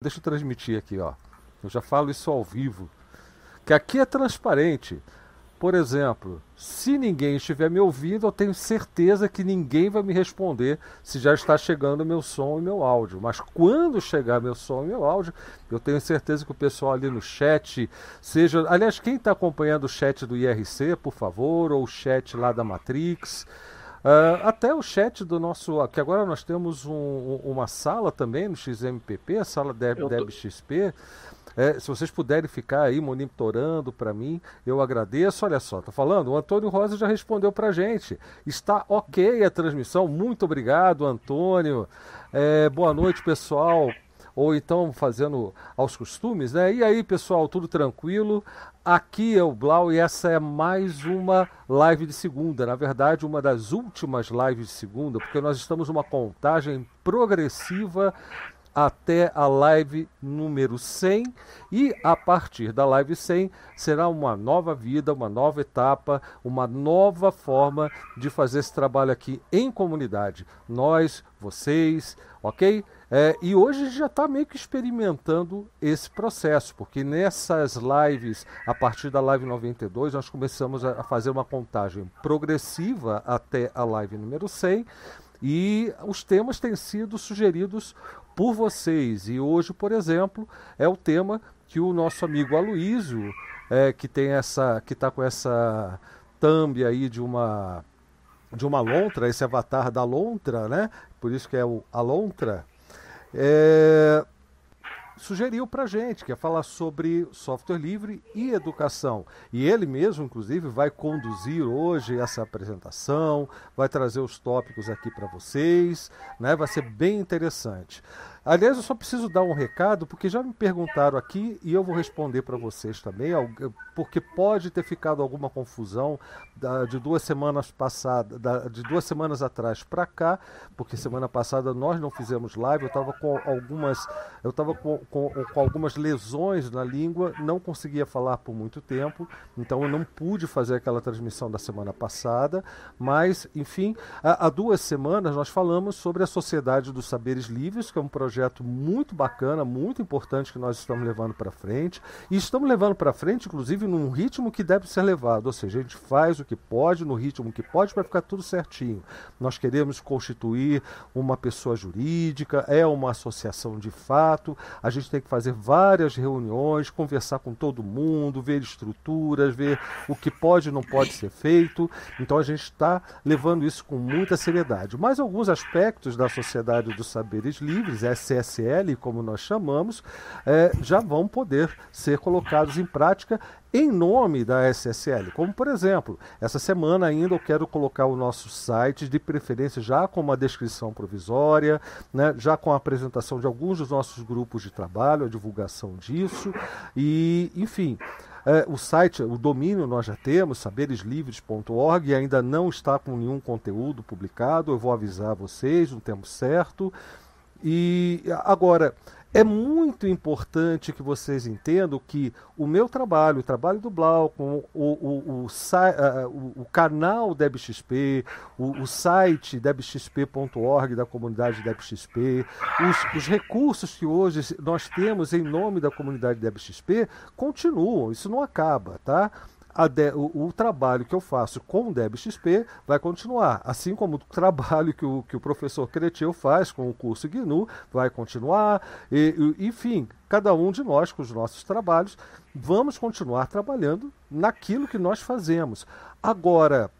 Deixa eu transmitir aqui, ó. Eu já falo isso ao vivo. Que aqui é transparente. Por exemplo, se ninguém estiver me ouvindo, eu tenho certeza que ninguém vai me responder se já está chegando meu som e meu áudio. Mas quando chegar meu som e meu áudio, eu tenho certeza que o pessoal ali no chat, seja. Aliás, quem está acompanhando o chat do IRC, por favor, ou o chat lá da Matrix. Uh, até o chat do nosso. Que agora nós temos um, uma sala também no XMPP, a sala Deb, Deb XP. É, se vocês puderem ficar aí monitorando para mim, eu agradeço. Olha só, tá falando? O Antônio Rosa já respondeu para gente. Está ok a transmissão. Muito obrigado, Antônio. É, boa noite, pessoal ou então fazendo aos costumes, né? E aí, pessoal, tudo tranquilo? Aqui é o Blau e essa é mais uma live de segunda, na verdade, uma das últimas lives de segunda, porque nós estamos numa contagem progressiva até a live número 100 e a partir da live 100 será uma nova vida, uma nova etapa, uma nova forma de fazer esse trabalho aqui em comunidade. Nós, vocês, ok? É, e hoje a gente já está meio que experimentando esse processo, porque nessas lives, a partir da live 92, nós começamos a fazer uma contagem progressiva até a live número 100 e os temas têm sido sugeridos por vocês. E hoje, por exemplo, é o tema que o nosso amigo Aloísio, é, que tem essa, que está com essa thumb aí de uma de uma lontra, esse avatar da lontra, né? Por isso que é o alontra. É, sugeriu para gente, que é falar sobre software livre e educação. E ele mesmo, inclusive, vai conduzir hoje essa apresentação, vai trazer os tópicos aqui para vocês, né? vai ser bem interessante. Aliás, eu só preciso dar um recado, porque já me perguntaram aqui e eu vou responder para vocês também, porque pode ter ficado alguma confusão de duas semanas passadas, de duas semanas atrás para cá, porque semana passada nós não fizemos live, eu estava com algumas, eu estava com, com, com, algumas lesões na língua, não conseguia falar por muito tempo, então eu não pude fazer aquela transmissão da semana passada, mas enfim, há, duas semanas nós falamos sobre a Sociedade dos Saberes Livres, que é um projeto projeto muito bacana, muito importante que nós estamos levando para frente. E estamos levando para frente, inclusive, num ritmo que deve ser levado. Ou seja, a gente faz o que pode, no ritmo que pode, para ficar tudo certinho. Nós queremos constituir uma pessoa jurídica, é uma associação de fato. A gente tem que fazer várias reuniões, conversar com todo mundo, ver estruturas, ver o que pode e não pode ser feito. Então a gente está levando isso com muita seriedade. Mas alguns aspectos da Sociedade dos Saberes Livres, CSL, como nós chamamos, é, já vão poder ser colocados em prática em nome da SSL. Como, por exemplo, essa semana ainda eu quero colocar o nosso site, de preferência já com uma descrição provisória, né, já com a apresentação de alguns dos nossos grupos de trabalho, a divulgação disso, e, enfim. É, o site, o domínio nós já temos, sabereslivres.org, ainda não está com nenhum conteúdo publicado. Eu vou avisar vocês no tempo certo. E agora, é muito importante que vocês entendam que o meu trabalho, o trabalho do Blau, o, o, o, o, o canal DebXP, o, o site debxp.org da comunidade DebXP, os, os recursos que hoje nós temos em nome da comunidade DebXP continuam, isso não acaba, tá? De, o, o, trabalho que eu faço com o DebXP vai continuar, assim como o trabalho que o, que o professor Cretil faz com o curso GNU vai continuar, e, e, enfim, cada um de nós com os nossos trabalhos vamos continuar trabalhando naquilo que nós fazemos. Agora,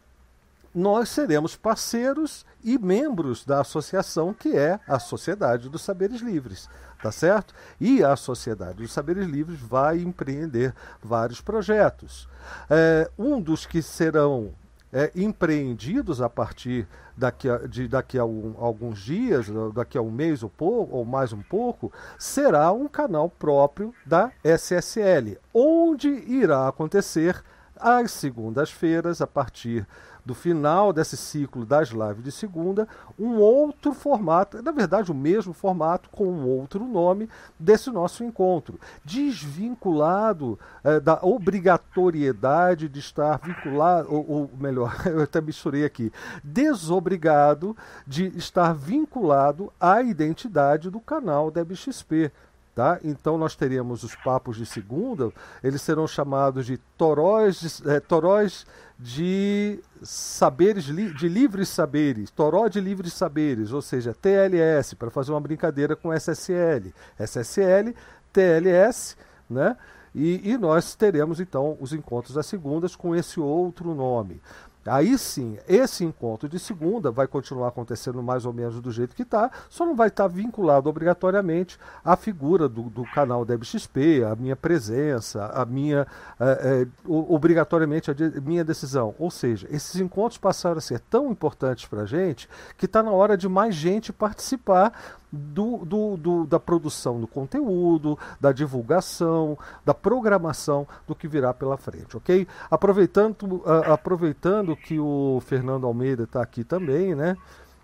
nós seremos parceiros e membros da associação que é a Sociedade dos Saberes Livres tá certo? E a Sociedade dos Saberes Livres vai empreender vários projetos. É, um dos que serão é, empreendidos a partir daqui a, de daqui a um, alguns dias, daqui a um mês ou, pouco, ou mais um pouco, será um canal próprio da SSL, onde irá acontecer às segundas-feiras, a partir do final desse ciclo das lives de segunda, um outro formato, na verdade o mesmo formato com um outro nome desse nosso encontro, desvinculado eh, da obrigatoriedade de estar vinculado, ou, ou melhor, eu até misturei aqui, desobrigado de estar vinculado à identidade do canal da BXP Tá? Então nós teríamos os papos de segunda, eles serão chamados de toróis de, é, toróis de saberes de livres saberes, toró de livres saberes, ou seja, TLS, para fazer uma brincadeira com SSL. SSL, TLS, né? E, e, nós teremos então os encontros das segundas com esse outro nome. Aí sim, esse encontro de segunda vai continuar acontecendo mais ou menos do jeito que está, só não vai estar tá vinculado obrigatoriamente à figura do, do canal DebXP, a minha presença, a minha é, é, obrigatoriamente a de, minha decisão. Ou seja, esses encontros passaram a ser tão importantes para a gente que está na hora de mais gente participar do, do, do, da produção do conteúdo, da divulgação, da programação do que virá pela frente, ok? Aproveitando, uh, aproveitando que o Fernando Almeida está aqui também, né?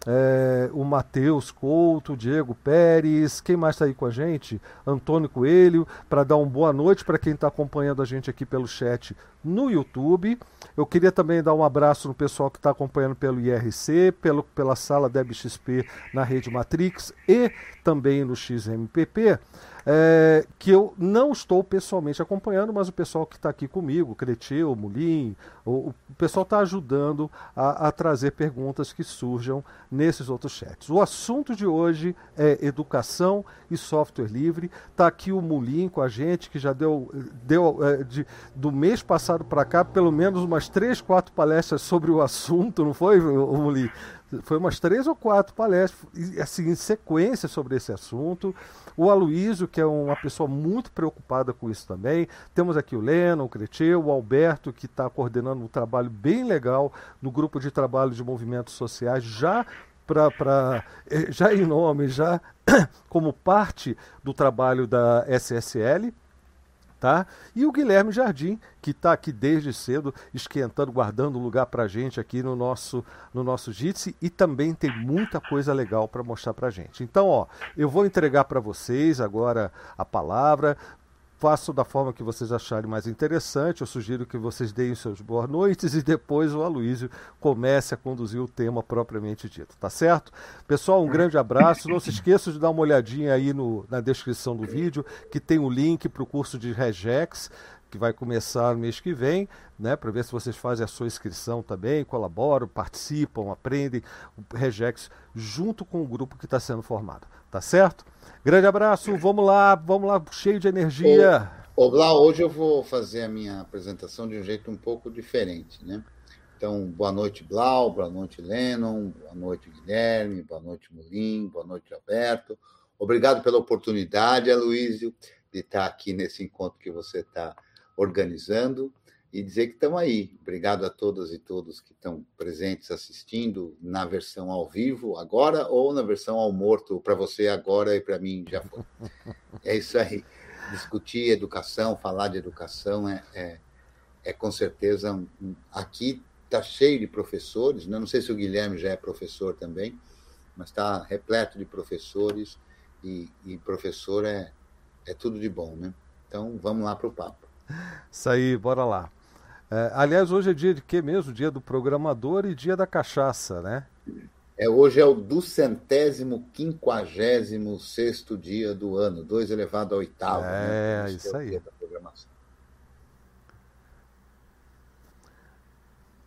É, o Matheus Couto, Diego Pérez, quem mais está aí com a gente? Antônio Coelho, para dar uma boa noite para quem está acompanhando a gente aqui pelo chat no YouTube. Eu queria também dar um abraço no pessoal que está acompanhando pelo IRC, pelo, pela sala DebXP na Rede Matrix e também no XMPP é, que eu não estou pessoalmente acompanhando, mas o pessoal que está aqui comigo, o Mulim, o, o pessoal está ajudando a, a, trazer perguntas que surjam nesses outros chats. O assunto de hoje é educação e software livre. Está aqui o Mulim com a gente, que já deu, deu é, de, do mês passado para cá pelo menos umas três, quatro palestras sobre o assunto, não foi, Mulim? Foi umas três ou quatro palestras, assim, em sequência sobre esse assunto. O Aloísio, que é uma pessoa muito preocupada com isso também. Temos aqui o Leno, o Creteu, o Alberto, que está coordenando um trabalho bem legal no grupo de trabalho de movimentos sociais, já para eh, já em nome, já como parte do trabalho da SSL. Tá? E o Guilherme Jardim, que está aqui desde cedo, esquentando, guardando lugar para a gente aqui no nosso, no nosso Jitsi e também tem muita coisa legal para mostrar para a gente. Então, ó, eu vou entregar para vocês agora a palavra façam da forma que vocês acharem mais interessante. Eu sugiro que vocês deem seus boas noites e depois o Aloísio comece a conduzir o tema propriamente dito, tá certo? Pessoal, um grande abraço. Não se esqueçam de dar uma olhadinha aí no, na descrição do vídeo, que tem o link para o curso de Regex que vai começar no mês que vem, né, para ver se vocês fazem a sua inscrição também, colaboram, participam, aprendem o Regex junto com o grupo que está sendo formado, tá certo? Grande abraço, vamos lá, vamos lá, cheio de energia. Ô, Blau, hoje eu vou fazer a minha apresentação de um jeito um pouco diferente, né? Então, boa noite, Blau, boa noite, Lennon, boa noite, Guilherme, boa noite, Mulim, boa noite, Alberto. Obrigado pela oportunidade, Aloysio, de estar aqui nesse encontro que você está organizando e dizer que estão aí. Obrigado a todas e todos que estão presentes assistindo na versão ao vivo agora ou na versão ao morto para você agora e para mim já foi. É isso aí. Discutir educação, falar de educação é, é, é com certeza um, aqui está cheio de professores. Né? Não sei se o Guilherme já é professor também, mas está repleto de professores e, e professor é, é tudo de bom, né? Então vamos lá para o papo. Isso aí, bora lá. É, aliás, hoje é dia de quê mesmo? Dia do programador e dia da cachaça, né? É, hoje é o duzentésimo quinquagésimo sexto dia do ano, 2 elevado ao oitavo. É, né? isso é aí.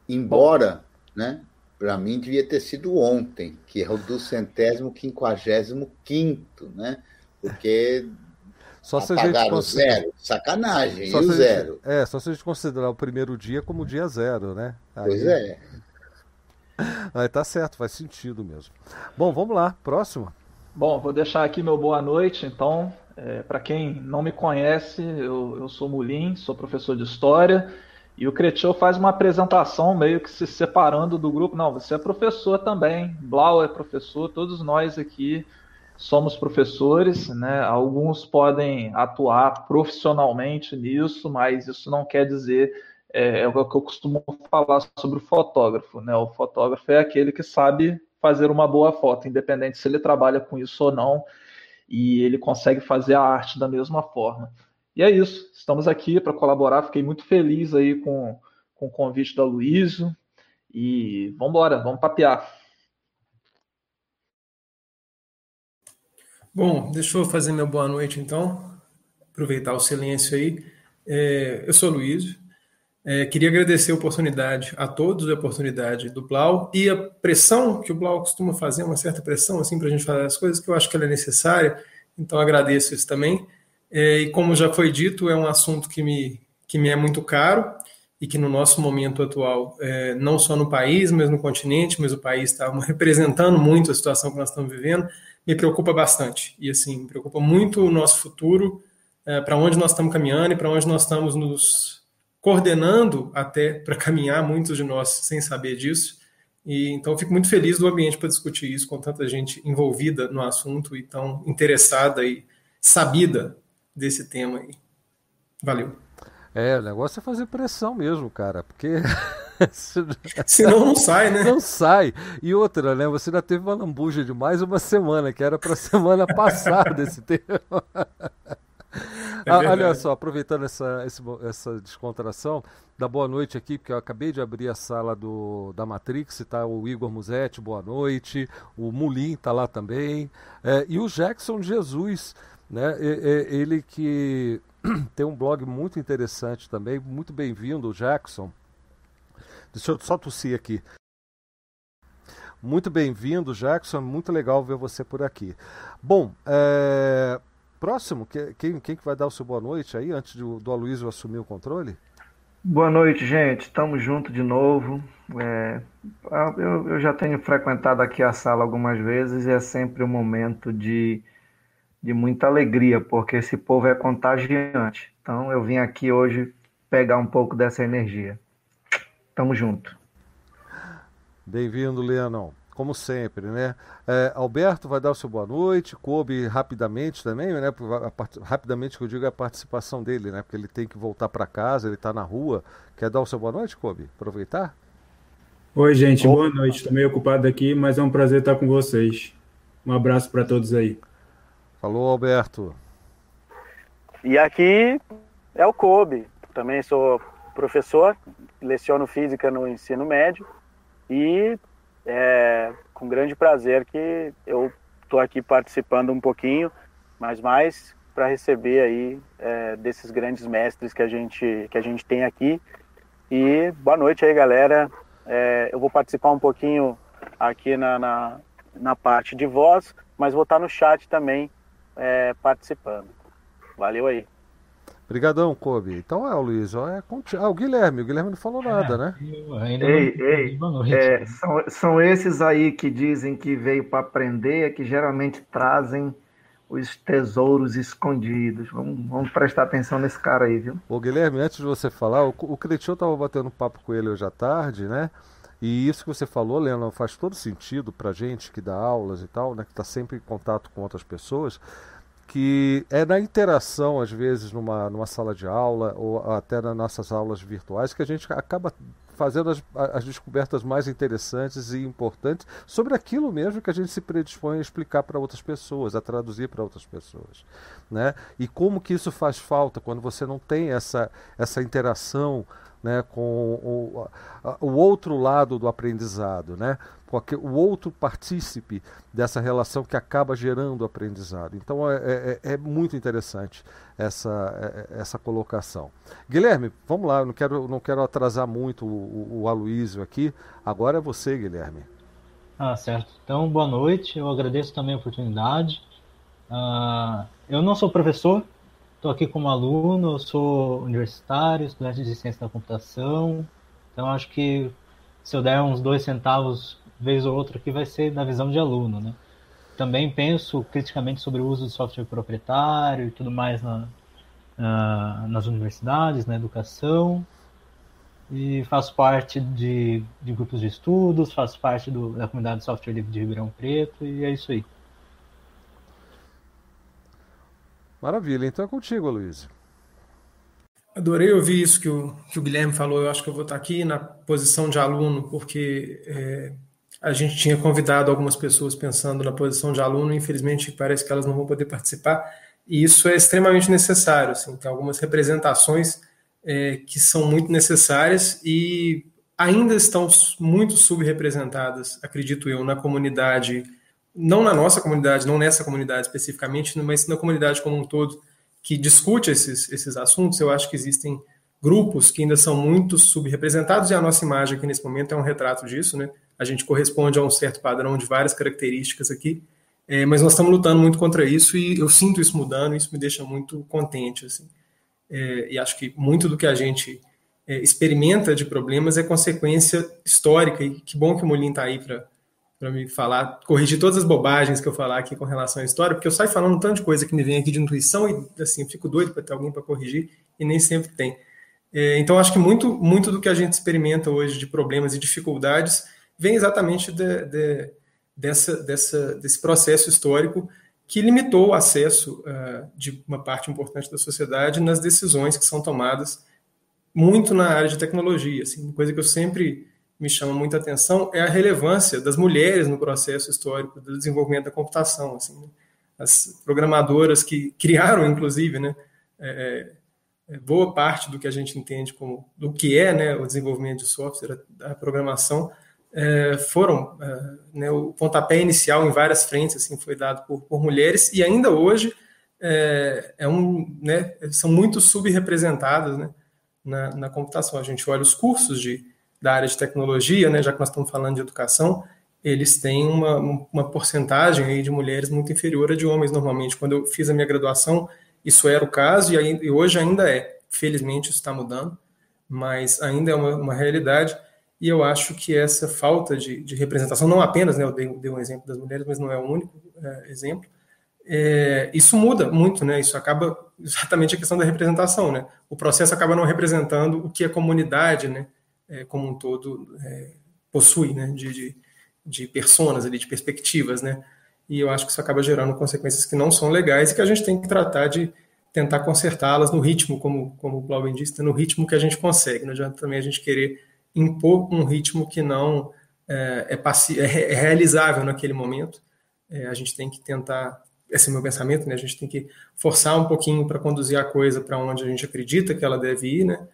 Embora, né, para mim devia ter sido ontem, que é o duzentésimo quinquagésimo quinto, né? Porque só se a gente considerar... zero, sacanagem, só e o zero. Gente... É, só se a gente considerar o primeiro dia como dia zero, né? Aí... Pois é. Aí tá certo, faz sentido mesmo. Bom, vamos lá, próximo. Bom, vou deixar aqui meu boa noite, então. É, Para quem não me conhece, eu, eu sou Mulim, sou professor de História, e o Cretil faz uma apresentação meio que se separando do grupo. Não, você é professor também, Blau é professor, todos nós aqui somos professores, né? Alguns podem atuar profissionalmente nisso, mas isso não quer dizer é, é, o que eu costumo falar sobre o fotógrafo, né? O fotógrafo é aquele que sabe fazer uma boa foto, independente se ele trabalha com isso ou não, e ele consegue fazer a arte da mesma forma. E é isso. Estamos aqui para colaborar. Fiquei muito feliz aí com, com o convite da Luísio. E vamos embora, vamos papear. Bom, deixa eu fazer meu boa noite então, aproveitar o silêncio aí. É, eu sou Luiz, é, queria agradecer a oportunidade, a todos a oportunidade do Blau e a pressão que o Blau costuma fazer, uma certa pressão assim para a gente fazer as coisas, que eu acho que ela é necessária, então agradeço isso também. É, e como já foi dito, é um assunto que me, que me é muito caro e que no nosso momento atual, é, não só no país, mas no continente, mas o país está representando muito a situação que nós estamos vivendo, me preocupa bastante. E assim, me preocupa muito o nosso futuro, é, para onde nós estamos caminhando e para onde nós estamos nos coordenando até para caminhar, muitos de nós sem saber disso. E então fico muito feliz do ambiente para discutir isso com tanta gente envolvida no assunto e tão interessada e sabida desse tema aí. Valeu. É, o negócio é fazer pressão mesmo, cara, porque. Senão não sai, né? Não sai. E outra, né? Você ainda teve uma lambuja de mais uma semana, que era para semana passada esse tema. É ah, olha só, aproveitando essa, essa descontração, da boa noite aqui, porque eu acabei de abrir a sala do, da Matrix, tá o Igor Musetti, boa noite, o Mulim tá lá também, é, e o Jackson Jesus, né? ele que tem um blog muito interessante também, muito bem-vindo, Jackson. Deixa eu só tossir aqui. Muito bem-vindo, Jackson. Muito legal ver você por aqui. Bom, é... próximo, quem, quem que vai dar o seu boa noite aí, antes do, do Aloysio assumir o controle? Boa noite, gente. Estamos juntos de novo. É... Eu, eu já tenho frequentado aqui a sala algumas vezes e é sempre um momento de de muita alegria, porque esse povo é contagiante. Então eu vim aqui hoje pegar um pouco dessa energia. Tamo junto. Bem-vindo, Leandro. Como sempre, né? É, Alberto vai dar o seu boa noite, Kobe rapidamente também, né? Rapidamente que eu digo é a participação dele, né? Porque ele tem que voltar para casa, ele está na rua. Quer dar o seu boa noite, Kobe? Aproveitar? Oi, gente, boa noite. Estou meio ocupado aqui, mas é um prazer estar com vocês. Um abraço para todos aí. Falou, Alberto. E aqui é o Kobe. Também sou professor, leciono física no ensino médio e é com grande prazer que eu estou aqui participando um pouquinho, mas mais para receber aí é, desses grandes mestres que a gente que a gente tem aqui. E boa noite aí, galera. É, eu vou participar um pouquinho aqui na, na, na parte de voz, mas vou estar no chat também é, participando. Valeu aí. Obrigadão, Kobe. Então é, o Luiz, é ah, o Guilherme, o Guilherme não falou nada, é, né? ainda ei, não... ei, é, são, são esses aí que dizem que veio para aprender, que geralmente trazem os tesouros escondidos. Vamos, vamos prestar atenção nesse cara aí, viu? Ô Guilherme, antes de você falar, o, o Cretinho tava batendo papo com ele hoje à tarde, né? E isso que você falou, Leandro, faz todo sentido para gente que dá aulas e tal, né, que está sempre em contato com outras pessoas, que é na interação, às vezes, numa, numa sala de aula ou até nas nossas aulas virtuais, que a gente acaba fazendo as, as descobertas mais interessantes e importantes sobre aquilo mesmo que a gente se predispõe a explicar para outras pessoas, a traduzir para outras pessoas. Né? E como que isso faz falta quando você não tem essa, essa interação né, com o, o outro lado do aprendizado, né, com o outro partícipe dessa relação que acaba gerando o aprendizado. Então é, é, é, é muito interessante essa, é, é, essa colocação. Guilherme, vamos lá, não quero, não quero atrasar muito o, o, aqui. Agora é você, Guilherme. Ah, certo. Então, boa noite. Eu agradeço também a oportunidade. Uh, eu não sou professor, Estou aqui como aluno, eu sou universitário, estudante de ciência da computação, então acho que se eu der uns dois centavos vez ou outra aqui vai ser da visão de aluno, né? Também penso criticamente sobre o uso de software proprietário e tudo mais na, na, nas universidades, na educação, e faço parte de, de grupos de estudos, faço parte do, da comunidade de software livre de Ribeirão Preto, e é isso aí. Maravilha, então é contigo, Luiz. Adorei ouvir isso que o, que o Guilherme falou. Eu acho que eu vou estar aqui na posição de aluno, porque é, a gente tinha convidado algumas pessoas pensando na posição de aluno, infelizmente parece que elas não vão poder participar, e isso é extremamente necessário. Assim, tem algumas representações é, que são muito necessárias e ainda estão muito subrepresentadas, acredito eu, na comunidade não na nossa comunidade, não nessa comunidade especificamente, mas na comunidade como um todo, que discute esses, esses assuntos, eu acho que existem grupos que ainda são muito subrepresentados e a nossa imagem aqui nesse momento é um retrato disso, né? A gente corresponde a um certo padrão de várias características aqui, é, mas nós estamos lutando muito contra isso e eu sinto isso mudando, e isso me deixa muito contente, assim. É, e acho que muito do que a gente é, experimenta de problemas é consequência histórica, e que bom que o Molin está aí para para me falar, corrigir todas as bobagens que eu falar aqui com relação à história, porque eu saio falando um tanto de coisa que me vem aqui de intuição e assim, fico doido para ter alguém para corrigir e nem sempre tem. É, então, acho que muito, muito do que a gente experimenta hoje de problemas e dificuldades vem exatamente de, de, dessa, dessa, desse processo histórico que limitou o acesso uh, de uma parte importante da sociedade nas decisões que são tomadas muito na área de tecnologia. Assim, coisa que eu sempre me chama muita atenção é a relevância das mulheres no processo histórico do desenvolvimento da computação. Assim, né? As programadoras que criaram, inclusive, né, é, é, boa parte do que a gente entende como do que é né, o desenvolvimento de software, a, a programação, é, foram é, né, o pontapé inicial em várias frentes assim foi dado por, por mulheres e ainda hoje é, é um, né, são muito subrepresentadas né, na, na computação. A gente olha os cursos de da área de tecnologia, né, já que nós estamos falando de educação, eles têm uma, uma porcentagem aí de mulheres muito inferior a de homens normalmente. Quando eu fiz a minha graduação, isso era o caso e, aí, e hoje ainda é. Felizmente isso está mudando, mas ainda é uma, uma, realidade e eu acho que essa falta de, de representação, não apenas, né, eu dei, dei, um exemplo das mulheres, mas não é o único é, exemplo, é, isso muda muito, né? Isso acaba exatamente a questão da representação, né? O processo acaba não representando o que a comunidade, né? É, como um todo é, possui, né, de, de, de personas ali, de perspectivas, né, e eu acho que isso acaba gerando consequências que não são legais e que a gente tem que tratar de tentar consertá-las no ritmo, como, como o Glauben disse, no ritmo que a gente consegue, não adianta também a gente querer impor um ritmo que não é, é, é, é realizável naquele momento, é, a gente tem que tentar esse é o meu pensamento, né? A gente tem que forçar um pouquinho para conduzir a coisa para onde a gente acredita que ela deve ir, né?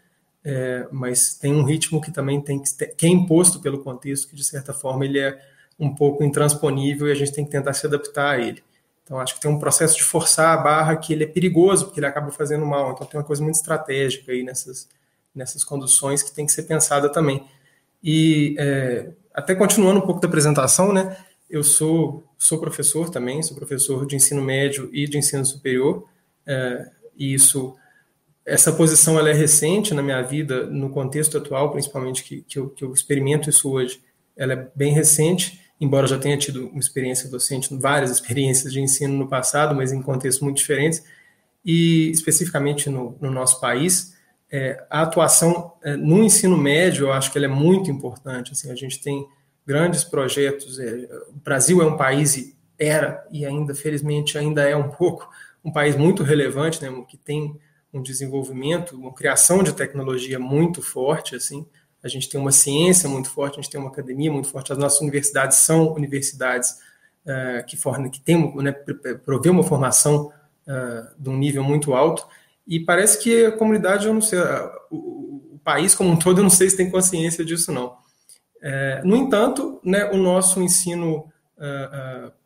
É, mas tem um ritmo que também tem que, que é imposto pelo contexto, que de certa forma ele é um pouco intransponível e a gente tem que tentar se adaptar a ele. Então acho que tem um processo de forçar a barra que ele é perigoso, porque ele acaba fazendo mal. Então tem uma coisa muito estratégica aí nessas, nessas conduções que tem que ser pensada também. E é, até continuando um pouco da apresentação, né? Eu sou, sou professor também, sou professor de ensino médio e de ensino superior, é, e isso essa posição ela é recente na minha vida, no contexto atual, principalmente que, que, eu, que eu experimento isso hoje. Ela é bem recente, embora já tenha tido uma experiência docente, várias experiências de ensino no passado, mas em contextos muito diferentes. E especificamente no, no nosso país, é, a atuação é, no ensino médio, eu acho que ela é muito importante. Assim, a gente tem grandes projetos. É, o Brasil é um país, e era e ainda, felizmente, ainda é um pouco, um país muito relevante, né, que tem um desenvolvimento, uma criação de tecnologia muito forte, assim. A gente tem uma ciência muito forte, a gente tem uma academia muito forte. As nossas universidades são universidades uh, que formam, que têm, né, provê uma formação uh, de um nível muito alto. E parece que a comunidade, eu não sei, o, o, país como um todo, eu não sei se tem consciência disso não. No entanto, né, o nosso ensino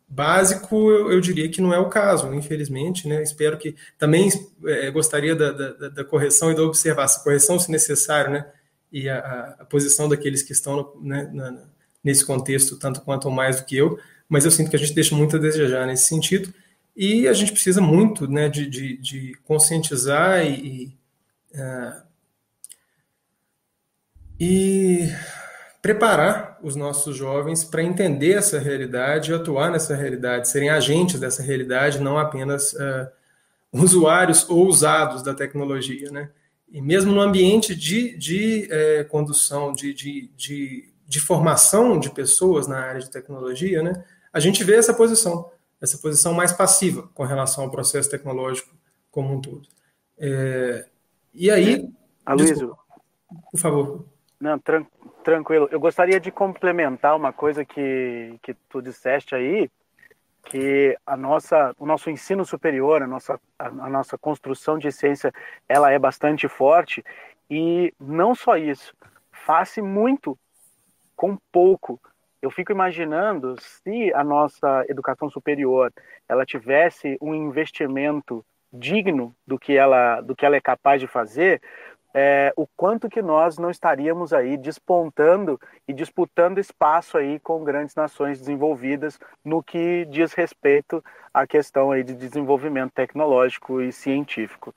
básico, eu, eu, diria que não é o caso, infelizmente. Né? Espero que. Também é, gostaria da, da, da, correção e da observação, correção se necessário, né? e a, a posição daqueles que estão né, na, nesse contexto, tanto quanto ou mais do que eu, mas eu sinto que a gente deixa muito a desejar nesse sentido. E a gente precisa muito né, de, de, de conscientizar e, e, uh, e preparar os nossos jovens para entender essa realidade e atuar nessa realidade, serem agentes dessa realidade, não apenas uh, usuários ou usados da tecnologia. Né? E mesmo no ambiente de, de eh, condução, de, de, de, de, formação de pessoas na área de tecnologia, né, a gente vê essa posição, essa posição mais passiva com relação ao processo tecnológico como um todo. É, e aí. Aloysio. Por favor. Não, tranquilo Tranquilo. Eu gostaria de complementar uma coisa que, que tu disseste aí, que a nossa, o nosso ensino superior, a nossa, a, nossa construção de ciência, ela é bastante forte e não só isso, faz muito com pouco eu fico imaginando se a nossa educação superior ela tivesse um investimento digno do que ela do que ela é capaz de fazer, é, o quanto que nós não estaríamos aí despontando e disputando espaço aí com grandes nações desenvolvidas no que diz respeito à questão aí de desenvolvimento tecnológico e científico.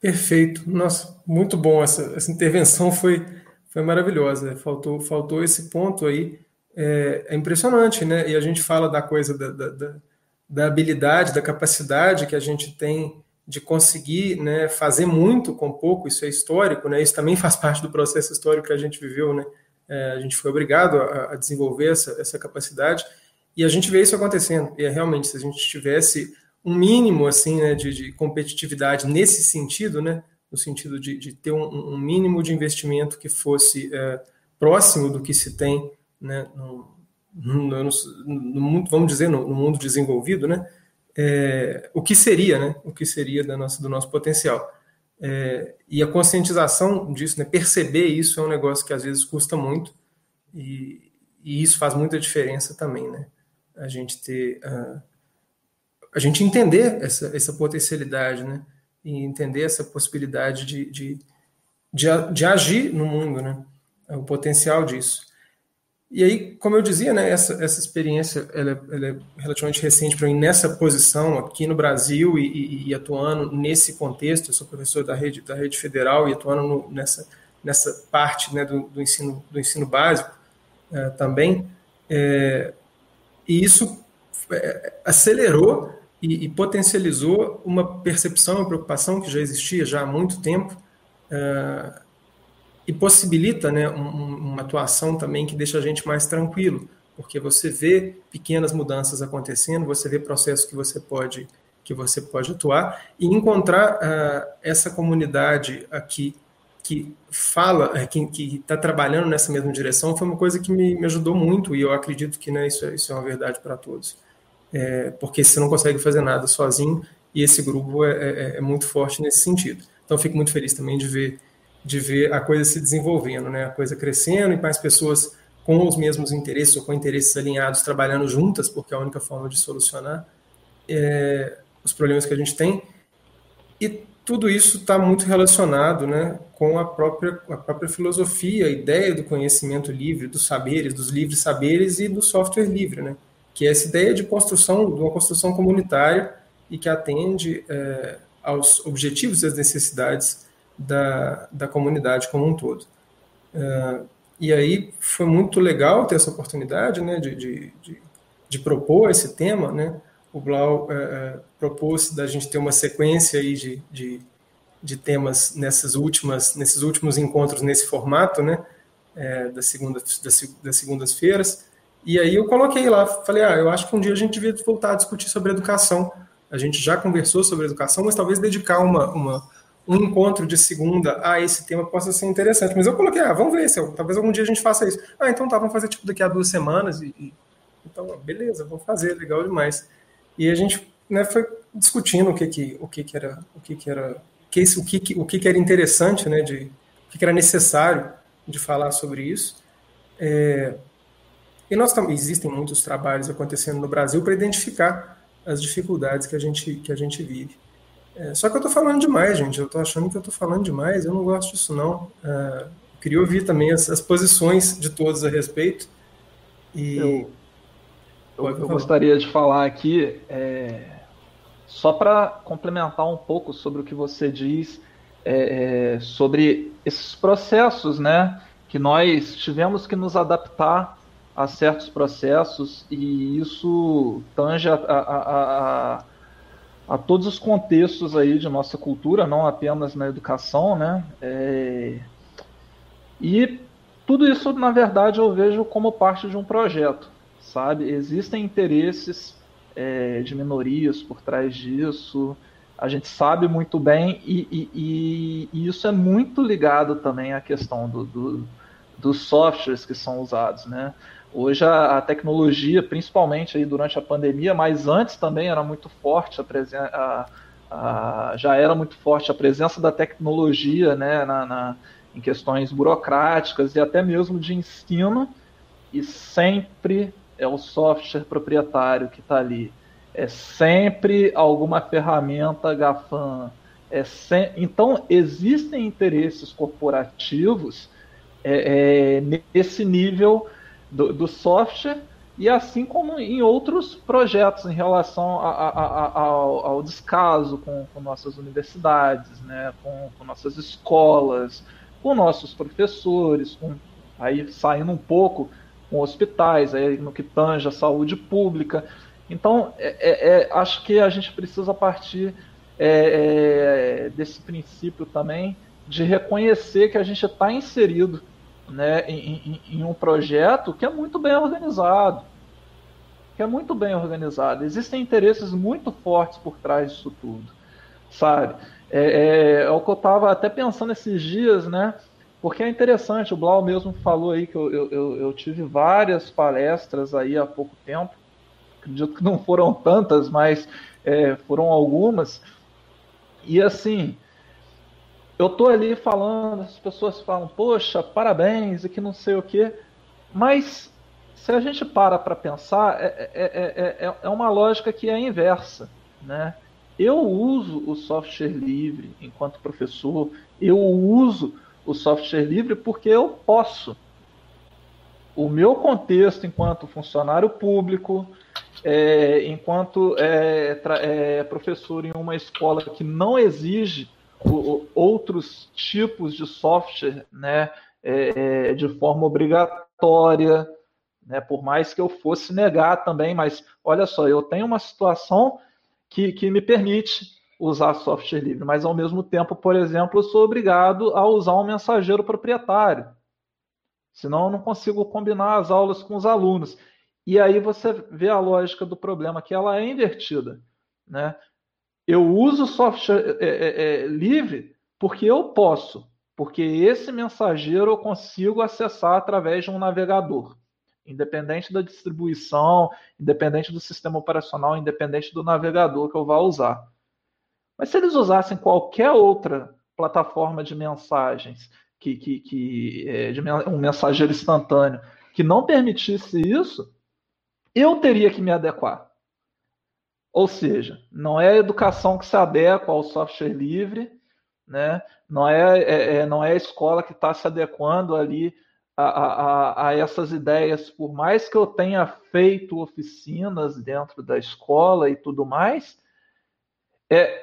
Perfeito. Nossa, muito bom. Essa, essa intervenção foi, foi maravilhosa. Faltou, faltou esse ponto aí. É, é impressionante, né? E a gente fala da coisa da, da, da, da habilidade, da capacidade que a gente tem de conseguir né, fazer muito com pouco, isso é histórico, né, isso também faz parte do processo histórico que a gente viveu, né, é, a gente foi obrigado a, a, desenvolver essa, essa capacidade, e a gente vê isso acontecendo, e é realmente, se a gente tivesse um mínimo assim, né, de, de competitividade nesse sentido, né, no sentido de, de ter um, um, mínimo de investimento que fosse é, próximo do que se tem né, no, no, no, no, vamos dizer, no, mundo desenvolvido, né, é, o que seria, né? O que seria da nossa, do nosso potencial. É, e a conscientização disso, né? Perceber isso é um negócio que às vezes custa muito e, e isso faz muita diferença também, né? A gente ter, uh, a gente entender essa, essa potencialidade, né? E entender essa possibilidade de, de, de, de agir no mundo, né? O potencial disso. E aí, como eu dizia, né, essa, essa experiência ela é, ela é relativamente recente para mim nessa posição aqui no Brasil e, e, e, atuando nesse contexto. Eu sou professor da rede da rede federal e atuando no, nessa nessa parte né, do, do, ensino do ensino básico é, também. É, e isso é, acelerou e, e, potencializou uma percepção e preocupação que já existia já há muito tempo é, e possibilita né, um, uma atuação também que deixa a gente mais tranquilo, porque você vê pequenas mudanças acontecendo, você vê processos que você pode que você pode atuar e encontrar uh, essa comunidade aqui que fala, uh, que está trabalhando nessa mesma direção, foi uma coisa que me, me ajudou muito e eu acredito que né, isso, é, isso é uma verdade para todos. É, porque você não consegue fazer nada sozinho e esse grupo é, é, é muito forte nesse sentido. Então, fico muito feliz também de ver de ver a coisa se desenvolvendo, né? A coisa crescendo e mais pessoas com os mesmos interesses ou com interesses alinhados trabalhando juntas, porque é a única forma de solucionar é, os problemas que a gente tem. E tudo isso está muito relacionado, né, com a própria a própria filosofia, a ideia do conhecimento livre, dos saberes, dos livres saberes e do software livre, né? Que é essa ideia de construção, de uma construção comunitária e que atende é, aos objetivos e às necessidades da, da comunidade como um todo. Uh, e aí foi muito legal ter essa oportunidade né, de, de, de, de propor esse tema. Né? O Blau uh, propôs da gente ter uma sequência aí de, de, de temas nessas últimas, nesses últimos encontros nesse formato, né, das, segunda, das, das segundas-feiras. E aí eu coloquei lá, falei, ah, eu acho que um dia a gente devia voltar a discutir sobre educação. A gente já conversou sobre educação, mas talvez dedicar uma, uma um encontro de segunda, ah, esse tema possa ser interessante. Mas eu coloquei, ah, vamos ver se talvez algum dia a gente faça isso. Ah, então tá, vamos fazer tipo daqui a duas semanas. E, e então, beleza, vamos fazer, legal demais. E a gente né, foi discutindo o que que, o que, que era, o que, que era, que esse, o que, que, o que, que era interessante, né, de, o que, que era necessário de falar sobre isso. É, e nós também existem muitos trabalhos acontecendo no Brasil para identificar as dificuldades que a gente que a gente vive. É, só que eu tô falando demais, gente. Eu tô achando que eu tô falando demais. Eu não gosto disso, não. É, queria ouvir também as, as, posições de todos a respeito. E... Eu, eu, eu gostaria de falar aqui, é, só para complementar um pouco sobre o que você diz, é, é, sobre esses processos, né? Que nós tivemos que nos adaptar a certos processos e isso tange a, a, a a todos os contextos aí de nossa cultura, não apenas na educação, né? É... E tudo isso, na verdade, eu vejo como parte de um projeto, sabe? Existem interesses é, de minorias por trás disso, a gente sabe muito bem, e, e, e isso é muito ligado também à questão do, do, dos softwares que são usados, né? Hoje a, a, tecnologia, principalmente aí durante a pandemia, mas antes também era muito forte a presença, já era muito forte a presença da tecnologia, né, na, na, em questões burocráticas e até mesmo de ensino, e sempre é o software proprietário que está ali. É sempre alguma ferramenta GAFAM. É. Então, existem interesses corporativos é, é, nesse nível do, do, software e assim como em outros projetos em relação a, a, a, ao, ao, descaso com, com, nossas universidades, né, com, com nossas escolas, com nossos professores, com, aí saindo um pouco com hospitais, aí no que tange a saúde pública. Então, é, é, é acho que a gente precisa partir é, é desse princípio também de reconhecer que a gente está inserido né, em, em, em, um projeto que é muito bem organizado. Que é muito bem organizado. Existem interesses muito fortes por trás disso tudo. Sabe? É, é, é o que eu estava até pensando esses dias, né? Porque é interessante, o Blau mesmo falou aí que eu, eu, eu tive várias palestras aí há pouco tempo, acredito que não foram tantas, mas é, foram algumas. E assim, eu tô ali falando, as pessoas falam, poxa, parabéns e que não sei o quê, mas se a gente para para pensar, é, é, é, é, uma lógica que é inversa, né? Eu uso o software livre enquanto professor, eu uso o software livre porque eu posso. O meu contexto enquanto funcionário público, é, enquanto é, é, professor em uma escola que não exige outros tipos de software né, é, é, de forma obrigatória, né, por mais que eu fosse negar também, mas olha só, eu tenho uma situação que, que me permite usar software livre, mas ao mesmo tempo, por exemplo, eu sou obrigado a usar um mensageiro proprietário. Senão eu não consigo combinar as aulas com os alunos. E aí você vê a lógica do problema, que ela é invertida. Né? Eu uso software é, é, é, livre porque eu posso, porque esse mensageiro eu consigo acessar através de um navegador. Independente da distribuição, independente do sistema operacional, independente do navegador que eu vá usar. Mas se eles usassem qualquer outra plataforma de mensagens, que, que, que é, de um mensageiro instantâneo, que não permitisse isso, eu teria que me adequar. Ou seja, não é a educação que se adequa ao software livre, né? não, é, é, é não é a escola que está se adequando ali a, a, a, essas ideias, por mais que eu tenha feito oficinas dentro da escola e tudo mais, é,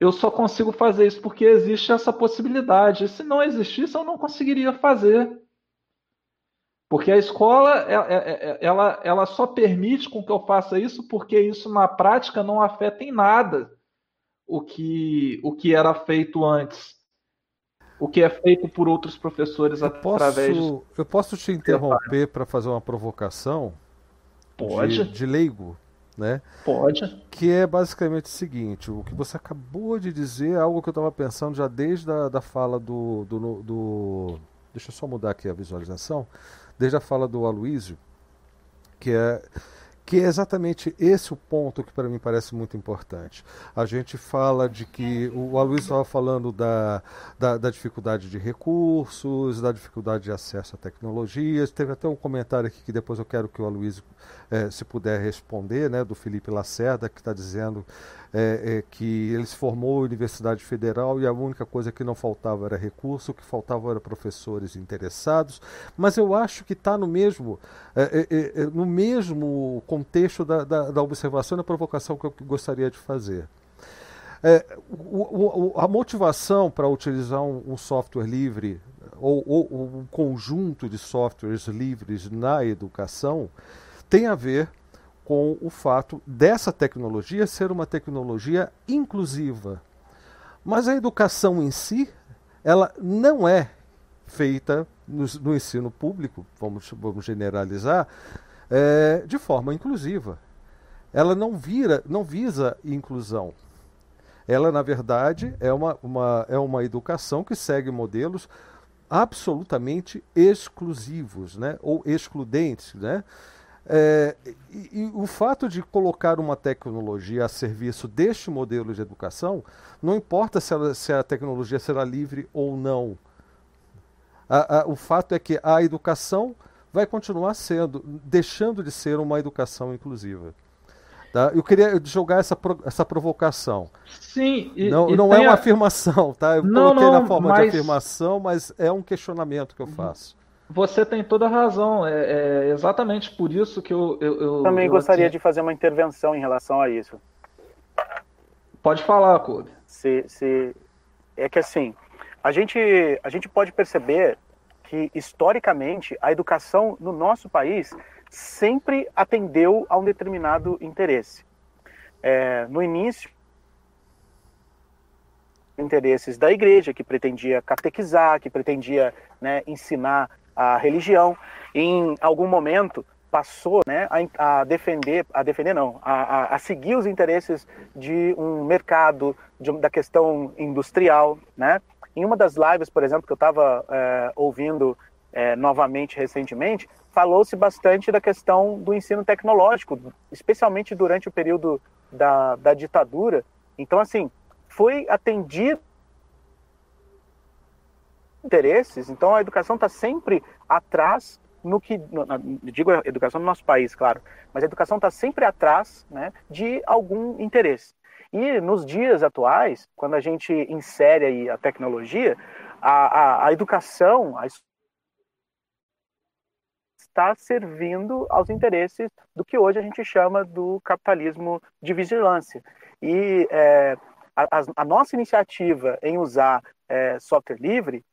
eu só consigo fazer isso porque existe essa possibilidade. Se não existisse, eu não conseguiria fazer. Porque a escola é, é, é, ela, ela só permite com que eu faça isso porque isso na prática não afeta em nada o que, o que era feito antes. O que é feito por outros professores eu através posso, Eu posso te interromper para fazer uma provocação? Pode. De, de leigo? né? Pode. Que é basicamente o seguinte: o que você acabou de dizer é algo que eu estava pensando já desde a da fala do, do, do, Deixa eu só mudar aqui a visualização. Desde a fala do Aloísio, que é que é exatamente esse o ponto que para mim parece muito importante. A gente fala de que o Aloysio estava falando da, da, da, dificuldade de recursos, da dificuldade de acesso a tecnologias. Teve até um comentário aqui que depois eu quero que o Aloysio, eh, se puder responder, né, do Felipe Lacerda, que está dizendo é, é, que ele se formou na Universidade Federal e a única coisa que não faltava era recurso, o que faltava era professores interessados, mas eu acho que está no mesmo é, é, é, no mesmo contexto da, da, da observação e da provocação que eu gostaria de fazer. É, o, o, a motivação para utilizar um, um, software livre ou, ou, um conjunto de softwares livres na educação tem a ver com o fato dessa tecnologia ser uma tecnologia inclusiva. Mas a educação em si, ela não é feita no, no ensino público, vamos, vamos generalizar, é, de forma inclusiva. Ela não, vira, não visa inclusão. Ela, na verdade, é uma, uma, é uma educação que segue modelos absolutamente exclusivos, né? ou excludentes. Né? É, e, e, o fato de colocar uma tecnologia a serviço deste modelo de educação, não importa se, ela, se a tecnologia será livre ou não. A, a, o fato é que a educação vai continuar sendo, deixando de ser uma educação inclusiva. Tá? Eu queria jogar essa, essa provocação. Sim, e, não, e não é uma a... afirmação, tá? Eu não, coloquei não, na forma mas... de afirmação, mas é um questionamento que eu faço. Você tem toda a razão. É, é exatamente por isso que eu. eu, eu Também eu gostaria aqui... de fazer uma intervenção em relação a isso. Pode falar, Kobe. Se, se... É que assim, a gente, a gente pode perceber que, historicamente, a educação no nosso país sempre atendeu a um determinado interesse. É, no início, interesses da igreja, que pretendia catequizar, que pretendia né, ensinar a religião. Em algum momento passou né, a, a defender, a defender não, a, a, seguir os interesses de um mercado, de, da questão industrial, né? Em uma das lives, por exemplo, que eu estava é, ouvindo é, novamente recentemente, falou-se bastante da questão do ensino tecnológico, especialmente durante o período da, da ditadura. Então, assim, foi atendido interesses, então a educação está sempre atrás no que, no, digo a educação no nosso país, claro, mas a educação está sempre atrás né, de algum interesse. E nos dias atuais, quando a gente insere aí a tecnologia, a, a, a educação a está servindo aos interesses do que hoje a gente chama do capitalismo de vigilância. E é, a, a, nossa iniciativa em usar é, software livre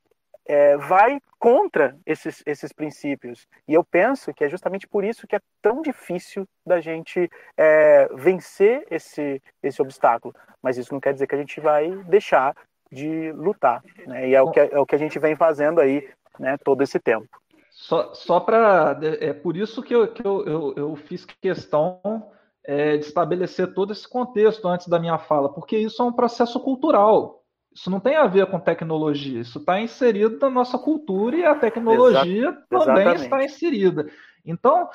é, vai contra esses, esses princípios. E eu penso que é justamente por isso que é tão difícil da gente é, vencer esse, esse obstáculo. Mas isso não quer dizer que a gente vai deixar de lutar. Né? E é o, que, é o que a gente vem fazendo aí né, todo esse tempo. Só, só para. É por isso que eu, que eu, eu, eu fiz questão é, de estabelecer todo esse contexto antes da minha fala, porque isso é um processo cultural. Isso não tem a ver com tecnologia, isso está inserido na nossa cultura e a tecnologia Exato, também exatamente. está inserida. Então,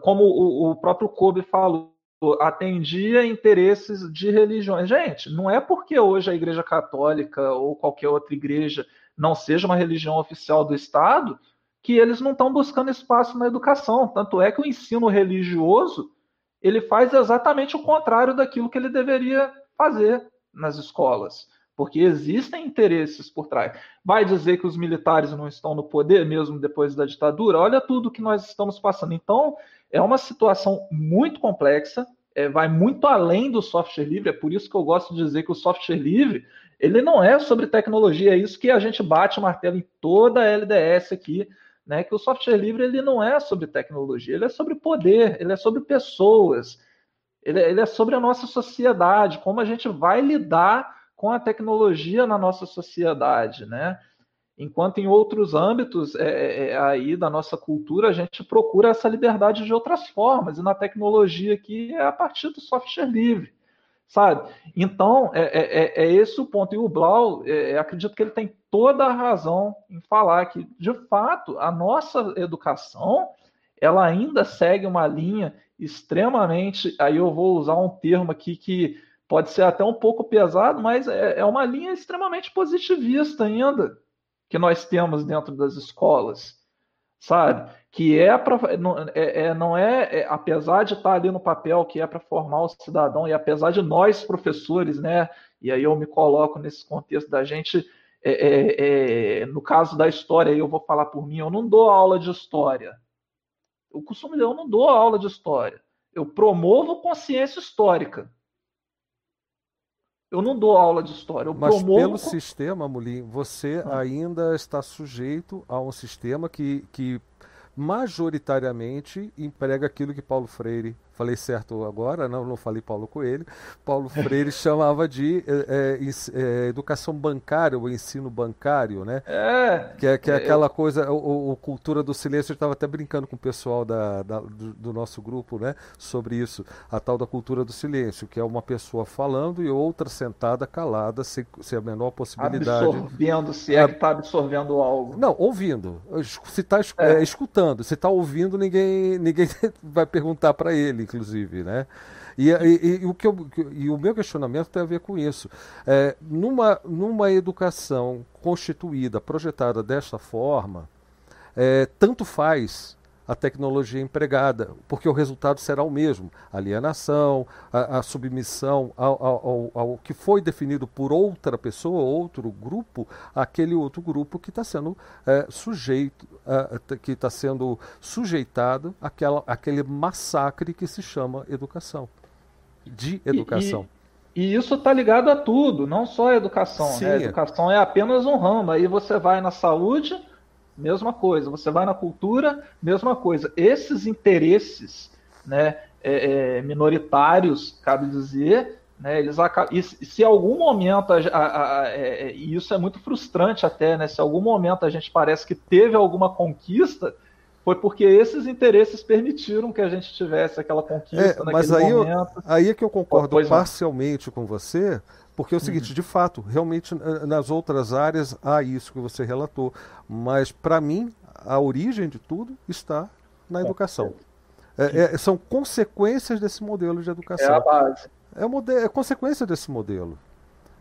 como o, o próprio Kobe falou, atendia interesses de religiões. Gente, não é porque hoje a Igreja Católica ou qualquer outra igreja não seja uma religião oficial do Estado que eles não estão buscando espaço na educação. Tanto é que o ensino religioso ele faz exatamente o contrário daquilo que ele deveria fazer nas escolas porque existem interesses por trás. Vai dizer que os militares não estão no poder mesmo depois da ditadura? Olha tudo que nós estamos passando. Então, é uma situação muito complexa, é, vai muito além do software livre, é por isso que eu gosto de dizer que o software livre, ele não é sobre tecnologia, é isso que a gente bate o martelo em toda a LDS aqui, né, que o software livre ele não é sobre tecnologia, ele é sobre poder, ele é sobre pessoas, ele, ele é sobre a nossa sociedade, como a gente vai lidar com a tecnologia na nossa sociedade, né? Enquanto em outros âmbitos é, é, é, aí da nossa cultura a gente procura essa liberdade de outras formas, e na tecnologia aqui é a partir do software livre, sabe? Então, é, é, é, é esse o ponto. E o Blau, acredito que ele tem toda a razão em falar que, de fato, a nossa educação ela ainda segue uma linha extremamente. Aí eu vou usar um termo aqui que pode ser até um pouco pesado, mas é, é uma linha extremamente positivista ainda que nós temos dentro das escolas, sabe? Que é para não é, é, não é, é, apesar de estar ali no papel que é para formar o cidadão e apesar de nós professores, né? E aí eu me coloco nesse contexto da gente é, é, é, no caso da história, eu vou falar por mim, eu não dou aula de história. Eu costumo dizer, eu não dou aula de história. Eu promovo consciência histórica. Eu não dou aula de história. Eu Mas promovo... pelo sistema, Mulim, você ah. ainda está sujeito a um sistema que, que majoritariamente emprega aquilo que Paulo Freire falei certo agora, não, não falei Paulo Coelho. Paulo Freire chamava de é, é, educação bancária, o ensino bancário, né? É. Que é, que é, é aquela coisa, o, o, cultura do silêncio. Eu estava até brincando com o pessoal da, da do, do, nosso grupo, né? Sobre isso, a tal da cultura do silêncio, que é uma pessoa falando e outra sentada calada, sem, sem a menor possibilidade. Absorvendo, se é, que está absorvendo algo. Não, ouvindo. Se está é. é. escutando, se está ouvindo, ninguém, ninguém vai perguntar para ele inclusive, né? E, e, e, o que eu, e o meu questionamento tem a ver com isso. É, numa, numa educação constituída, projetada desta forma, é, tanto faz a tecnologia empregada, porque o resultado será o mesmo: alienação, a, a submissão ao, ao, ao, que foi definido por outra pessoa, outro grupo, aquele outro grupo que está sendo é, sujeito, é, que está sendo sujeitado àquela, àquele massacre que se chama educação, de educação. E, e, e isso está ligado a tudo, não só a educação. Né? A educação é apenas um ramo. Aí você vai na saúde mesma coisa. Você vai na cultura, mesma coisa. Esses interesses né, é, é, minoritários, cabe dizer, né, eles e se algum momento, a, a, a, é, e isso é muito frustrante até, né, se algum momento a gente parece que teve alguma conquista, foi porque esses interesses permitiram que a gente tivesse aquela conquista é, mas aí momento. Eu, aí é que eu concordo parcialmente com você, porque é o seguinte, uhum. de fato, realmente nas outras áreas há isso que você relatou, mas para mim a origem de tudo está na educação. É, é, são consequências desse modelo de educação. É a base. É, modelo, é consequência desse modelo.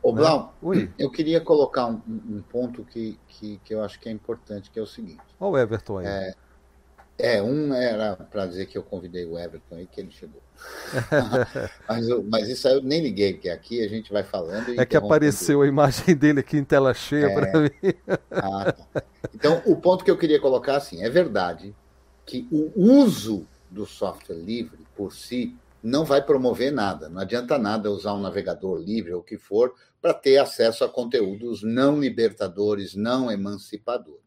Ô, né? Blau, Oi? eu queria colocar um, um ponto que, que, que, eu acho que é importante, que é o seguinte. Olha o Everton aí. É, é, um era para dizer que eu convidei o Everton aí, que ele chegou. mas, eu, mas, isso aí eu nem liguei, porque aqui a gente vai falando. é que apareceu a imagem dele aqui em tela cheia é... para mim. ah, tá. Então, o ponto que eu queria colocar assim: é verdade que o uso do software livre por si não vai promover nada. Não adianta nada usar um navegador livre ou o que for para ter acesso a conteúdos não libertadores, não emancipadores.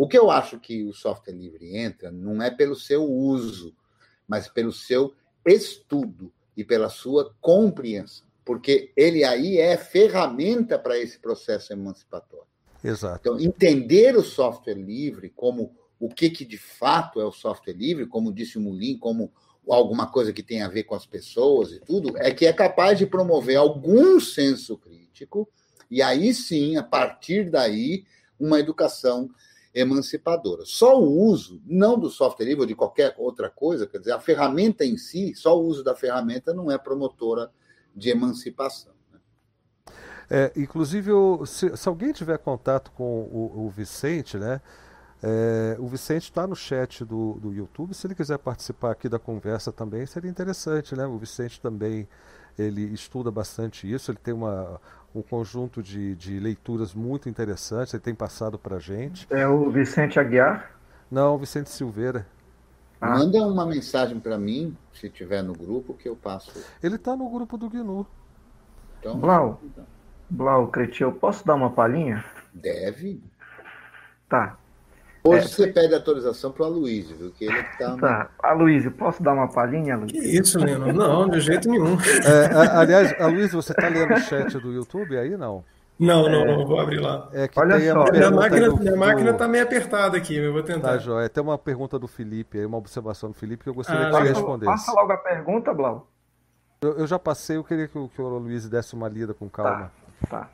O que eu acho que o software livre entra não é pelo seu uso, mas pelo seu estudo e pela sua compreensão, porque ele aí é ferramenta para esse processo emancipatório. Exato. Então, entender o software livre como o que, que de fato é o software livre, como disse o Mulin, como alguma coisa que tem a ver com as pessoas e tudo, é que é capaz de promover algum senso crítico, e aí sim, a partir daí, uma educação emancipadora. Só o uso, não do software livre ou de qualquer outra coisa, quer dizer, a ferramenta em si, só o uso da ferramenta não é promotora de emancipação. Né? É, inclusive, eu, se, se, alguém tiver contato com o, o Vicente, né? É, o Vicente está no chat do, do YouTube. Se ele quiser participar aqui da conversa também, seria interessante, né? O Vicente também ele estuda bastante isso. Ele tem uma, um conjunto de, de leituras muito interessantes, ele tem passado para a gente. É o Vicente Aguiar? Não, o Vicente Silveira. Ah. Manda uma mensagem para mim, se tiver no grupo, que eu passo. Ele está no grupo do GNU. Então, Blau, então. Blau, Cretil, eu posso dar uma palhinha? Deve. Tá. Hoje é, você pede autorização para o Aloysio, viu? Que ele tá. Tá. Aloysio, posso dar uma palhinha, Aloysio? Que isso, Leno? Não, de jeito nenhum. É, aliás, Aloysio, você está lendo o chat do YouTube aí, não? Não, não, não, vou abrir lá. É que Olha só, minha máquina, do, minha máquina tá meio apertada aqui, eu vou tentar. Tá, Joia. Tem uma pergunta do Felipe, aí, uma observação do Felipe que eu gostaria ah, que você respondesse. Passa logo a pergunta, Blau. Eu, eu já passei, eu queria que, o, que o Luiz desse uma lida com calma. Tá. tá.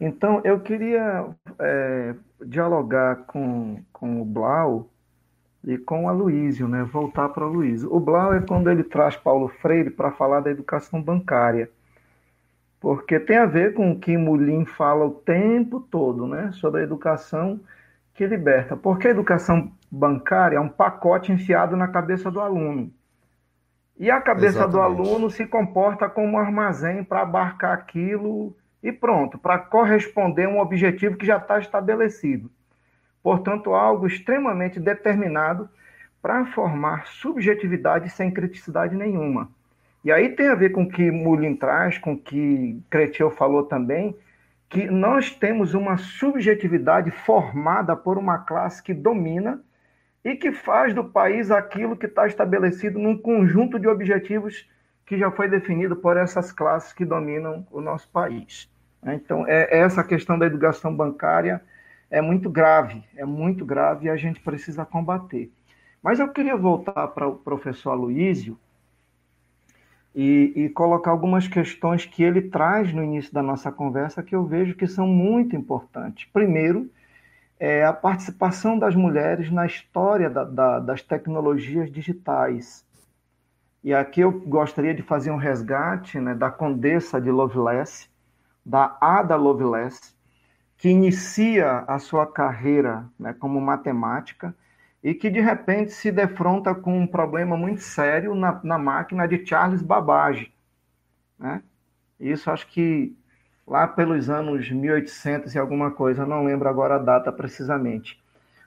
Então, eu queria é, dialogar com, com o Blau e com o Aloísio, né? voltar para o Aloísio. O Blau é quando ele traz Paulo Freire para falar da educação bancária, porque tem a ver com o que Mulim fala o tempo todo, né? sobre a educação que liberta. Porque a educação bancária é um pacote enfiado na cabeça do aluno. E a cabeça Exatamente. do aluno se comporta como um armazém para abarcar aquilo e pronto, para corresponder a um objetivo que já está estabelecido. Portanto, algo extremamente determinado para formar subjetividade sem criticidade nenhuma. E aí tem a ver com o que Mulin traz, com o que Cretiel falou também, que nós temos uma subjetividade formada por uma classe que domina e que faz do país aquilo que está estabelecido num conjunto de objetivos que já foi definido por essas classes que dominam o nosso país. Né? Então, é, é, essa questão da educação bancária é muito grave, é muito grave e a gente precisa combater. Mas eu queria voltar para o professor Aloísio e, e, colocar algumas questões que ele traz no início da nossa conversa que eu vejo que são muito importantes. Primeiro, é a participação das mulheres na história da, da, das tecnologias digitais. E aqui eu gostaria de fazer um resgate né, da Condessa de Lovelace, da Ada Lovelace, que inicia a sua carreira né, como matemática e que de repente se defronta com um problema muito sério na, na máquina de Charles Babbage. Né? Isso acho que lá pelos anos 1800 e alguma coisa, não lembro agora a data precisamente.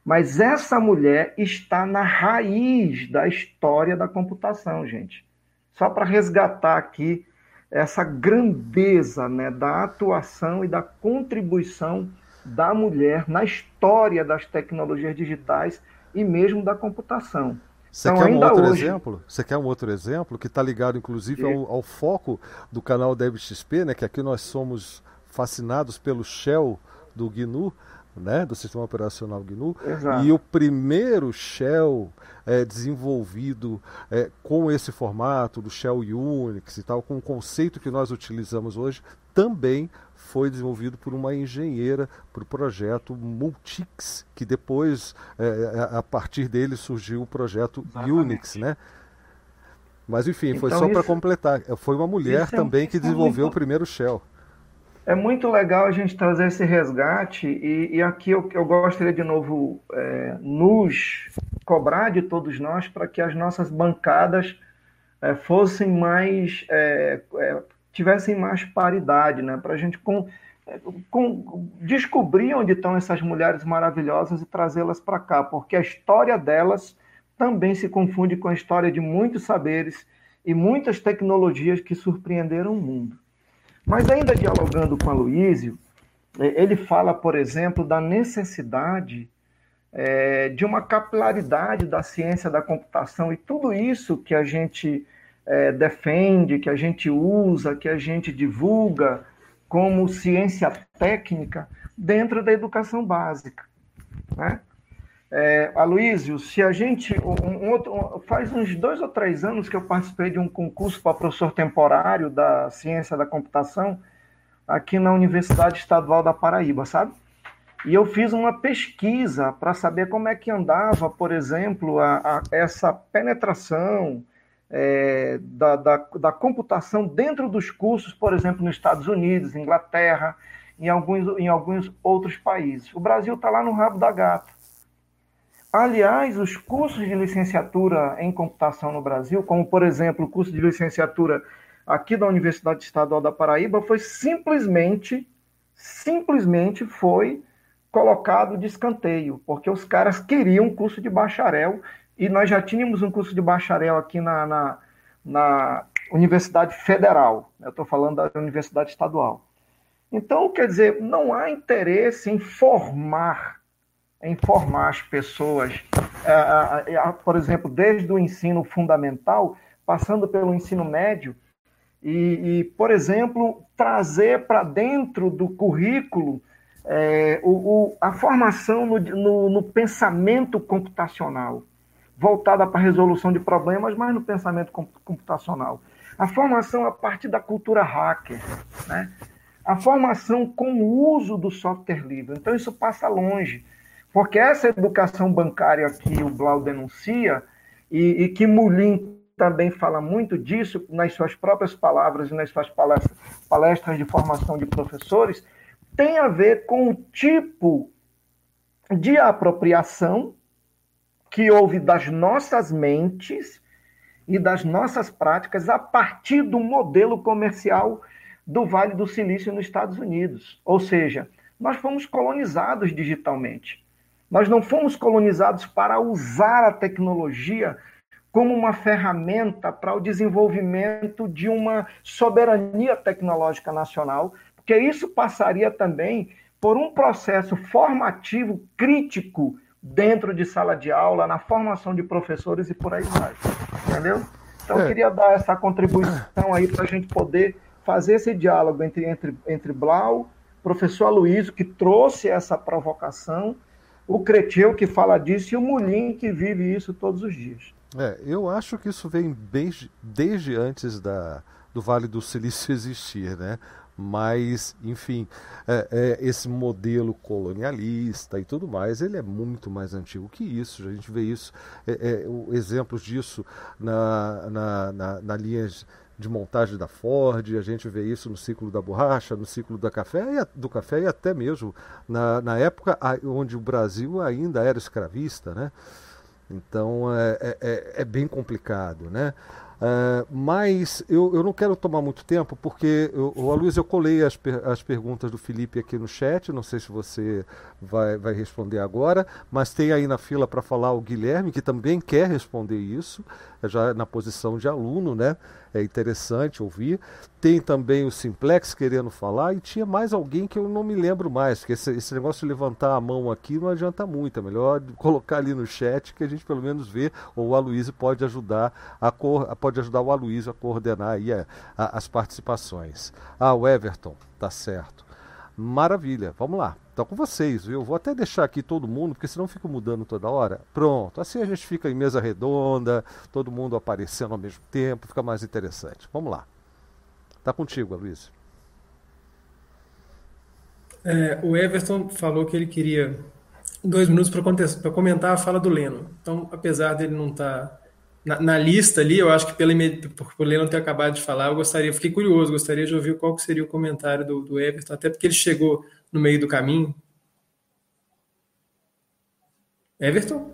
Mas essa mulher está na raiz da história da computação, gente. Só para resgatar aqui essa grandeza né, da atuação e da contribuição da mulher na história das tecnologias digitais e mesmo da computação. Você então, quer um outro hoje... exemplo? Você quer um outro exemplo que está ligado, inclusive, ao, ao, foco do canal DevXP, né? Que aqui nós somos fascinados pelo Shell do GNU, né? Do sistema operacional GNU. Exato. E o primeiro Shell é, desenvolvido é, com esse formato do Shell Unix e tal, com o conceito que nós utilizamos hoje, também foi desenvolvido por uma engenheira para o projeto Multix, que depois, é, é, a partir dele, surgiu o projeto Exatamente. Unix, né? Mas enfim, foi então, só para completar. Foi uma mulher é também que desenvolveu muito... o primeiro Shell. É muito legal a gente trazer esse resgate, e, e aqui eu, eu, gostaria de novo é, nos cobrar de todos nós para que as nossas bancadas é, fossem mais é, é tivessem mais paridade, né? Para a gente com, com, descobrir onde estão essas mulheres maravilhosas e trazê-las para cá, porque a história delas também se confunde com a história de muitos saberes e muitas tecnologias que surpreenderam o mundo. Mas ainda dialogando com a Luísio, é, ele fala, por exemplo, da necessidade é, de uma capilaridade da ciência da computação e tudo isso que a gente é, defende, que a gente usa, que a gente divulga como ciência técnica dentro da educação básica. Né? É, Aloysio, se a gente. Um, um outro, faz uns dois ou três anos que eu participei de um concurso para professor temporário da ciência da computação aqui na Universidade Estadual da Paraíba, sabe? E eu fiz uma pesquisa para saber como é que andava, por exemplo, a, a essa penetração, é, da, da, da, computação dentro dos cursos, por exemplo, nos Estados Unidos, Inglaterra, em alguns, em alguns outros países. O Brasil está lá no rabo da gata. Aliás, os cursos de licenciatura em computação no Brasil, como por exemplo o curso de licenciatura aqui da Universidade Estadual da Paraíba, foi simplesmente, simplesmente foi colocado de escanteio, porque os caras queriam um curso de bacharel e nós já tínhamos um curso de bacharel aqui na, na, na Universidade Federal, eu estou falando da Universidade Estadual. Então, quer dizer, não há interesse em formar, em formar as pessoas, é, é, é, por exemplo, desde o ensino fundamental, passando pelo ensino médio, e, e por exemplo, trazer para dentro do currículo é, o, o, a formação no, no, no pensamento computacional voltada para a resolução de problemas, mas no pensamento computacional. A formação a partir da cultura hacker, né? a formação com o uso do software livre. Então, isso passa longe, porque essa educação bancária que o Blau denuncia, e, e que Mulin também fala muito disso nas suas próprias palavras e nas suas palestras, palestras de formação de professores, tem a ver com o tipo de apropriação que houve das nossas mentes e das nossas práticas a partir do modelo comercial do Vale do Silício nos Estados Unidos. Ou seja, nós fomos colonizados digitalmente. Nós não fomos colonizados para usar a tecnologia como uma ferramenta para o desenvolvimento de uma soberania tecnológica nacional, porque isso passaria também por um processo formativo crítico dentro de sala de aula, na formação de professores e por aí vai. Entendeu? Então, é. eu queria dar essa contribuição aí para a gente poder fazer esse diálogo entre, entre, entre Blau, professor Aloysio, que trouxe essa provocação, o Creteu, que fala disso, e o Mulim, que vive isso todos os dias. É, eu acho que isso vem desde, desde antes da, do Vale do Silício existir, né? mas enfim é, é, esse modelo colonialista e tudo mais ele é muito mais antigo que isso a gente vê isso é, é exemplos disso na, na, na, na linha de montagem da Ford a gente vê isso no ciclo da borracha no ciclo da café do café e até mesmo na, na época onde o Brasil ainda era escravista né Então é, é, é, é bem complicado, né? Uh, mas eu, eu não quero tomar muito tempo, porque, o Luiz, eu colei as, per, as perguntas do Felipe aqui no chat, não sei se você vai, vai responder agora, mas tem aí na fila para falar o Guilherme, que também quer responder isso, já na posição de aluno, né? É interessante ouvir. Tem também o Simplex querendo falar e tinha mais alguém que eu não me lembro mais, porque esse, esse negócio de levantar a mão aqui não adianta muito, é melhor colocar ali no chat que a gente pelo menos vê, ou o Aloysio pode ajudar a cor, pode ajudar o Aloysio a coordenar aí a, a, as participações. Ah, o Everton, tá certo. Maravilha, vamos lá. Tá com vocês, viu? Vou até deixar aqui todo mundo, porque senão fica mudando toda hora. Pronto, assim a gente fica em mesa redonda, todo mundo aparecendo ao mesmo tempo, fica mais interessante. Vamos lá. Tá contigo, Luiz. É, o Everton falou que ele queria dois minutos para comentar a fala do Leno. Então, apesar dele não estar tá na, na, lista ali, eu acho que pela, por, por Leno ter acabado de falar, eu gostaria, fiquei curioso, gostaria de ouvir qual seria o comentário do, do Everton, até porque ele chegou no meio do caminho. Everton?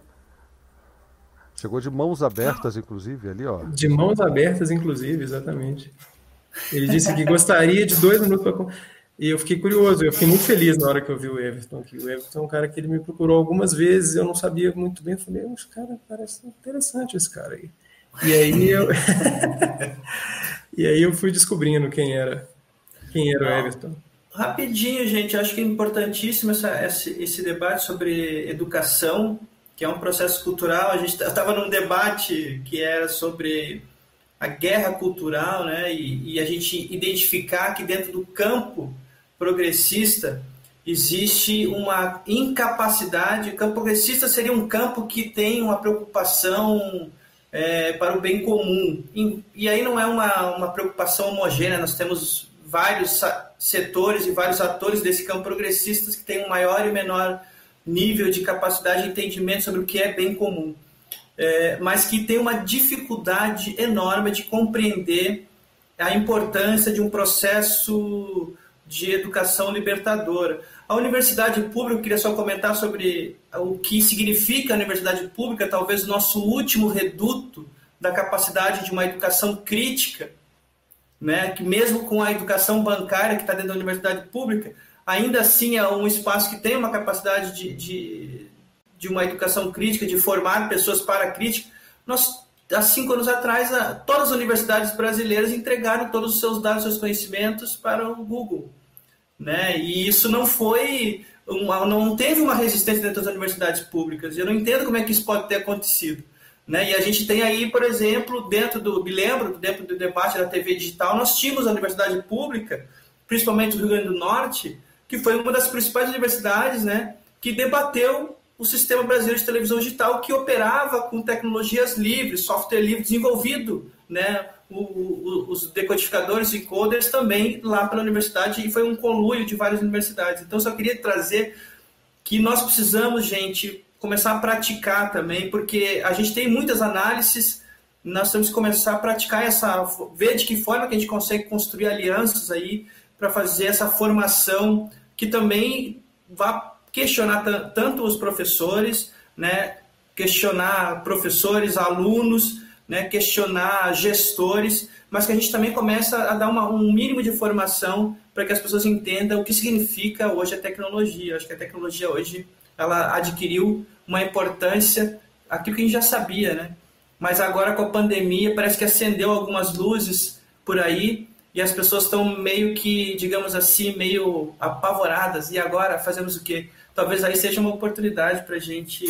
Chegou de mãos abertas, inclusive, ali, ó. De mãos abertas, inclusive, exatamente. Ele disse que gostaria de dois minutos para. E eu fiquei curioso, eu fiquei muito feliz na hora que eu vi o Everton aqui. O Everton é um cara que ele me procurou algumas vezes, eu não sabia muito bem. Eu falei, esse cara parece interessante esse cara aí. E aí eu. e aí eu fui descobrindo quem era. Quem era o Everton. Rapidinho, gente, acho que é importantíssimo essa, esse, esse debate sobre educação, que é um processo cultural. A gente estava num debate que era sobre a guerra cultural, né? E, e, a gente identificar que dentro do campo progressista existe uma incapacidade. O campo progressista seria um campo que tem uma preocupação é, para o bem comum. E, e, aí não é uma, uma preocupação homogênea, nós temos vários setores e vários atores desse campo progressistas que têm um maior e menor nível de capacidade de entendimento sobre o que é bem comum. É, mas que tem uma dificuldade enorme de compreender a importância de um processo de educação libertadora. A universidade pública, eu queria só comentar sobre o que significa a universidade pública, talvez o nosso último reduto da capacidade de uma educação crítica, né, que mesmo com a educação bancária que está dentro da universidade pública, ainda assim é um espaço que tem uma capacidade de, de, de uma educação crítica, de formar pessoas para a crítica. Nós, há cinco anos atrás, todas as universidades brasileiras entregaram todos os seus dados, seus conhecimentos para o Google né? E isso não foi uma, não teve uma resistência dentro das universidades públicas. Eu não entendo como é que isso pode ter acontecido, né? E a gente tem aí, por exemplo, dentro do, me lembro, dentro do debate da TV digital, nós tínhamos a universidade pública, principalmente do Rio Grande do Norte, que foi uma das principais universidades, né, que debateu o sistema brasileiro de televisão digital que operava com tecnologias livres, software livre desenvolvido, né, o, o, os decodificadores e coders também lá pela universidade e foi um conluio de várias universidades. Então, só queria trazer que nós precisamos, gente, começar a praticar também, porque a gente tem muitas análises, nós temos que começar a praticar essa, ver de que forma que a gente consegue construir alianças aí para fazer essa formação que também vá questionar tanto os professores, né, questionar professores, alunos, né, questionar gestores, mas que a gente também começa a dar uma, um mínimo de formação para que as pessoas entendam o que significa hoje a tecnologia. Acho que a tecnologia hoje ela adquiriu uma importância, aquilo que a gente já sabia, né? Mas agora com a pandemia parece que acendeu algumas luzes por aí e as pessoas estão meio que, digamos assim, meio apavoradas. E agora fazemos o quê? Talvez aí seja uma oportunidade para a gente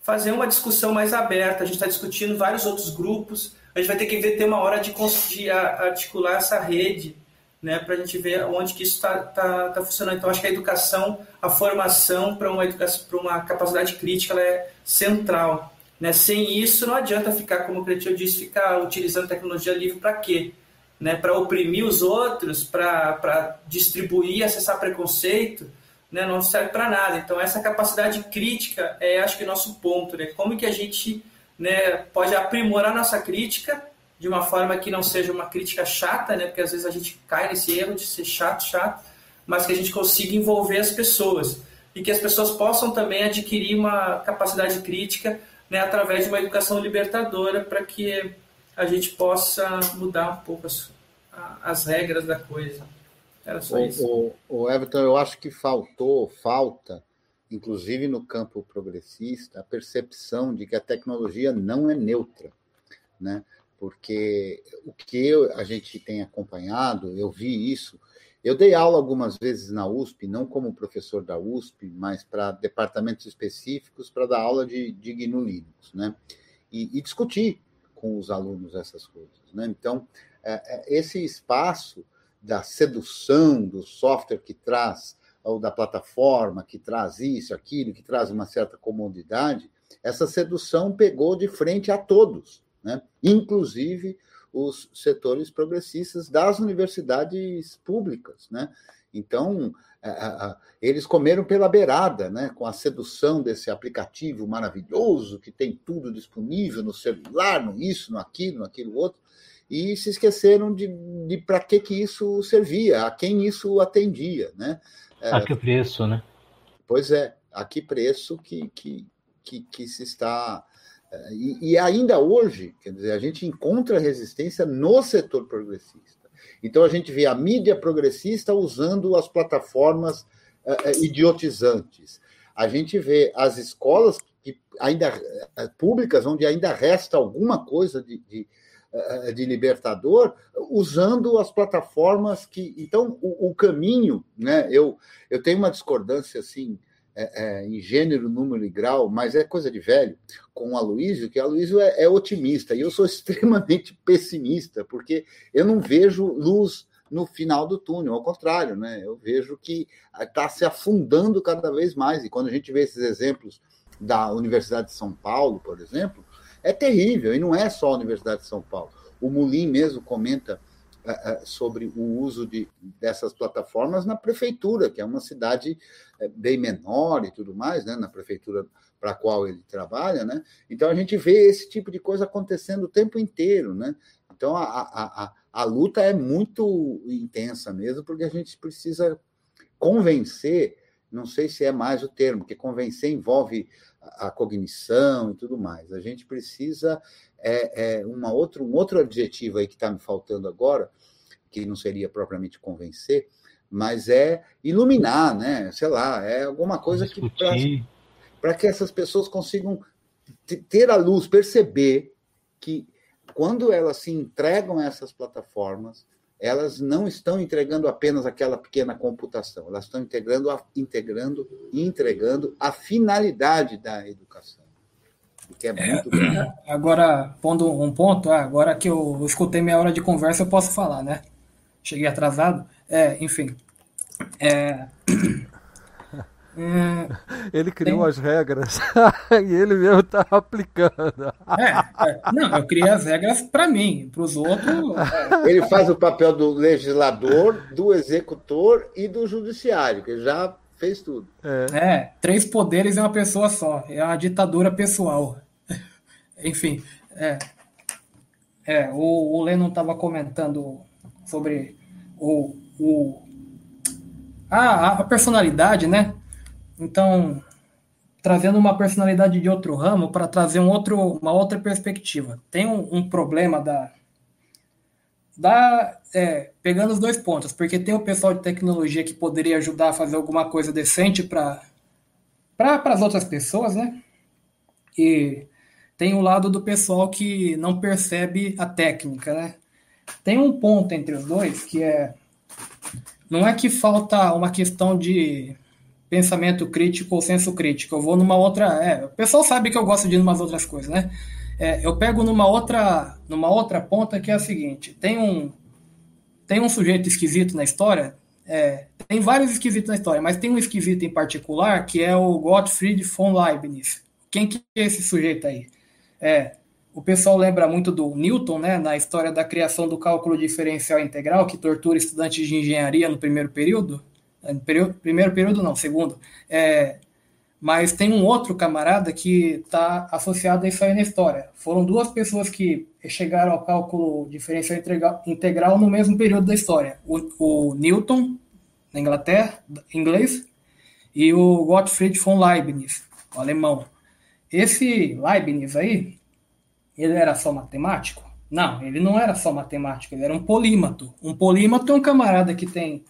fazer uma discussão mais aberta. A gente está discutindo vários outros grupos. A gente vai ter que ver, ter uma hora de, de articular essa rede, né, para a gente ver onde que isso está tá, tá funcionando. Então, acho que a educação, a formação para uma educação, para uma capacidade crítica, ela é central. Né? Sem isso, não adianta ficar, como o Cretinho disse, ficar utilizando tecnologia livre para quê? Né? Para oprimir os outros, para distribuir, acessar preconceito né, não serve para nada. Então, essa capacidade crítica é, acho que, nosso ponto. Né? Como que a gente né, pode aprimorar nossa crítica de uma forma que não seja uma crítica chata, né? porque às vezes a gente cai nesse erro de ser chato, chato, mas que a gente consiga envolver as pessoas e que as pessoas possam também adquirir uma capacidade crítica né, através de uma educação libertadora para que a gente possa mudar um pouco as, as regras da coisa. Era só o, isso. O, o Everton, eu acho que faltou, falta, inclusive no campo progressista, a percepção de que a tecnologia não é neutra, né? Porque o que a gente tem acompanhado, eu vi isso eu dei aula algumas vezes na USP, não como professor da USP, mas para departamentos específicos para dar aula de, de GNU Linux, né? E, e, discutir com os alunos essas coisas, né? Então, é, é, esse espaço da sedução do software que traz, ou da plataforma que traz isso, aquilo, que traz uma certa comodidade, essa sedução pegou de frente a todos, né? Inclusive os setores progressistas das universidades públicas, né? Então, eles comeram pela beirada, né? Com a sedução desse aplicativo maravilhoso que tem tudo disponível no celular, no isso, no aquilo, no aquilo outro, e se esqueceram de, de para que que isso servia, a quem isso atendia, né? A que preço, né? Pois é, a que preço que, que, que, que se está e, e, ainda hoje, quer dizer, a gente encontra resistência no setor progressista. Então a gente vê a mídia progressista usando as plataformas uh, idiotizantes. A gente vê as escolas que ainda públicas, onde ainda resta alguma coisa de, de, de libertador, usando as plataformas que. Então, o, o, caminho, né? Eu, eu tenho uma discordância assim é, é, em gênero, número e grau, mas é coisa de velho, com o Aloysio, que o Aloysio é, é otimista, e eu sou extremamente pessimista, porque eu não vejo luz no final do túnel, ao contrário, né? Eu vejo que está se afundando cada vez mais, e quando a gente vê esses exemplos da Universidade de São Paulo, por exemplo, é terrível, e não é só a Universidade de São Paulo. O Mulim mesmo comenta é, é, sobre o uso de, dessas plataformas na prefeitura, que é uma cidade é, bem menor e tudo mais, né, na prefeitura para a qual ele trabalha, né? Então a gente vê esse tipo de coisa acontecendo o tempo inteiro, né? Então a, a, a, a luta é muito intensa mesmo, porque a gente precisa convencer, não sei se é mais o termo, porque convencer envolve a cognição e tudo mais. A gente precisa é, é uma outro, um outro adjetivo aí que está me faltando agora, que não seria propriamente convencer, mas é iluminar, né? Sei lá, é alguma coisa que para que essas pessoas consigam ter a luz, perceber que quando elas se entregam a essas plataformas, elas não estão entregando apenas aquela pequena computação, elas estão integrando, integrando e entregando a finalidade da educação. Que é, é muito é, Agora, pondo um ponto, ah, agora que eu escutei minha hora de conversa, eu posso falar, né? Cheguei atrasado. É, enfim. É, ele criou tem... as regras e ele mesmo está aplicando. É, é, não, eu criei as regras para mim, para os outros. É. Ele faz o papel do legislador, do executor e do judiciário, que já fez tudo. É. é, três poderes em uma pessoa só. É uma ditadura pessoal. Enfim, é. É, o, o Lennon estava comentando sobre o, o a, a personalidade, né? Então, trazendo uma personalidade de outro ramo para trazer um outro, uma outra perspectiva. Tem um, um problema da. da é, pegando os dois pontos, porque tem o pessoal de tecnologia que poderia ajudar a fazer alguma coisa decente para as outras pessoas, né? E tem o lado do pessoal que não percebe a técnica, né? Tem um ponto entre os dois que é. Não é que falta uma questão de pensamento crítico ou senso crítico. Eu vou numa outra. É, o pessoal sabe que eu gosto de ir umas outras coisas, né? É, eu pego numa outra, numa outra ponta que é a seguinte: tem um, tem um sujeito esquisito na história. É, tem vários esquisitos na história, mas tem um esquisito em particular que é o Gottfried von Leibniz. Quem que é esse sujeito aí? É, o pessoal lembra muito do Newton, né, na história da criação do cálculo diferencial integral, que tortura estudantes de engenharia no primeiro período. Período, primeiro período não, segundo. É, mas tem um outro camarada que está associado a isso aí na história. Foram duas pessoas que chegaram ao cálculo diferencial integral no mesmo período da história. O, o Newton, na Inglaterra, inglês, e o Gottfried von Leibniz, alemão. esse Leibniz aí, ele era só matemático? Não, ele não era só matemático, ele era um polímato. Um polímato é um camarada que tem,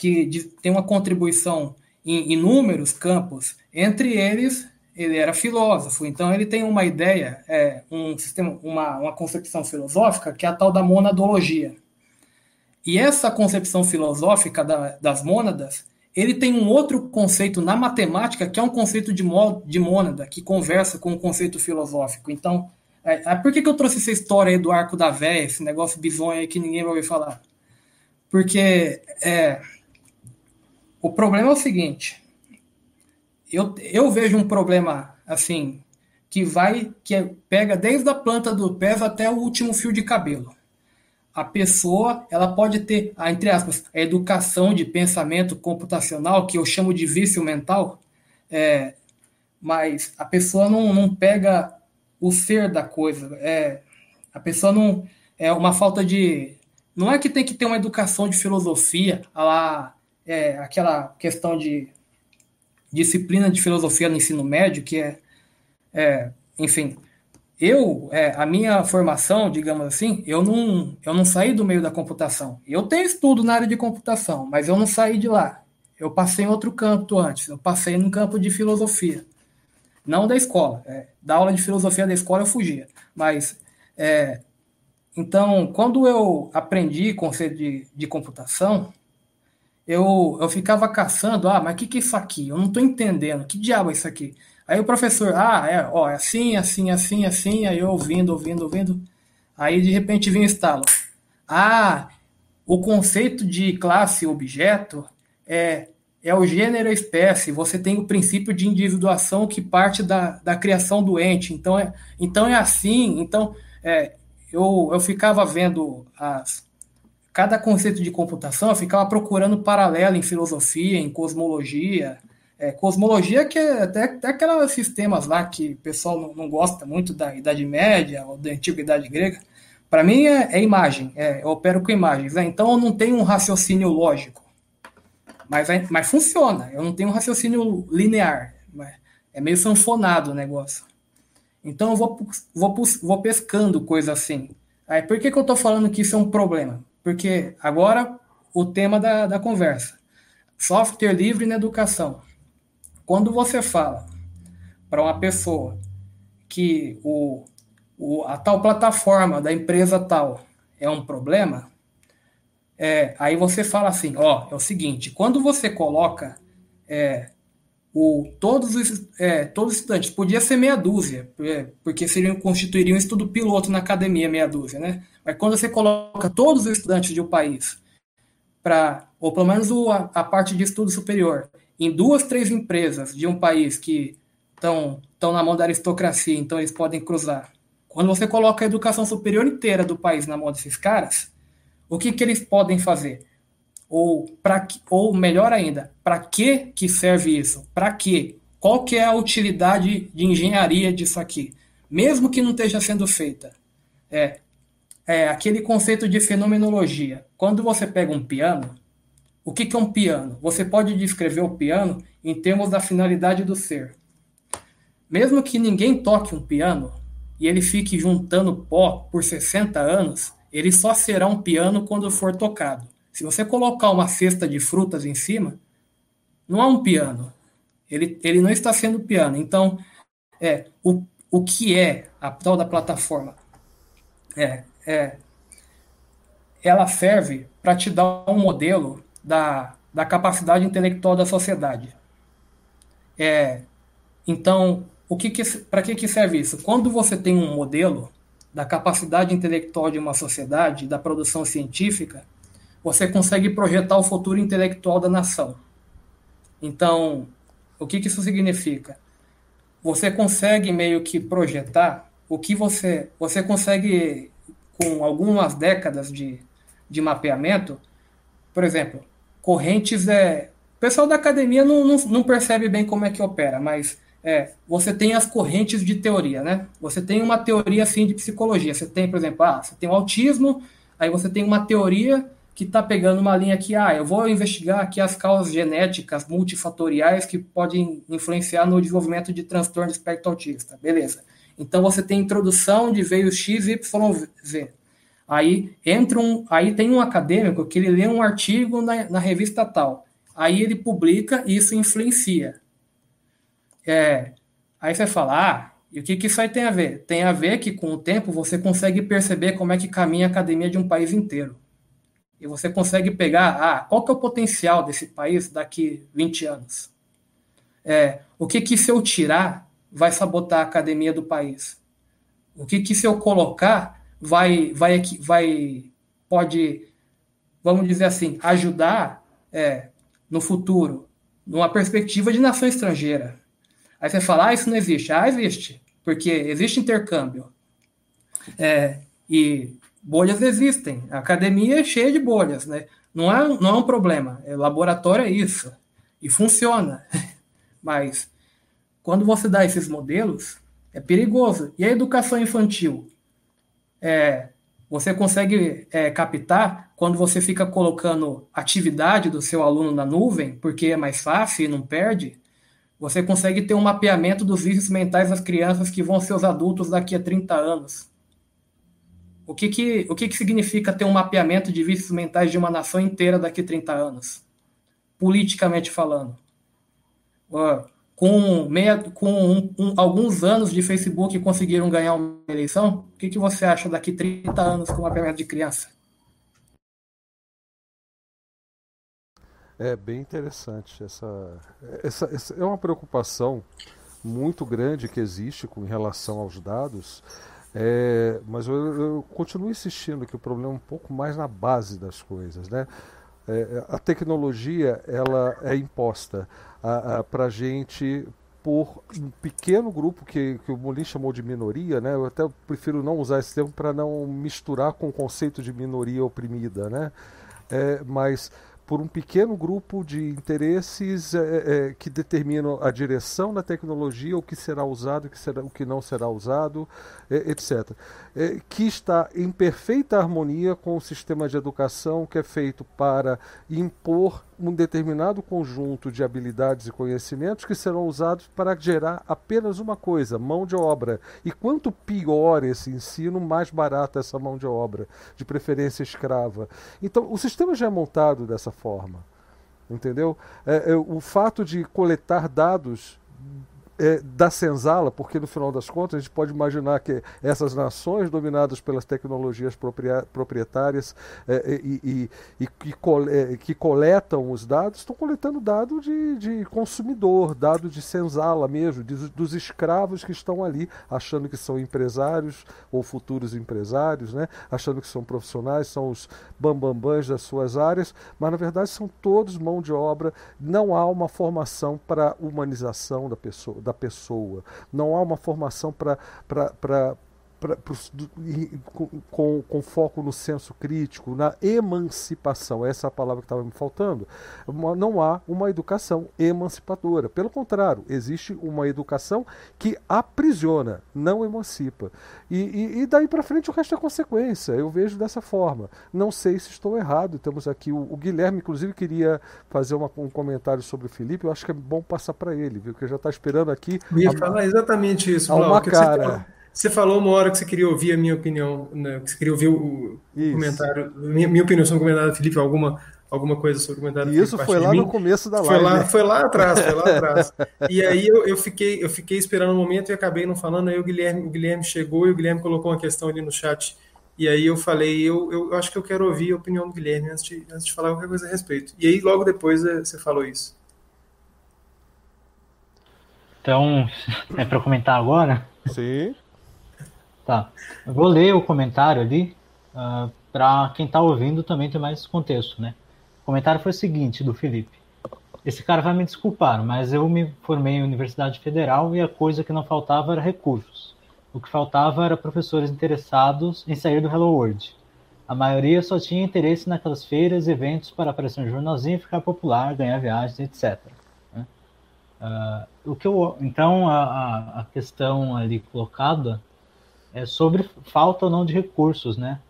que tem uma contribuição em inúmeros campos, entre eles ele era filósofo, então ele tem uma ideia, é, um sistema, uma, uma concepção filosófica que é a tal da monadologia. E essa concepção filosófica da, das mônadas, ele tem um outro conceito na matemática que é um conceito de, mo, de mônada, que conversa com o um conceito filosófico. Então, é, é, por que, que eu trouxe essa história aí do arco da véia, esse negócio bizonho aí que ninguém vai ouvir falar? Porque é, o problema é o seguinte, eu, eu vejo um problema assim que vai que é, pega desde a planta do pé até o último fio de cabelo. A pessoa ela pode ter, entre aspas, a educação de pensamento computacional que eu chamo de vício mental, é, mas a pessoa não, não pega o ser da coisa. É, a pessoa não é uma falta de não é que tem que ter uma educação de filosofia, lá é, aquela questão de disciplina de filosofia no ensino médio, que é, é enfim, eu, é, a minha formação, digamos assim, eu não, eu não saí do meio da computação. Eu tenho estudo na área de computação, mas eu não saí de lá. Eu passei em outro campo antes, eu passei no campo de filosofia. Não da escola. É, da aula de filosofia da escola eu fugia. Mas, é, então, quando eu aprendi conceito de, de computação, eu, eu ficava caçando, ah, mas o que, que é isso aqui? Eu não estou entendendo, que diabo é isso aqui? Aí o professor, ah, é, ó, é assim, assim, assim, assim, aí eu ouvindo, ouvindo, ouvindo, aí de repente vinha o estalo. Ah, o conceito de classe objeto é, é o gênero espécie, você tem o princípio de individuação que parte da, da criação do ente, então é, então é assim, então é, eu, eu ficava vendo as, cada conceito de computação eu ficava procurando paralelo em filosofia, em cosmologia. É, cosmologia que é até, até aqueles sistemas lá que o pessoal não, não, gosta muito da Idade Média ou da Antiguidade Grega. Para mim é, é, imagem, é, eu opero com imagens. Né? Então eu não tenho um raciocínio lógico, mas, é, mas funciona. Eu não tenho um raciocínio linear. É meio sanfonado o negócio. Então eu vou, vou, vou pescando coisa assim. Aí, por que, que eu estou falando que isso é um problema? Porque agora o tema da, da conversa: software livre na educação. Quando você fala para uma pessoa que o, o, a tal plataforma da empresa tal é um problema, é, aí você fala assim: ó, é o seguinte, quando você coloca é, o, todos, os, é, todos os estudantes, podia ser meia dúzia, é, porque seriam, constituiriam um estudo piloto na academia, meia dúzia, né? Mas quando você coloca todos os estudantes de um país para, ou pelo menos a, a, parte de estudo superior, em duas, três empresas de um país que estão na mão da aristocracia, então eles podem cruzar. Quando você coloca a educação superior inteira do país na mão desses caras, o que, que eles podem fazer? Ou, pra, ou melhor ainda, para que, que serve isso? Para quê? Qual que é a utilidade de engenharia disso aqui? Mesmo que não esteja sendo feita. É, é aquele conceito de fenomenologia. Quando você pega um piano, o que, que é um piano? Você pode descrever o piano em termos da finalidade do ser. Mesmo que ninguém toque um piano e ele fique juntando pó por 60 anos, ele só será um piano quando for tocado. Se você colocar uma cesta de frutas em cima, não é um piano. Ele, ele não está sendo piano. Então, é o, o que é a tal da plataforma? É, é ela serve para te dar um modelo da, da capacidade intelectual da sociedade. É, então, o que, que para que, que serve isso? Quando você tem um modelo da capacidade intelectual de uma sociedade, da produção científica, você consegue projetar o futuro intelectual da nação. Então, o que, que isso significa? Você consegue meio que projetar o que você. Você consegue, com algumas décadas de, de mapeamento, por exemplo, correntes é. O pessoal da academia não, não, não percebe bem como é que opera, mas é, você tem as correntes de teoria, né? Você tem uma teoria assim de psicologia. Você tem, por exemplo, ah, você tem o autismo, aí você tem uma teoria que está pegando uma linha que, ah, eu vou investigar aqui as causas genéticas multifatoriais que podem influenciar no desenvolvimento de transtorno de espectro autista. Beleza. Então você tem introdução de veios X, Y, Z. Aí entra um, aí tem um acadêmico que ele lê um artigo na, na revista tal. Aí ele publica e isso influencia. É, aí você fala, ah, e o que, que isso aí tem a ver? Tem a ver que com o tempo você consegue perceber como é que caminha a academia de um país inteiro. E você consegue pegar, ah, qual que é o potencial desse país daqui 20 anos? É, o que que se eu tirar vai sabotar a academia do país? O que que se eu colocar vai, vai, vai pode, vamos dizer assim, ajudar é, no futuro, numa perspectiva de nação estrangeira? Aí você fala, ah, isso não existe. Ah, existe, porque existe intercâmbio. É, e bolhas existem. A academia é cheia de bolhas, né? Não é, não é um problema. É, laboratório é isso. E funciona. Mas quando você dá esses modelos, é perigoso. E a educação infantil? É, você consegue é, captar quando você fica colocando atividade do seu aluno na nuvem, porque é mais fácil e não perde, você consegue ter um mapeamento dos vícios mentais das crianças que vão ser os adultos daqui a 30 anos. O que, que, o que, que significa ter um mapeamento de vícios mentais de uma nação inteira daqui a 30 anos? Politicamente falando. Uh, com, meia, com um, um, alguns anos de Facebook conseguiram ganhar uma eleição, o que, que você acha daqui a 30 anos com mapeamento de criança? É bem interessante. Essa, essa, essa, é uma preocupação muito grande que existe com relação aos dados, é, mas eu, eu, continuo insistindo que o problema é um pouco mais na base das coisas. Né? É, a tecnologia ela é imposta para a gente por um pequeno grupo que, que o Molin chamou de minoria, né? eu até prefiro não usar esse termo para não misturar com o conceito de minoria oprimida, né? É, mas por um pequeno grupo de interesses é, é, que determinam a direção da tecnologia, o que será usado, o que, será, o que não será usado, é, etc. É, que está em perfeita harmonia com o sistema de educação que é feito para impor um determinado conjunto de habilidades e conhecimentos que serão usados para gerar apenas uma coisa, mão de obra. E quanto pior esse ensino, mais barata essa mão de obra, de preferência escrava. Então, o sistema já é montado dessa forma. Entendeu? É, é, o fato de coletar dados é, da senzala, porque no final das contas a gente pode imaginar que essas nações dominadas pelas tecnologias proprietárias é, e, e, e que, é, que, coletam os dados estão coletando dado de, de consumidor, dado de senzala mesmo, de, dos escravos que estão ali, achando que são empresários ou futuros empresários, né? achando que são profissionais, são os bambambãs das suas áreas, mas na verdade são todos mão de obra, não há uma formação para humanização da pessoa da pessoa. Não há uma formação para pra, com, com, foco no senso crítico, na emancipação, essa é a palavra que estava me faltando. Não há uma educação emancipadora. Pelo contrário, existe uma educação que aprisiona, não emancipa. E, e, e daí para frente o resto é consequência. Eu vejo dessa forma. Não sei se estou errado. Temos aqui o, o Guilherme, inclusive, queria fazer uma, um comentário sobre o Felipe. Eu acho que é bom passar para ele, viu? Que já está esperando aqui. Ia a, falar exatamente isso. uma cara. Você falou uma hora que você queria ouvir a minha opinião, né? que você queria ouvir o Isso. comentário, minha, minha opinião sobre o comentário do Felipe, alguma, alguma coisa sobre o comentário do Felipe. Isso foi lá no começo da live. Foi lá, foi lá atrás, foi lá atrás. e aí eu, eu, fiquei, eu fiquei esperando um momento e acabei não falando, aí o Guilherme, o Guilherme chegou e o Guilherme colocou uma questão ali no chat. E aí eu falei, eu, eu acho que eu quero ouvir a opinião do Guilherme antes de, antes de falar qualquer coisa a respeito. E aí logo depois eh, você falou isso. Então, é para comentar agora? Sim. Tá. Eu vou ler o comentário ali uh, ah, para quem está ouvindo também ter mais contexto, né? O comentário foi o seguinte do Felipe. Esse cara vai me desculpar, mas eu me formei em Universidade Federal e a coisa que não faltava era recursos. O que faltava era professores interessados em sair do Hello World. A maioria só tinha interesse naquelas feiras e eventos para aparecer no jornalzinho, ficar popular, ganhar viagens, etc. Uh, o que eu, então, a, a questão ali colocada é sobre falta ou não de recursos, né?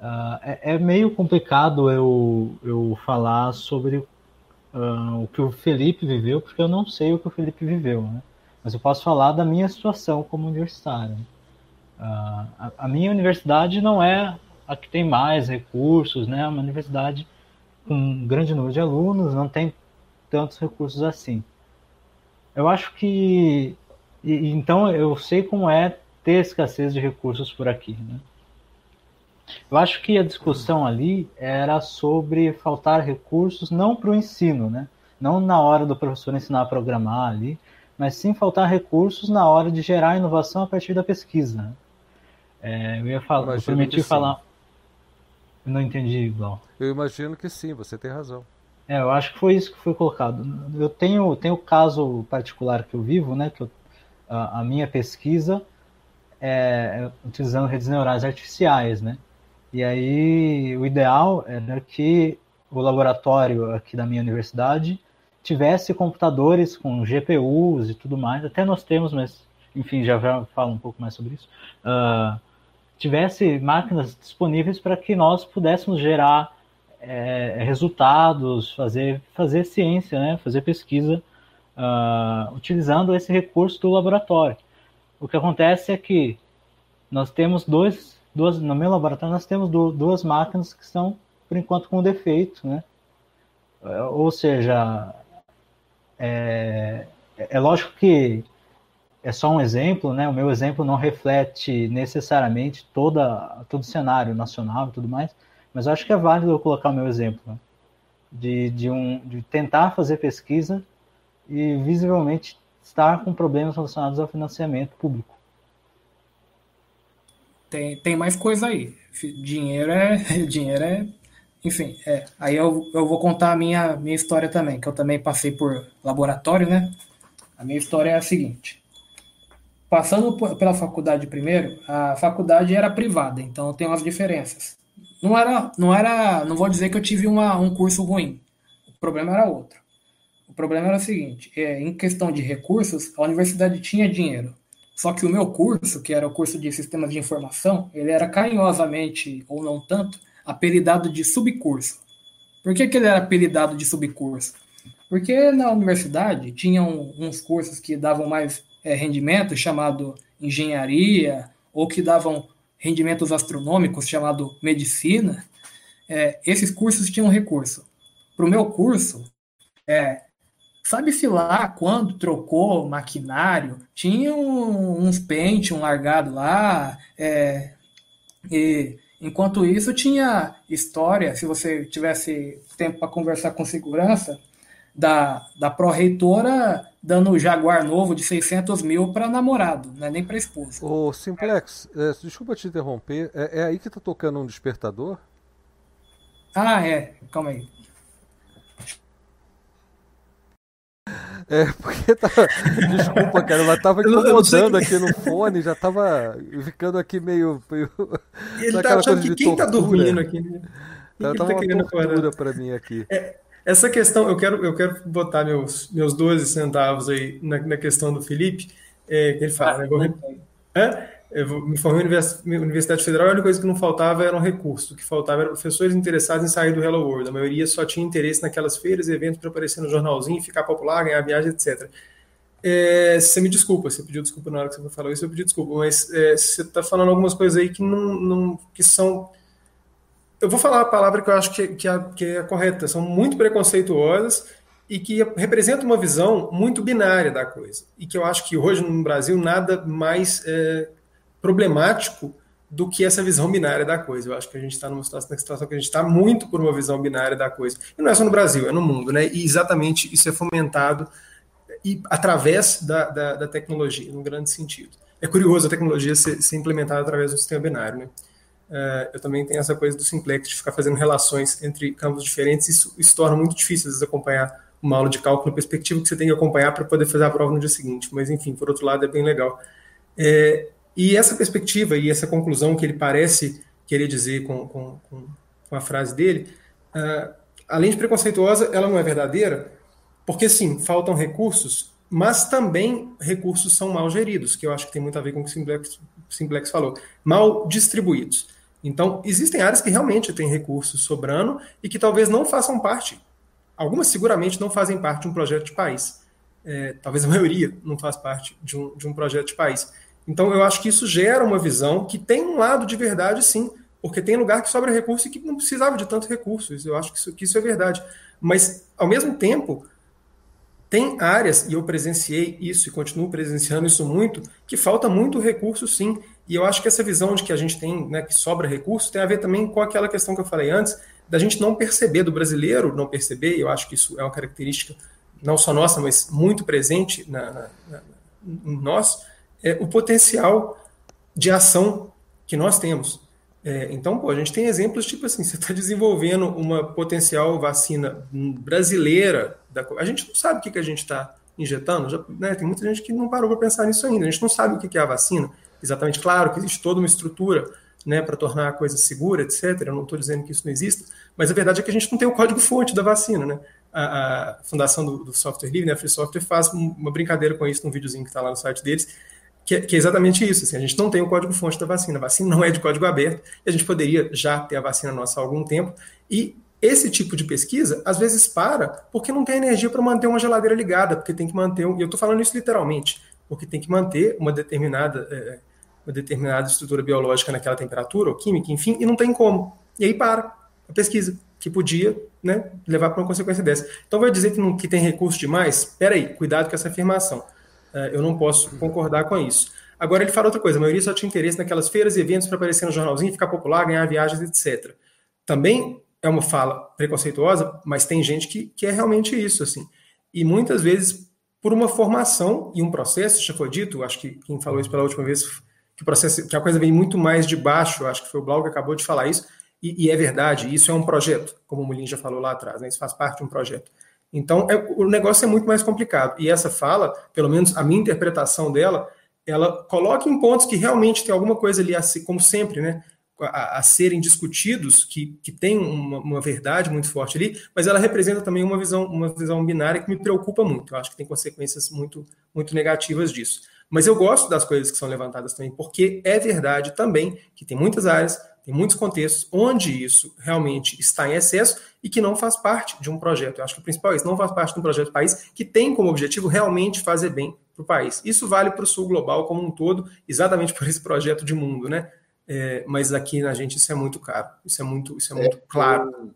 Uh, é, é, meio complicado eu, eu falar sobre uh, o que o Felipe viveu, porque eu não sei o que o Felipe viveu, né? Mas eu posso falar da minha situação como universitário. Uh, a, a, minha universidade não é a que tem mais recursos, né? É uma universidade com um grande número de alunos, não tem tantos recursos assim. Eu acho que. E, então eu sei como é ter escassez de recursos por aqui, né? Eu acho que a discussão ali era sobre faltar recursos não para o ensino, né? Não na hora do professor ensinar a programar ali, mas sim faltar recursos na hora de gerar inovação a partir da pesquisa. Né? É, eu ia falar, eu prometi falar. Eu não entendi igual. Eu imagino que sim, você tem razão. É, eu acho que foi isso que foi colocado. Eu tenho, tenho o caso particular que eu vivo, né? Que eu, a, a minha pesquisa é, é utilizando redes neurais artificiais, né? E aí o ideal era que o laboratório aqui da minha universidade tivesse computadores com GPUs e tudo mais. Até nós temos, mas enfim, já falo um pouco mais sobre isso. Uh, tivesse máquinas disponíveis para que nós pudéssemos gerar é, resultados, fazer, fazer ciência, né? fazer pesquisa uh, utilizando esse recurso do laboratório. O que acontece é que nós temos dois duas, no meu laboratório nós temos duas máquinas que estão, por enquanto, com defeito, né? É, ou seja, é, é lógico que é só um exemplo, né? O meu exemplo não reflete necessariamente toda, todo o cenário nacional e tudo mais, mas acho que é válido eu colocar o meu exemplo, né? de, de, um, de tentar fazer pesquisa e visivelmente estar com problemas relacionados ao financiamento público. Tem, tem mais coisa aí. Dinheiro é. Dinheiro é. Enfim, é. Aí eu, eu vou contar a minha, minha história também, que eu também passei por laboratório, né? A minha história é a seguinte. Passando pela faculdade primeiro, a faculdade era privada, então tem umas diferenças. Não era, não era, não vou dizer que eu tive uma, um curso ruim. O problema era outro. O problema era o seguinte: é, em questão de recursos, a universidade tinha dinheiro. Só que o meu curso, que era o curso de sistemas de informação, ele era carinhosamente, ou não tanto, apelidado de subcurso. Por que, que ele era apelidado de subcurso? Porque na universidade tinham uns cursos que davam mais é, rendimento, chamado engenharia, ou que davam rendimentos astronômicos, chamado medicina. É, esses cursos tinham recurso. Para o meu curso, é, Sabe-se lá quando trocou maquinário, tinha um, uns pente, um largado lá, é, e enquanto isso tinha história, se você tivesse tempo para conversar com segurança, da, da pró-reitora dando o Jaguar novo de 600 mil para namorado, não é nem para esposa. Ô, Simplex, é, desculpa te interromper, é, é aí que tá tocando um despertador? Ah, é, calma aí. É, porque tava. Desculpa, cara, mas tava incomodando aqui no fone, já tava ficando aqui meio. meio Ele tá achando que quem tortura. tá dormindo aqui, né? Tá, tava tá uma tortura para mim aqui. É, essa questão, eu quero, eu quero botar meus, meus 12 centavos aí na, na questão do Felipe, é, que ele fala, ah, né? Vou... Hã? Eu me formei na Universidade Federal, a única coisa que não faltava era um recurso. O que faltava eram professores interessados em sair do Hello World. A maioria só tinha interesse naquelas feiras e eventos para aparecer no jornalzinho, ficar popular, ganhar viagem, etc. É, você me desculpa, você pediu desculpa na hora que você falou isso, eu pedi desculpa, mas é, você está falando algumas coisas aí que não, não, que são eu vou falar a palavra que eu acho que, que, é, que é correta, são muito preconceituosas e que representam uma visão muito binária da coisa. E que eu acho que hoje no Brasil nada mais é, problemático do que essa visão binária da coisa. Eu acho que a gente está numa situação, situação que a gente está muito por uma visão binária da coisa. E não é só no Brasil, é no mundo, né? E exatamente isso é fomentado e através da, da, da tecnologia, num grande sentido. É curioso a tecnologia ser, ser implementada através do sistema binário, né? Uh, eu também tenho essa coisa do simplex, de ficar fazendo relações entre campos diferentes, isso, isso torna muito difícil, às vezes, acompanhar uma aula de cálculo perspectiva que você tem que acompanhar para poder fazer a prova no dia seguinte. Mas, enfim, por outro lado, é bem legal. É, e essa perspectiva e essa conclusão que ele parece querer dizer com, com, com a frase dele, uh, além de preconceituosa, ela não é verdadeira, porque sim, faltam recursos, mas também recursos são mal geridos, que eu acho que tem muito a ver com o que o Simplex, Simplex falou, mal distribuídos. Então, existem áreas que realmente têm recursos sobrando e que talvez não façam parte, algumas seguramente não fazem parte de um projeto de país. É, talvez a maioria não faz parte de um, de um projeto de país. Então, eu acho que isso gera uma visão que tem um lado de verdade, sim, porque tem lugar que sobra recurso e que não precisava de tanto recurso. Eu acho que isso, que isso é verdade. Mas, ao mesmo tempo, tem áreas, e eu presenciei isso e continuo presenciando isso muito, que falta muito recurso, sim. E eu acho que essa visão de que a gente tem, né, que sobra recurso, tem a ver também com aquela questão que eu falei antes, da gente não perceber, do brasileiro não perceber, e eu acho que isso é uma característica não só nossa, mas muito presente na, na, na, em nós, é o potencial de ação que nós temos. É, então, pô, a gente tem exemplos tipo assim: você está desenvolvendo uma potencial vacina brasileira, da, a gente não sabe o que, que a gente está injetando, já, né, tem muita gente que não parou para pensar nisso ainda, a gente não sabe o que, que é a vacina, exatamente. Claro que existe toda uma estrutura né, para tornar a coisa segura, etc. Eu não estou dizendo que isso não exista, mas a verdade é que a gente não tem o código-fonte da vacina. Né? A, a fundação do, do, software livre, né, a Free Software, faz uma brincadeira com isso num videozinho que está lá no site deles, que que é exatamente isso. Assim, a gente não tem o código-fonte da vacina. A vacina não é de código aberto a gente poderia já ter a vacina nossa há algum tempo. E esse tipo de pesquisa, às vezes, para porque não tem energia para manter uma geladeira ligada, porque tem que manter. E eu estou falando isso literalmente, porque tem que manter uma determinada. É, uma determinada estrutura biológica naquela temperatura, ou química, enfim, e não tem como. E aí para a pesquisa, que podia né, levar para uma consequência dessa. Então vai dizer que, não, que tem recurso demais? Espera aí, cuidado com essa afirmação. Uh, eu não posso concordar com isso. Agora ele fala outra coisa, a maioria só tinha interesse naquelas feiras e eventos para aparecer no jornalzinho, ficar popular, ganhar viagens, etc. Também é uma fala preconceituosa, mas tem gente que, que é realmente isso, assim. E muitas vezes, por uma formação e um processo, já foi dito, acho que quem falou isso pela última vez que o processo, que a coisa vem muito mais de baixo, acho que foi o Blau que acabou de falar isso, e, e é verdade, isso é um projeto, como o Molin já falou lá atrás, né, isso faz parte de um projeto. Então, é, o negócio é muito mais complicado. E essa fala, pelo menos a minha interpretação dela, ela coloca em pontos que realmente tem alguma coisa ali, a como sempre, né, a, a serem discutidos, que, que tem uma, uma, verdade muito forte ali, mas ela representa também uma visão, uma visão binária que me preocupa muito. Eu acho que tem consequências muito, muito negativas disso. Mas eu gosto das coisas que são levantadas também, porque é verdade também que tem muitas áreas, tem muitos contextos onde isso realmente está em excesso e que não faz parte de um projeto. Eu acho que o principal é isso, não faz parte de um projeto do país que tem como objetivo realmente fazer bem para o país. Isso vale para o sul global como um todo, exatamente por esse projeto de mundo, né? É, mas aqui na gente isso é muito caro, isso é muito, isso é muito é, claro. Eu,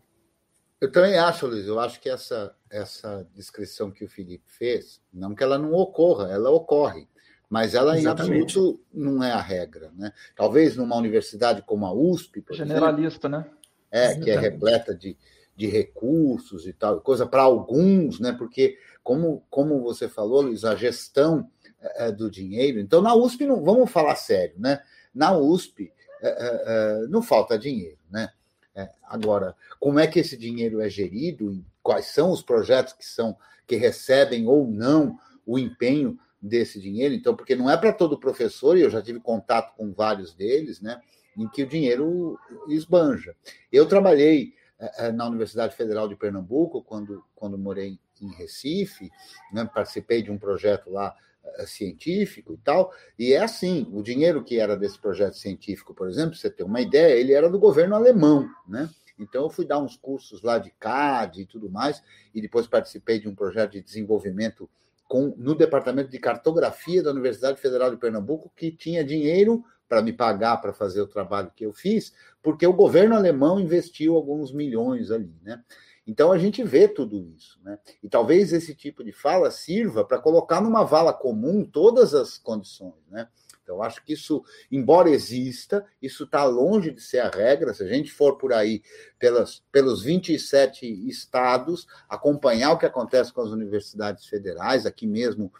eu, também acho, Luiz, eu acho que essa, essa descrição que o Felipe fez, não que ela não ocorra, ela ocorre mas ela Exatamente. em absoluto não é a regra. Né? Talvez numa universidade como a USP, generalista, exemplo, né? É, Exatamente. que é repleta de, de recursos e tal, coisa para alguns, né? Porque, como, como você falou, Luiz, a gestão é, do dinheiro. Então, na USP, não, vamos falar sério, né? Na USP é, é, é, não falta dinheiro, né? É, agora, como é que esse dinheiro é gerido? Quais são os projetos que são que recebem ou não o empenho desse dinheiro, então, porque não é para todo professor, e eu já tive contato com vários deles, né, em que o dinheiro esbanja. Eu trabalhei é, na Universidade Federal de Pernambuco, quando, quando morei em Recife, né, participei de um projeto lá é, científico e tal, e é assim, o dinheiro que era desse projeto científico, por exemplo, você ter uma ideia, ele era do governo alemão, né? Então eu fui dar uns cursos lá de CAD e tudo mais, e depois participei de um projeto de desenvolvimento com, no departamento de cartografia da Universidade Federal de Pernambuco, que tinha dinheiro para me pagar para fazer o trabalho que eu fiz, porque o governo alemão investiu alguns milhões ali, né? Então a gente vê tudo isso, né? E talvez esse tipo de fala sirva para colocar numa vala comum todas as condições, né? Então, acho que isso, embora exista, isso está longe de ser a regra. Se a gente for por aí pelas, pelos 27 estados, acompanhar o que acontece com as universidades federais, aqui mesmo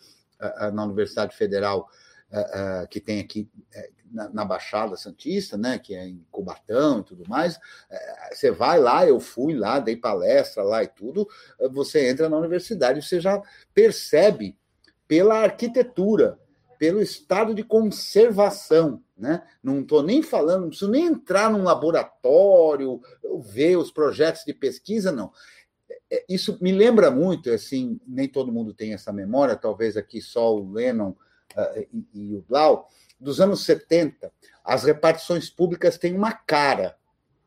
na Universidade Federal que tem aqui é, na, Baixada Santista, né, que é em Cubatão e tudo mais, é, você vai lá, eu fui lá, dei palestra lá e tudo, você entra na universidade, você já percebe pela arquitetura pelo estado de conservação. Né? Não estou nem falando, não preciso nem entrar num laboratório, ver os projetos de pesquisa, não. É, isso me lembra muito, assim, nem todo mundo tem essa memória, talvez aqui só o Lennon uh, e, e, o Blau, dos anos 70, as repartições públicas têm uma cara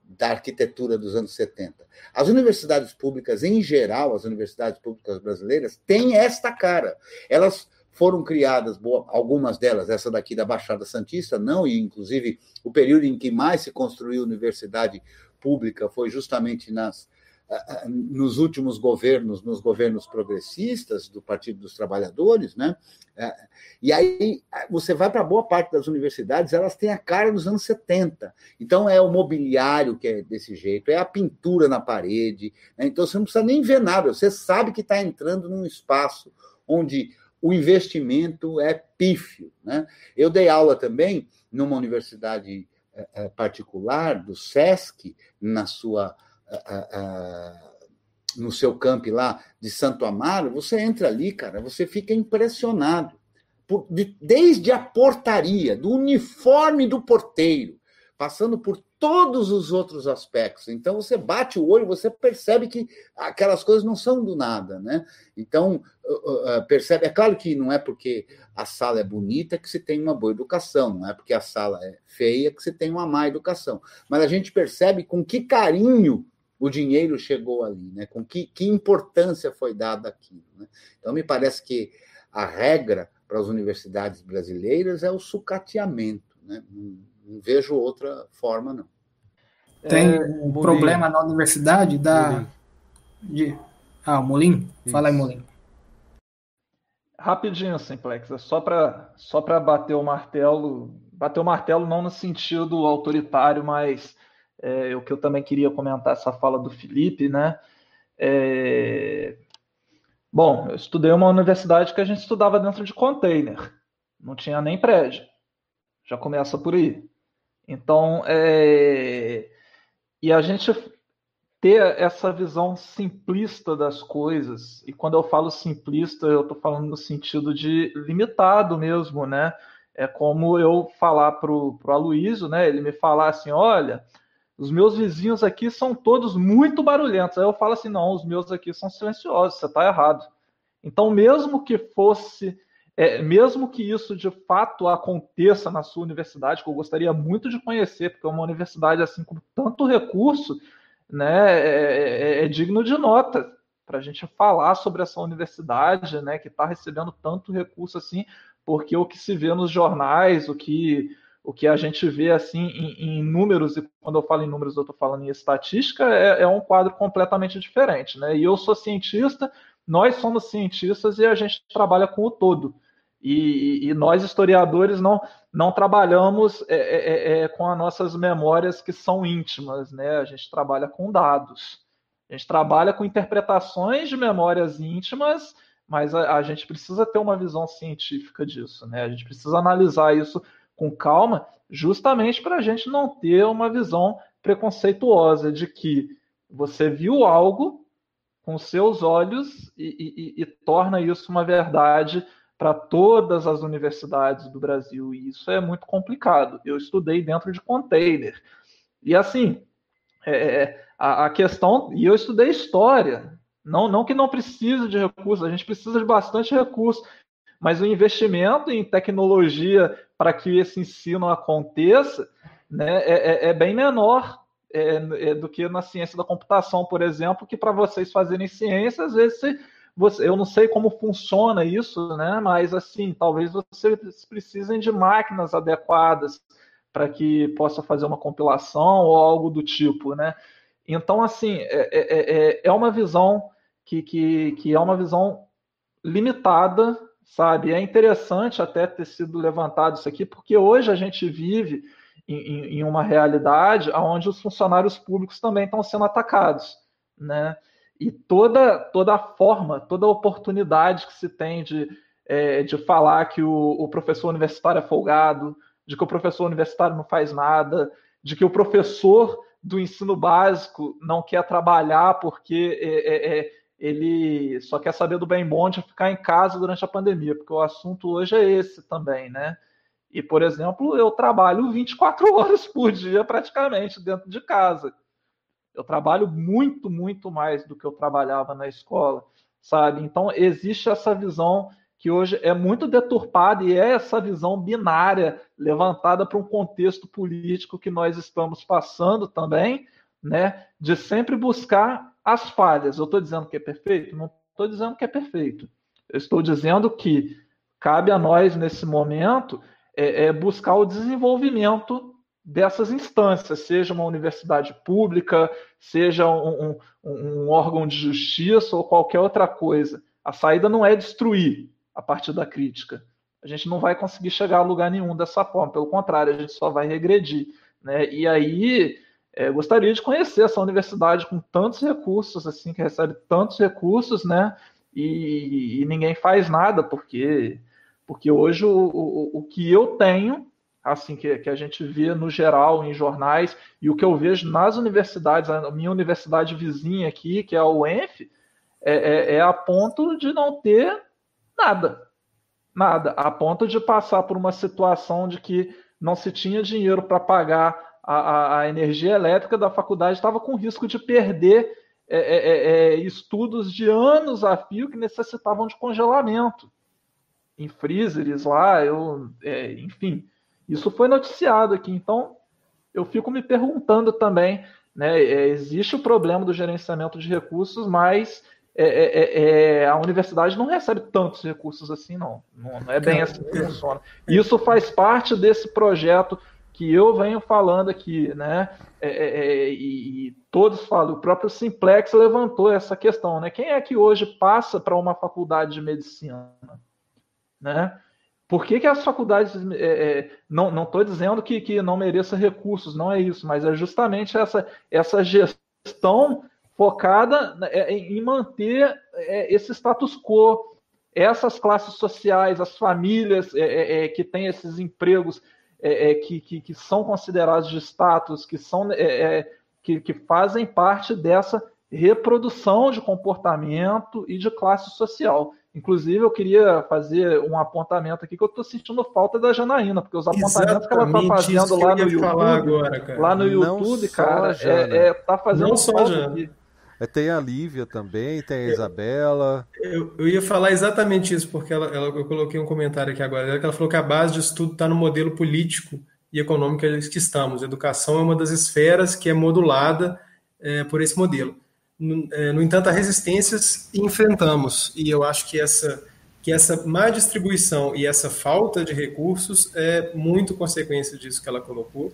da arquitetura dos anos 70. As universidades públicas, em geral, as universidades públicas brasileiras, têm esta cara. Elas foram criadas, algumas delas, essa daqui da Baixada Santista, não, e inclusive o período em que mais se construiu universidade pública foi justamente nas, nos últimos governos, nos governos progressistas do Partido dos Trabalhadores, né? É, e aí você vai para boa parte das universidades, elas têm a cara dos anos 70. Então é o mobiliário que é desse jeito, é a pintura na parede. Né? Então você não precisa nem ver nada, você sabe que está entrando num espaço onde o investimento é pífio. Né? Eu dei aula também numa universidade é, é, particular do SESC, na sua no seu campo lá de Santo Amaro, você entra ali, cara, você fica impressionado. Desde a portaria, do uniforme do porteiro, passando por todos os outros aspectos. Então você bate o olho, você percebe que aquelas coisas não são do nada, né? Então uh, uh, percebe, é claro que não é porque a sala é bonita que se tem uma boa educação, não é porque a sala é feia que se tem uma má educação, mas a gente percebe com que carinho o dinheiro chegou ali, né? Com que, que importância foi dada aquilo. Né? Então, me parece que a regra para as universidades brasileiras é o sucateamento. Né? Não vejo outra forma, não. Tem é, um problema na universidade da. De... Ah, Molim? Fala aí, Molim. Rapidinho, Simplex, é só para só bater o martelo. Bater o martelo não no sentido autoritário, mas é, o que eu também queria comentar essa fala do Felipe, né? É... Bom, eu estudei uma universidade que a gente estudava dentro de container, não tinha nem prédio, já começa por aí. Então, é... e a gente ter essa visão simplista das coisas, e quando eu falo simplista, eu estou falando no sentido de limitado mesmo, né? É como eu falar para o Aloysio, né? Ele me falar assim: olha, os meus vizinhos aqui são todos muito barulhentos. Aí eu falo assim: não, os meus aqui são silenciosos, você está errado. Então, mesmo que fosse, é, mesmo que isso de fato aconteça na sua universidade, que eu gostaria muito de conhecer, porque é uma universidade assim com tanto recurso, né, é, é, é digno de nota para a gente falar sobre essa universidade, né, que está recebendo tanto recurso assim, porque o que se vê nos jornais, o que o que a gente vê assim em, em, números, e quando eu falo em números, eu estou falando em estatística, é, é, um quadro completamente diferente. Né? E eu sou cientista, nós somos cientistas e a gente trabalha com o todo. E, e nós, historiadores, não, não trabalhamos é, é, é, é com as nossas memórias que são íntimas, né? a gente trabalha com dados. A gente trabalha com interpretações de memórias íntimas, mas a, a gente precisa ter uma visão científica disso. Né? A gente precisa analisar isso com calma, justamente para a gente não ter uma visão preconceituosa de que você viu algo com seus olhos e, e, e torna isso uma verdade para todas as universidades do Brasil. E isso é muito complicado. Eu estudei dentro de container. E assim, é, é a, a, questão. E eu estudei história. Não, não que não precise de recursos, a gente precisa de bastante recurso mas o investimento em tecnologia para que esse ensino aconteça né, é, é, é bem menor é, é, do que na ciência da computação, por exemplo, que para vocês fazerem ciência, às vezes você, você, eu não sei como funciona isso, né, mas assim, talvez vocês precisem de máquinas adequadas para que possa fazer uma compilação ou algo do tipo, né? Então, assim, é, é, é, é uma visão que, que, que é uma visão limitada sabe? É interessante até ter sido levantado isso aqui, porque hoje a gente vive em, em uma realidade onde os funcionários públicos também estão sendo atacados, né? E toda, toda a forma, toda a oportunidade que se tem de, é, de falar que o, o professor universitário é folgado, de que o professor universitário não faz nada, de que o professor do ensino básico não quer trabalhar porque é, é, é ele só quer saber do bem bom de ficar em casa durante a pandemia, porque o assunto hoje é esse também, né? E, por exemplo, eu trabalho 24 horas por dia praticamente dentro de casa. Eu trabalho muito, muito mais do que eu trabalhava na escola, sabe? Então, existe essa visão que hoje é muito deturpada e é essa visão binária levantada para um contexto político que nós estamos passando também, né, de sempre buscar as falhas. Eu estou dizendo que é perfeito? Não estou dizendo que é perfeito. Eu estou dizendo que cabe a nós, nesse momento, é, é buscar o desenvolvimento dessas instâncias, seja uma universidade pública, seja um, um, um, órgão de justiça ou qualquer outra coisa. A saída não é destruir a partir da crítica. A gente não vai conseguir chegar a lugar nenhum dessa forma, pelo contrário, a gente só vai regredir. Né? E aí, é, gostaria de conhecer essa universidade com tantos recursos, assim, que recebe tantos recursos, né? E, e ninguém faz nada, porque, porque hoje o, o, o que eu tenho assim que, que a gente vê no geral em jornais e o que eu vejo nas universidades, a minha universidade vizinha aqui, que é a UENF, é, é, é a ponto de não ter nada, nada, a ponto de passar por uma situação de que não se tinha dinheiro para pagar a, a, a, energia elétrica da faculdade, estava com risco de perder é, é, é, é, estudos de anos a fio que necessitavam de congelamento em freezers lá, eu, enfim. Isso foi noticiado aqui, então eu fico me perguntando também, né? É, existe o problema do gerenciamento de recursos, mas é, é, é, é a universidade não recebe tantos recursos assim, não. Não, não é bem assim que funciona. Isso faz parte desse projeto que eu venho falando aqui, né? É, é, e, e, todos falam, o próprio Simplex levantou essa questão, né? Quem é que hoje passa para uma faculdade de medicina, né? Por que, que as faculdades. É, é, não estou dizendo que, que não mereça recursos, não é isso, mas é justamente essa, essa gestão focada é, em manter é, esse status quo, essas classes sociais, as famílias é, é, que têm esses empregos que, que, que, são considerados de status, que, são, que, que fazem parte dessa reprodução de comportamento e de classe social. Inclusive, eu queria fazer um apontamento aqui que eu estou sentindo falta da Janaína, porque os apontamentos Exatamente, que ela está fazendo lá no YouTube, agora, lá no YouTube, cara, é, é, tá fazendo Não só falta é, tem a Lívia também, tem a Isabela. Eu, eu, ia falar exatamente isso, porque ela, ela, eu coloquei um comentário aqui agora. Ela falou que a base de estudo está no modelo político e econômico que estamos. A educação é uma das esferas que é modulada é, por esse modelo. No, é, no entanto, há resistências enfrentamos, e eu acho que essa, que essa má distribuição e essa falta de recursos é muito consequência disso que ela colocou.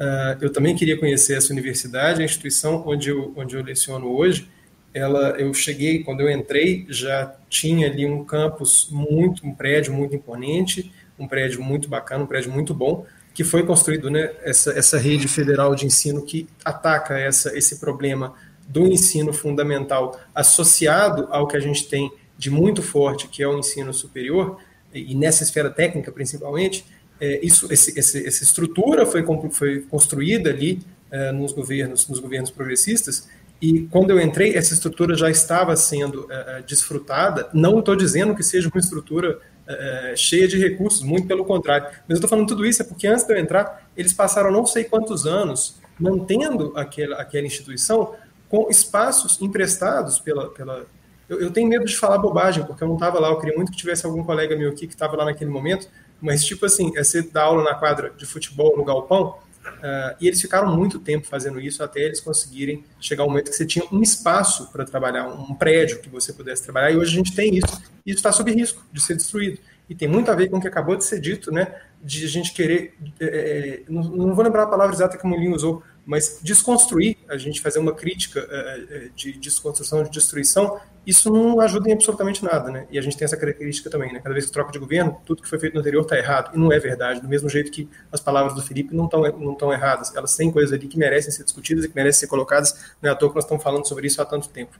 Uh, eu também queria conhecer essa universidade, a instituição onde eu, onde eu leciono hoje. Ela, eu cheguei, quando eu entrei, já tinha ali um campus muito, um prédio muito imponente, um prédio muito bacana, um prédio muito bom, que foi construído, né, essa, essa rede federal de ensino que ataca essa, esse problema do ensino fundamental associado ao que a gente tem de muito forte, que é o ensino superior, e nessa esfera técnica principalmente, é, isso, esse, esse, essa estrutura foi, foi construída ali é, nos governos, nos governos progressistas, e quando eu entrei, essa estrutura já estava sendo é, é desfrutada. Não estou dizendo que seja uma estrutura é, é, cheia de recursos, muito pelo contrário. Mas eu estou falando tudo isso é porque antes de eu entrar, eles passaram não sei quantos anos mantendo aquela, aquela instituição com espaços emprestados pela. pela eu, eu, tenho medo de falar bobagem, porque eu não estava lá. Eu queria muito que tivesse algum colega meu aqui que estava lá naquele momento. Mas, tipo assim, é você dar aula na quadra de futebol no galpão. Uh, e eles ficaram muito tempo fazendo isso até eles conseguirem chegar ao momento que você tinha um espaço para trabalhar, um prédio que você pudesse trabalhar. E hoje a gente tem isso. E isso está sob risco de ser destruído. E tem muito a ver com o que acabou de ser dito, né? De a gente querer. É, não, não, vou lembrar a palavra exata que o Molinho usou, mas desconstruir, a gente fazer uma crítica é, de desconstrução, de destruição, isso não ajuda em absolutamente nada, né? E a gente tem essa característica também, né? Cada vez que troca de governo, tudo que foi feito no anterior está errado. E não é verdade, do mesmo jeito que as palavras do Felipe não estão não tão erradas. Elas têm coisas ali que merecem ser discutidas e que merecem ser colocadas. Não é à toa que nós estamos falando sobre isso há tanto tempo.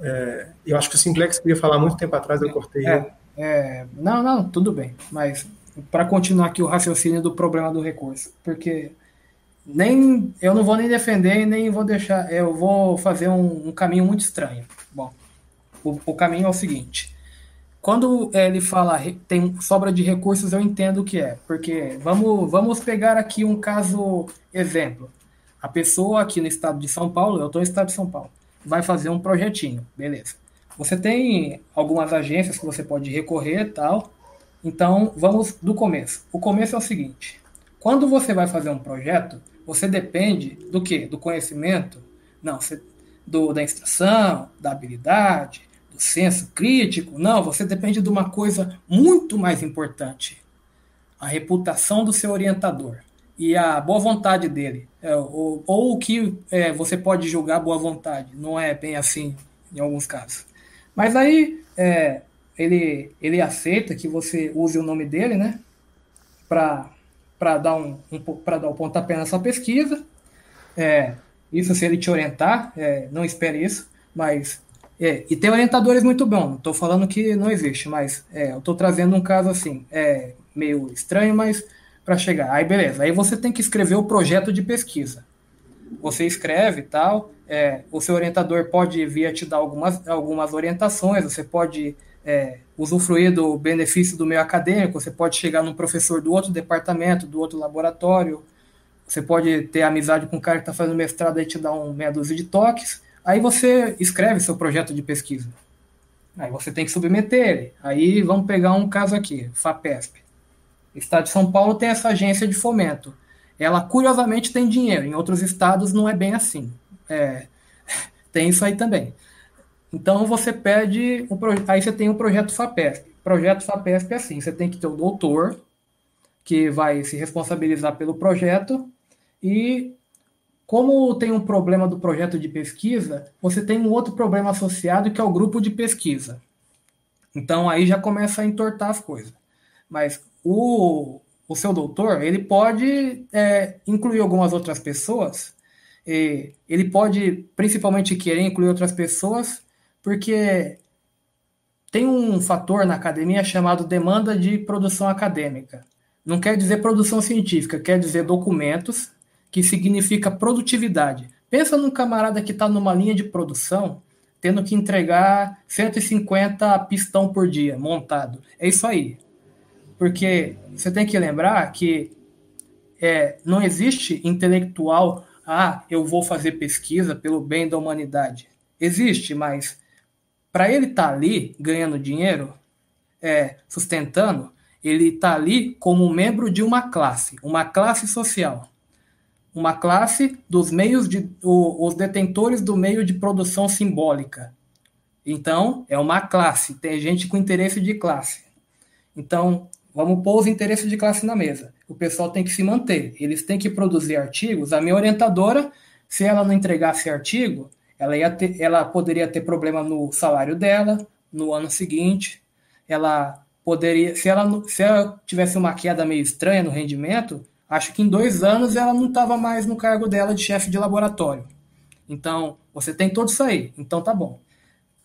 É, eu acho que o Simplex queria falar muito tempo atrás, eu cortei. É, é, não, não, tudo bem. Mas para continuar aqui o raciocínio do problema do recurso, porque nem eu não vou nem defender nem vou deixar, eu vou fazer um, um caminho muito estranho. Bom, o, o, caminho é o seguinte: quando ele fala tem sobra de recursos, eu entendo o que é, porque vamos vamos pegar aqui um caso exemplo. A pessoa aqui no estado de São Paulo, eu estou no estado de São Paulo, vai fazer um projetinho, beleza? você tem algumas agências que você pode recorrer tal. Então, vamos do começo. O começo é o seguinte: quando você vai fazer um projeto, você depende do que? Do conhecimento? Não, você, do, da instrução, da habilidade, do senso crítico. Não, você depende de uma coisa muito mais importante: a reputação do seu orientador e a boa vontade dele. É, ou, ou o que é, você pode julgar boa vontade. Não é bem assim em alguns casos. Mas aí é, ele, ele aceita que você use o nome dele, né? Para dar, um, um, dar o um pontapé sua pesquisa. É, isso se ele te orientar, é, não espere isso, mas. É, e tem orientadores muito bons, estou falando que não existe, mas é, eu estou trazendo um caso assim, é, meio estranho, mas para chegar. Aí beleza, aí você tem que escrever o projeto de pesquisa. Você escreve tal, é, o seu orientador pode vir a te dar algumas, algumas orientações, você pode é, usufruir do benefício do meio acadêmico, você pode chegar num professor do outro departamento, do outro laboratório, você pode ter amizade com um cara que está fazendo mestrado e te dar um meia dúzia de toques, aí você escreve seu projeto de pesquisa. Aí você tem que submeter ele. Aí vamos pegar um caso aqui, FAPESP. O Estado de São Paulo tem essa agência de fomento. Ela, curiosamente, tem dinheiro. Em outros estados não é bem assim. É, tem isso aí também. Então você pede, um, aí você tem o um projeto FAPESP. Projeto FAPESP é assim, você tem que ter o doutor, que vai se responsabilizar pelo projeto, e como tem um problema do projeto de pesquisa, você tem um outro problema associado que é o grupo de pesquisa. Então aí já começa a entortar as coisas. Mas o, o seu doutor, ele pode é, incluir algumas outras pessoas, ele pode principalmente querer incluir outras pessoas porque tem um fator na academia chamado demanda de produção acadêmica. Não quer dizer produção científica, quer dizer documentos, que significa produtividade. Pensa num camarada que está numa linha de produção, tendo que entregar 150 pistão por dia montado. É isso aí. Porque você tem que lembrar que é, não existe intelectual, ah, eu vou fazer pesquisa pelo bem da humanidade. Existe, mas para ele estar tá ali ganhando dinheiro, é, sustentando, ele está ali como membro de uma classe, uma classe social. Uma classe dos meios de. O, os detentores do meio de produção simbólica. Então, é uma classe, tem gente com interesse de classe. Então, vamos pôr os interesses de classe na mesa. O pessoal tem que se manter, eles têm que produzir artigos. A minha orientadora, se ela não entregasse artigo, ela, ia ter, ela poderia ter problema no salário dela no ano seguinte. Ela poderia, se ela, se ela tivesse uma queda meio estranha no rendimento, acho que em dois anos ela não estava mais no cargo dela de chefe de laboratório. Então, você tem tudo isso aí. Então, tá bom.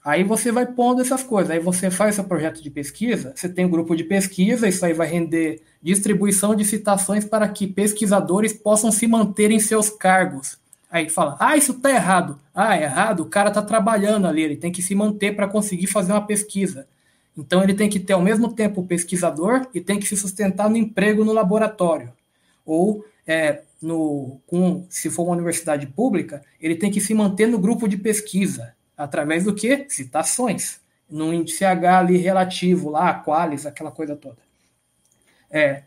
Aí você vai pondo essas coisas. Aí você faz seu projeto de pesquisa, você tem um grupo de pesquisa, isso aí vai render distribuição de citações para que pesquisadores possam se manter em seus cargos. Aí fala, ah, isso tá errado. Ah, é errado, o cara tá trabalhando ali, ele tem que se manter para conseguir fazer uma pesquisa. Então ele tem que ter ao mesmo tempo o pesquisador e tem que se sustentar no emprego no laboratório. Ou é, no, com, se for uma universidade pública, ele tem que se manter no grupo de pesquisa. Através do que? Citações. No índice H ali relativo, lá, qualis, aquela coisa toda. É,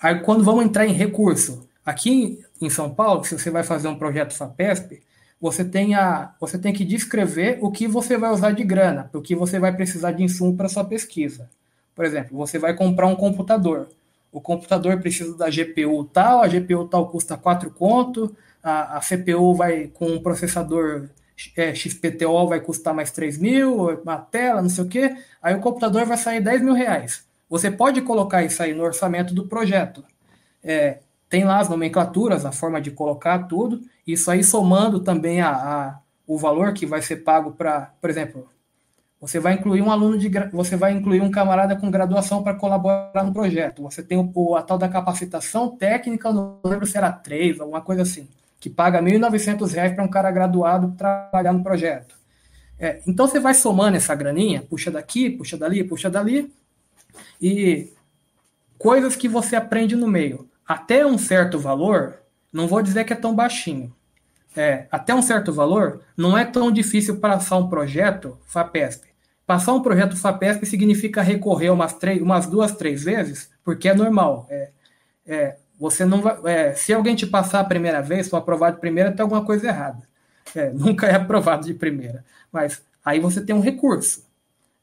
aí quando vamos entrar em recurso, aqui em São Paulo, se você vai fazer um projeto FAPESP, você tem, a, você tem que descrever o que você vai usar de grana, o que você vai precisar de insumo para sua pesquisa. Por exemplo, você vai comprar um computador. O computador precisa da GPU tal, a GPU tal custa 4 conto, a, a CPU vai com um processador é, XPTO vai custar mais 3 mil, uma tela, não sei o quê. Aí o computador vai sair 10 mil reais. Você pode colocar isso aí no orçamento do projeto. É, tem lá as nomenclaturas, a forma de colocar tudo, isso aí somando também a, a o valor que vai ser pago para, por exemplo, você vai incluir um aluno de você vai incluir um camarada com graduação para colaborar no projeto. Você tem o, a tal da capacitação técnica, não lembro se era três, alguma coisa assim, que paga R$ 1.900 para um cara graduado trabalhar no projeto. É, então você vai somando essa graninha, puxa daqui, puxa dali, puxa dali, e coisas que você aprende no meio até um certo valor, não vou dizer que é tão baixinho, é, até um certo valor, não é tão difícil passar um projeto FAPESP. Passar um projeto FAPESP significa recorrer umas, três, umas duas, três vezes, porque é normal. É, é, você não vai, é, se alguém te passar a primeira vez, for aprovado de primeira, tem alguma coisa errada. É, nunca é aprovado de primeira. Mas aí você tem um recurso.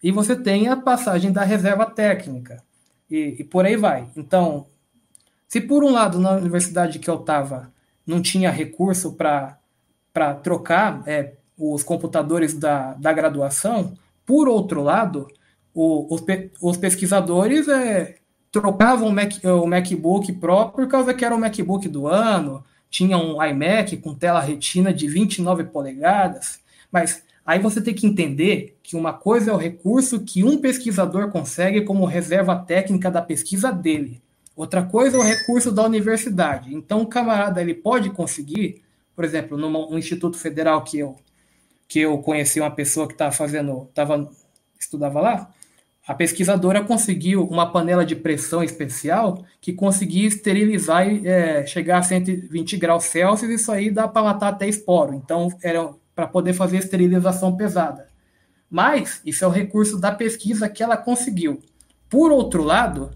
E você tem a passagem da reserva técnica. E, e por aí vai. Então, se por um lado na universidade que eu estava não tinha recurso para trocar é, os computadores da, da graduação, por outro lado, o, os, os pesquisadores é, trocavam o, Mac, o MacBook Pro por causa que era o MacBook do ano, tinha um iMac com tela retina de 29 polegadas, mas aí você tem que entender que uma coisa é o recurso que um pesquisador consegue como reserva técnica da pesquisa dele. Outra coisa é o recurso da universidade. Então, o camarada ele pode conseguir, por exemplo, no Instituto Federal que eu que eu conheci uma pessoa que estava fazendo, tava, estudava lá, a pesquisadora conseguiu uma panela de pressão especial que conseguia esterilizar e é, chegar a 120 graus Celsius, isso aí dá para matar até esporo. Então, era para poder fazer esterilização pesada. Mas isso é o recurso da pesquisa que ela conseguiu. Por outro lado,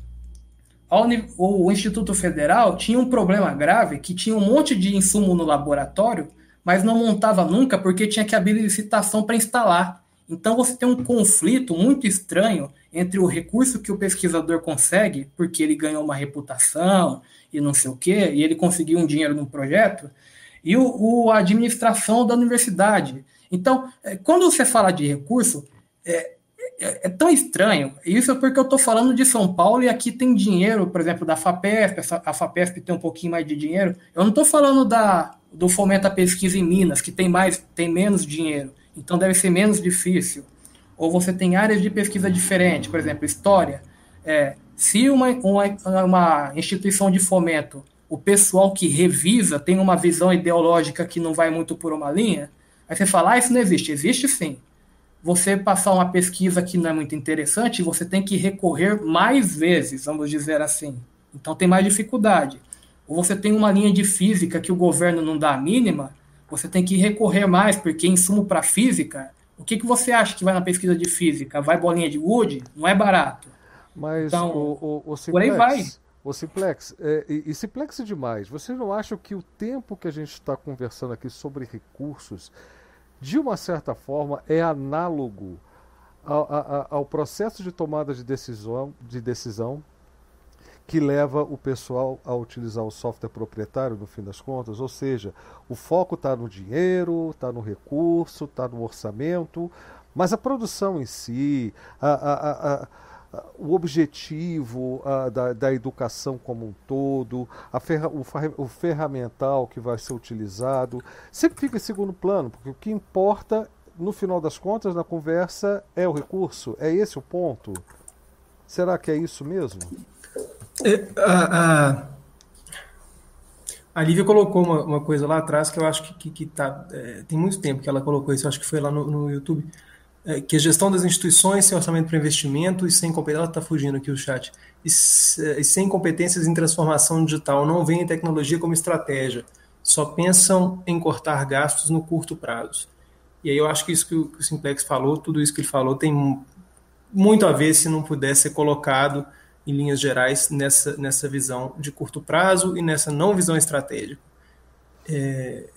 o Instituto Federal tinha um problema grave que tinha um monte de insumo no laboratório, mas não montava nunca porque tinha que abrir licitação para instalar. Então você tem um conflito muito estranho entre o recurso que o pesquisador consegue, porque ele ganhou uma reputação e não sei o quê, e ele conseguiu um dinheiro num projeto, e o, o a administração da universidade. Então, é, quando você fala de recurso, é, é, é tão estranho. Isso é porque eu estou falando de São Paulo e aqui tem dinheiro, por exemplo, da FAPESP, a FAPESP tem um pouquinho mais de dinheiro. Eu não estou falando da, do Fomento à Pesquisa em Minas, que tem mais, tem menos dinheiro, então deve ser menos difícil ou você tem áreas de pesquisa diferentes, por exemplo, história. É, se uma, uma, uma instituição de fomento, o pessoal que revisa tem uma visão ideológica que não vai muito por uma linha, aí você fala, ah, isso não existe. Existe sim. Você passar uma pesquisa que não é muito interessante, você tem que recorrer mais vezes, vamos dizer assim. Então tem mais dificuldade. Ou você tem uma linha de física que o governo não dá a mínima, você tem que recorrer mais, porque insumo para física o que, que você acha que vai na pesquisa de física? Vai bolinha de Wood? Não é barato. Mas então, o, o, o simplex, por aí vai. O simplex, é, e, e simplex é demais. Você não acha que o tempo que a gente está conversando aqui sobre recursos, de uma certa forma, é análogo ao, ao processo de tomada de decisão, de decisão que leva o pessoal a utilizar o software proprietário no fim das contas, ou seja, o foco está no dinheiro, está no recurso, está no orçamento, mas a produção em si, a, a, a, o objetivo da, da, educação como um todo, ferra, o, o ferramental que vai ser utilizado, sempre fica em segundo plano, porque o que importa, no final das contas, na conversa, é o recurso. É esse o ponto? Será que é isso mesmo? É, a, a, a Lívia colocou uma, uma, coisa lá atrás que eu acho que, que, que tá, é, tem muito tempo que ela colocou isso, acho que foi lá no, no YouTube, que a gestão das instituições sem orçamento para investimento e sem competência, está fugindo aqui o chat, e, é, e, sem competências em transformação digital, não veem tecnologia como estratégia, só pensam em cortar gastos no curto prazo. E aí eu acho que isso que o, Simplex falou, tudo isso que ele falou tem muito a ver se não pudesse ser colocado em linhas gerais, nessa, nessa visão de curto prazo e nessa não visão estratégica. É,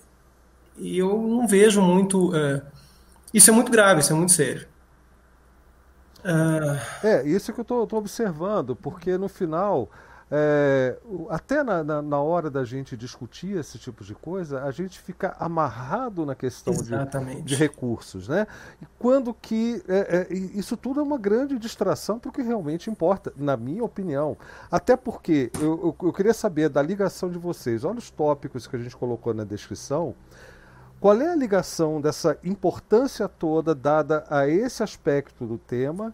e eu não vejo muito. É, isso é muito grave, isso é muito sério. É, isso que eu estou observando, porque no final é, até na, na, na, hora da gente discutir esse tipo de coisa, a gente fica amarrado na questão de, de, recursos, né? E quando que é, é, isso tudo é uma grande distração para o que realmente importa, na minha opinião. Até porque eu, eu, eu queria saber da ligação de vocês. Olha os tópicos que a gente colocou na descrição. Qual é a ligação dessa importância toda dada a esse aspecto do tema?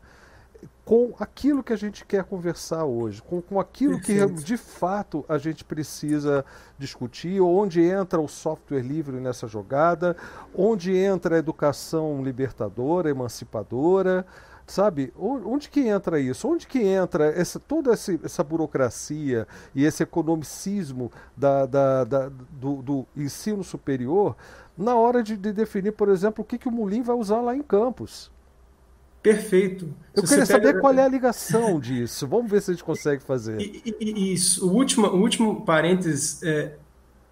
com aquilo que a gente quer conversar hoje, com, com aquilo Perfeito. que de fato a gente precisa discutir, onde entra o software livre nessa jogada, onde entra a educação libertadora, emancipadora. Sabe? Onde que entra isso? Onde que entra essa, toda essa, essa burocracia e esse economicismo da, da, da do, do, ensino superior na hora de, de, definir, por exemplo, o que, que o Mulim vai usar lá em Campos? Perfeito. Eu se queria saber pega... qual é a ligação disso. Vamos ver se a gente consegue fazer. Isso. O último, o último parênteses é,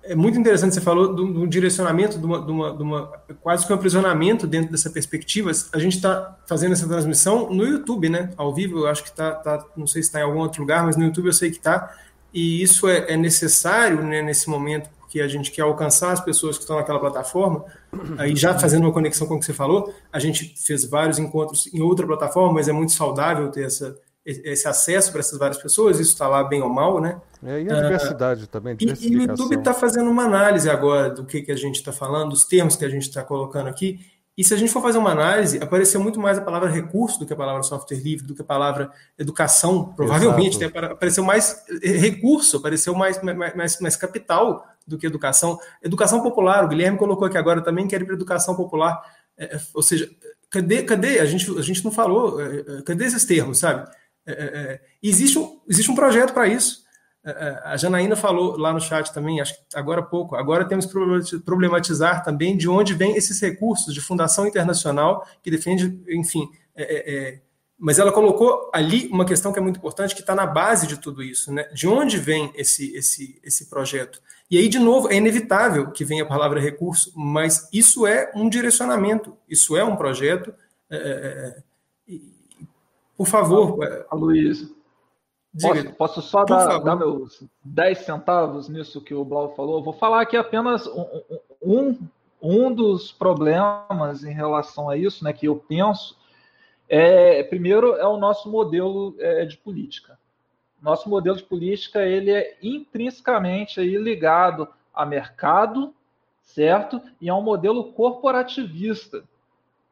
é muito interessante. Você falou do, do direcionamento, de uma, de, uma, de uma, quase que um aprisionamento dentro dessa perspectiva. A gente está fazendo essa transmissão no YouTube, né? Ao vivo, eu acho que está, tá, não sei se está em algum outro lugar, mas no YouTube eu sei que está. E isso é, é necessário né, nesse momento, porque a gente quer alcançar as pessoas que estão naquela plataforma. Aí, já fazendo uma conexão com o que você falou, a gente fez vários encontros em outra plataforma, mas é muito saudável ter essa, esse acesso para essas várias pessoas, isso está lá bem ou mal, né? É, e a diversidade também. E, e, o YouTube está fazendo uma análise agora do que, que a gente está falando, dos termos que a gente está colocando aqui, e se a gente for fazer uma análise, apareceu muito mais a palavra recurso do que a palavra software livre, do que a palavra educação, provavelmente. Né? Apareceu mais recurso, apareceu mais, mais, mais capital do que educação. Educação popular, o Guilherme colocou aqui agora também, quer ir para educação popular. É, é, ou seja, cadê, cadê? A gente, a gente não falou, é, é cadê esses termos, sabe? É, é, existe, um, existe um projeto para isso. A Janaína falou lá no chat também, acho que agora há pouco, agora temos que problematizar também de onde vêm esses recursos de fundação internacional que defende, enfim, mas ela colocou ali uma questão que é muito importante, que está na base de tudo isso, né? De onde vem esse, esse, esse projeto? E aí, de novo, é inevitável que venha a palavra recurso, mas isso é um direcionamento, isso é um projeto. É, por favor, Luiz, Posso, posso, só dar, dar, meus 10 centavos nisso que o Blau falou? Vou falar aqui apenas um, um, um dos problemas em relação a isso, né, que eu penso, é, primeiro é o nosso modelo é, de política. Nosso modelo de política ele é intrinsecamente aí ligado a mercado, certo? E a um modelo corporativista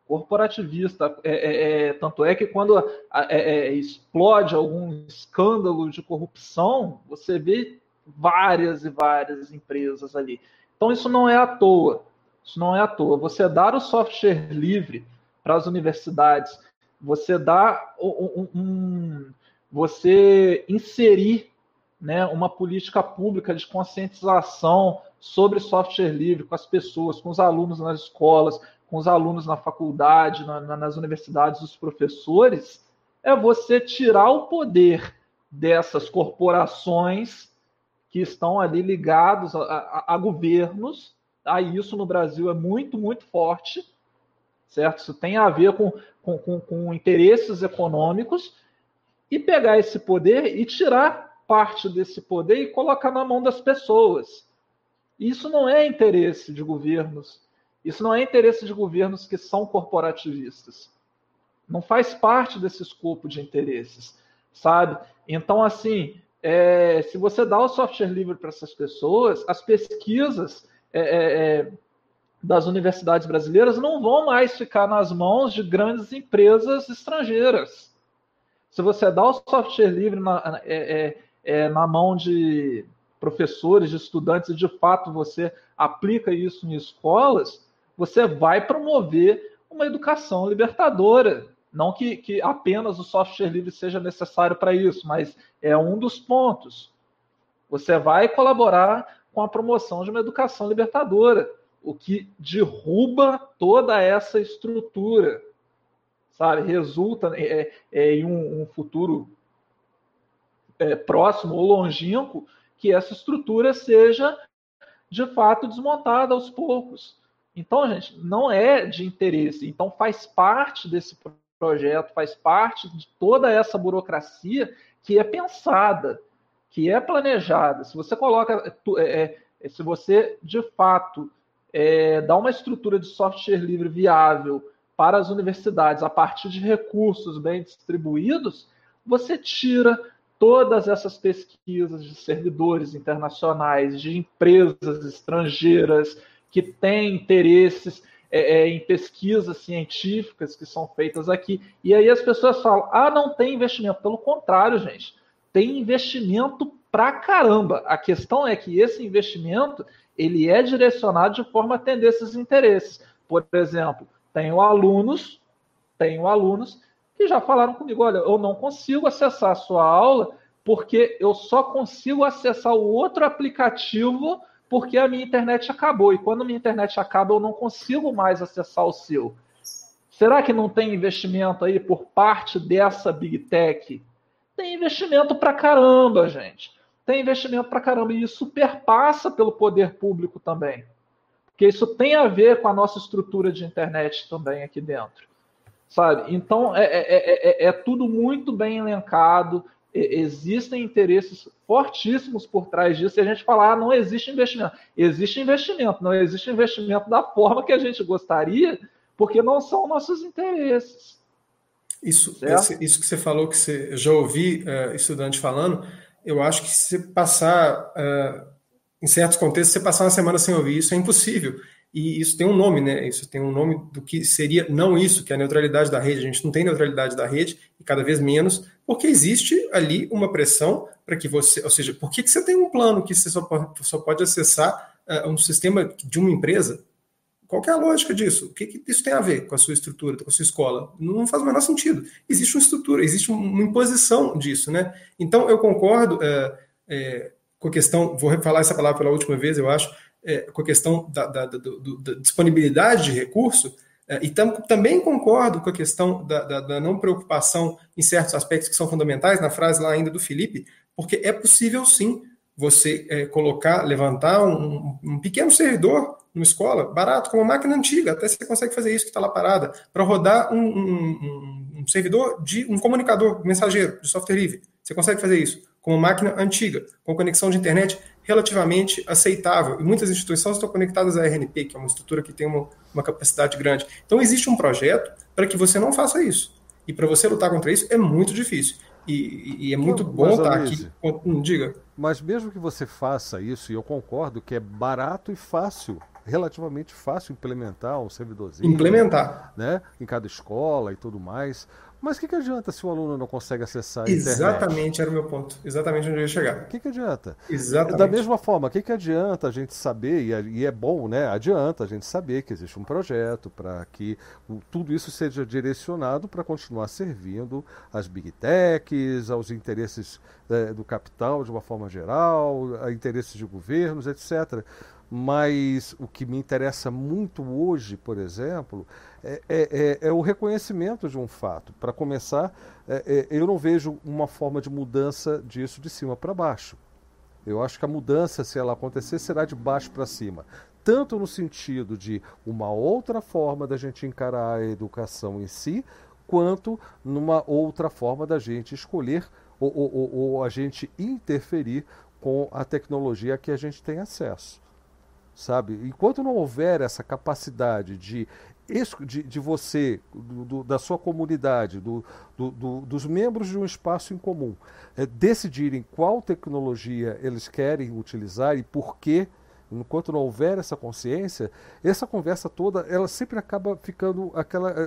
corporativista. É, é, é, tanto é que quando é, é, explode algum escândalo de corrupção, você vê várias e várias empresas ali. Então isso não é à toa. Isso não é à toa. Você dar o software livre para as universidades, você dá um, um, você inserir né, uma política pública de conscientização sobre software livre com as pessoas, com os alunos nas escolas, com os alunos na faculdade, na, na, nas universidades, os professores, é você tirar o poder dessas corporações que estão ali ligados a, a, a governos. A isso no Brasil é muito, muito forte, certo? Isso tem a ver com, com, com, com interesses econômicos e pegar esse poder e tirar parte desse poder e colocar na mão das pessoas. Isso não é interesse de governos isso não é interesse de governos que são corporativistas. Não faz parte desse escopo de interesses, sabe? Então, assim, é, se você dá o software livre para essas pessoas, as pesquisas é, é, é, das universidades brasileiras não vão mais ficar nas mãos de grandes empresas estrangeiras. Se você dá o software livre na, é, é, na mão de professores, de estudantes, e de fato você aplica isso em escolas, você vai promover uma educação libertadora. Não que, que apenas o software livre seja necessário para isso, mas é um dos pontos. Você vai colaborar com a promoção de uma educação libertadora, o que derruba toda essa estrutura, sabe? Resulta é, é, em um, um futuro é, próximo ou longínquo que essa estrutura seja de fato desmontada aos poucos. Então, gente, não é de interesse. Então, faz parte desse projeto, faz parte de toda essa burocracia que é pensada, que é planejada. Se você coloca, é, é, se você de fato é, dá uma estrutura de software livre viável para as universidades a partir de recursos bem distribuídos, você tira todas essas pesquisas de servidores internacionais, de empresas estrangeiras, que têm interesses é, é, em pesquisas científicas que são feitas aqui. E aí as pessoas falam: ah, não tem investimento. Pelo contrário, gente, tem investimento pra caramba. A questão é que esse investimento ele é direcionado de forma a atender esses interesses. Por exemplo, tenho alunos, tenho alunos que já falaram comigo: olha, eu não consigo acessar a sua aula porque eu só consigo acessar o outro aplicativo porque a minha internet acabou. E quando a minha internet acaba, eu não consigo mais acessar o seu. Será que não tem investimento aí por parte dessa Big Tech? Tem investimento pra caramba, gente. Tem investimento pra caramba. E isso perpassa pelo poder público também. Porque isso tem a ver com a nossa estrutura de internet também aqui dentro. Sabe? Então, é, é, é, é tudo muito bem elencado existem interesses fortíssimos por trás disso e a gente falar ah, não existe investimento. Existe investimento, não existe investimento da forma que a gente gostaria, porque não são nossos interesses. Isso, esse, isso que você falou, que você, eu já ouvi uh, estudante falando, eu acho que se passar, uh, em certos contextos, você passar uma semana sem ouvir isso é impossível. E isso tem um nome, né? Isso tem um nome do que seria não isso, que é a neutralidade da rede. A gente não tem neutralidade da rede, e cada vez menos, porque existe ali uma pressão para que você. Ou seja, por que, que você tem um plano que você só pode, só pode acessar uh, um sistema de uma empresa? Qual é a lógica disso? O que, que, isso tem a ver com a sua estrutura, com a sua escola? Não faz o menor sentido. Existe uma estrutura, existe uma imposição disso, né? Então, eu concordo é, com a questão, vou falar essa palavra pela última vez, eu acho, é, com a questão da, da, da, da disponibilidade de recurso, é, e tam, também concordo com a questão da, não preocupação em certos aspectos que são fundamentais, na frase lá ainda do Felipe, porque é possível sim você é, colocar, levantar um, um, pequeno servidor numa escola, barato, com uma máquina antiga, até você consegue fazer isso que está lá parada, para rodar um, um, um, servidor de um comunicador mensageiro de software livre. Você consegue fazer isso com uma máquina antiga, com conexão de internet relativamente aceitável. E muitas instituições estão conectadas à RNP, que é uma estrutura que tem uma, uma capacidade grande. Então, existe um projeto para que você não faça isso. E para você lutar contra isso é muito difícil. E, e é muito bom estar tá aqui. Hum, diga. Mas mesmo que você faça isso, e eu concordo que é barato e fácil, relativamente fácil implementar um servidorzinho. Implementar. Né, em cada escola e tudo mais. Mas o que, que adianta se o aluno não consegue acessar a Exatamente, internet? era o meu ponto. Exatamente onde eu ia chegar. O que, que adianta? Exatamente. Da mesma forma, o que, que adianta a gente saber, e é, e é bom, né? Adianta a gente saber que existe um projeto para que o, tudo isso seja direcionado para continuar servindo às big techs, aos interesses é, do capital de uma forma geral, a interesses de governos, etc. Mas o que me interessa muito hoje, por exemplo, é, é, é, é o reconhecimento de um fato. Para começar, é, é, eu não vejo uma forma de mudança disso de cima para baixo. Eu acho que a mudança, se ela acontecer, será de baixo para cima. Tanto no sentido de uma outra forma da gente encarar a educação em si, quanto numa outra forma da gente escolher ou, ou, ou a gente interferir com a tecnologia que a gente tem acesso sabe? Enquanto não houver essa capacidade de de, de você, do, da sua comunidade, do, dos membros de um espaço em comum, é, decidirem qual tecnologia eles querem utilizar e por quê, enquanto não houver essa consciência, essa conversa toda, ela sempre acaba ficando aquela, é,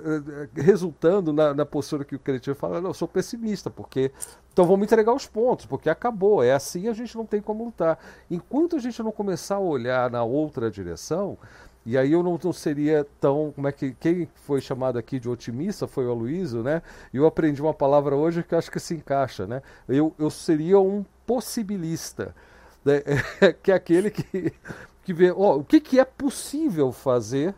é, resultando na, na postura que o crente fala, não, eu sou pessimista, porque então vamos entregar os pontos, porque acabou, é assim a gente não tem como lutar. Enquanto a gente não começar a olhar na outra direção, e aí eu não, não, seria tão. Como é que. Quem foi chamado aqui de otimista foi o Aloysio, né? E eu aprendi uma palavra hoje que acho que se encaixa, né? Eu, eu seria um possibilista, né? que é aquele que, que vê o que, que é possível fazer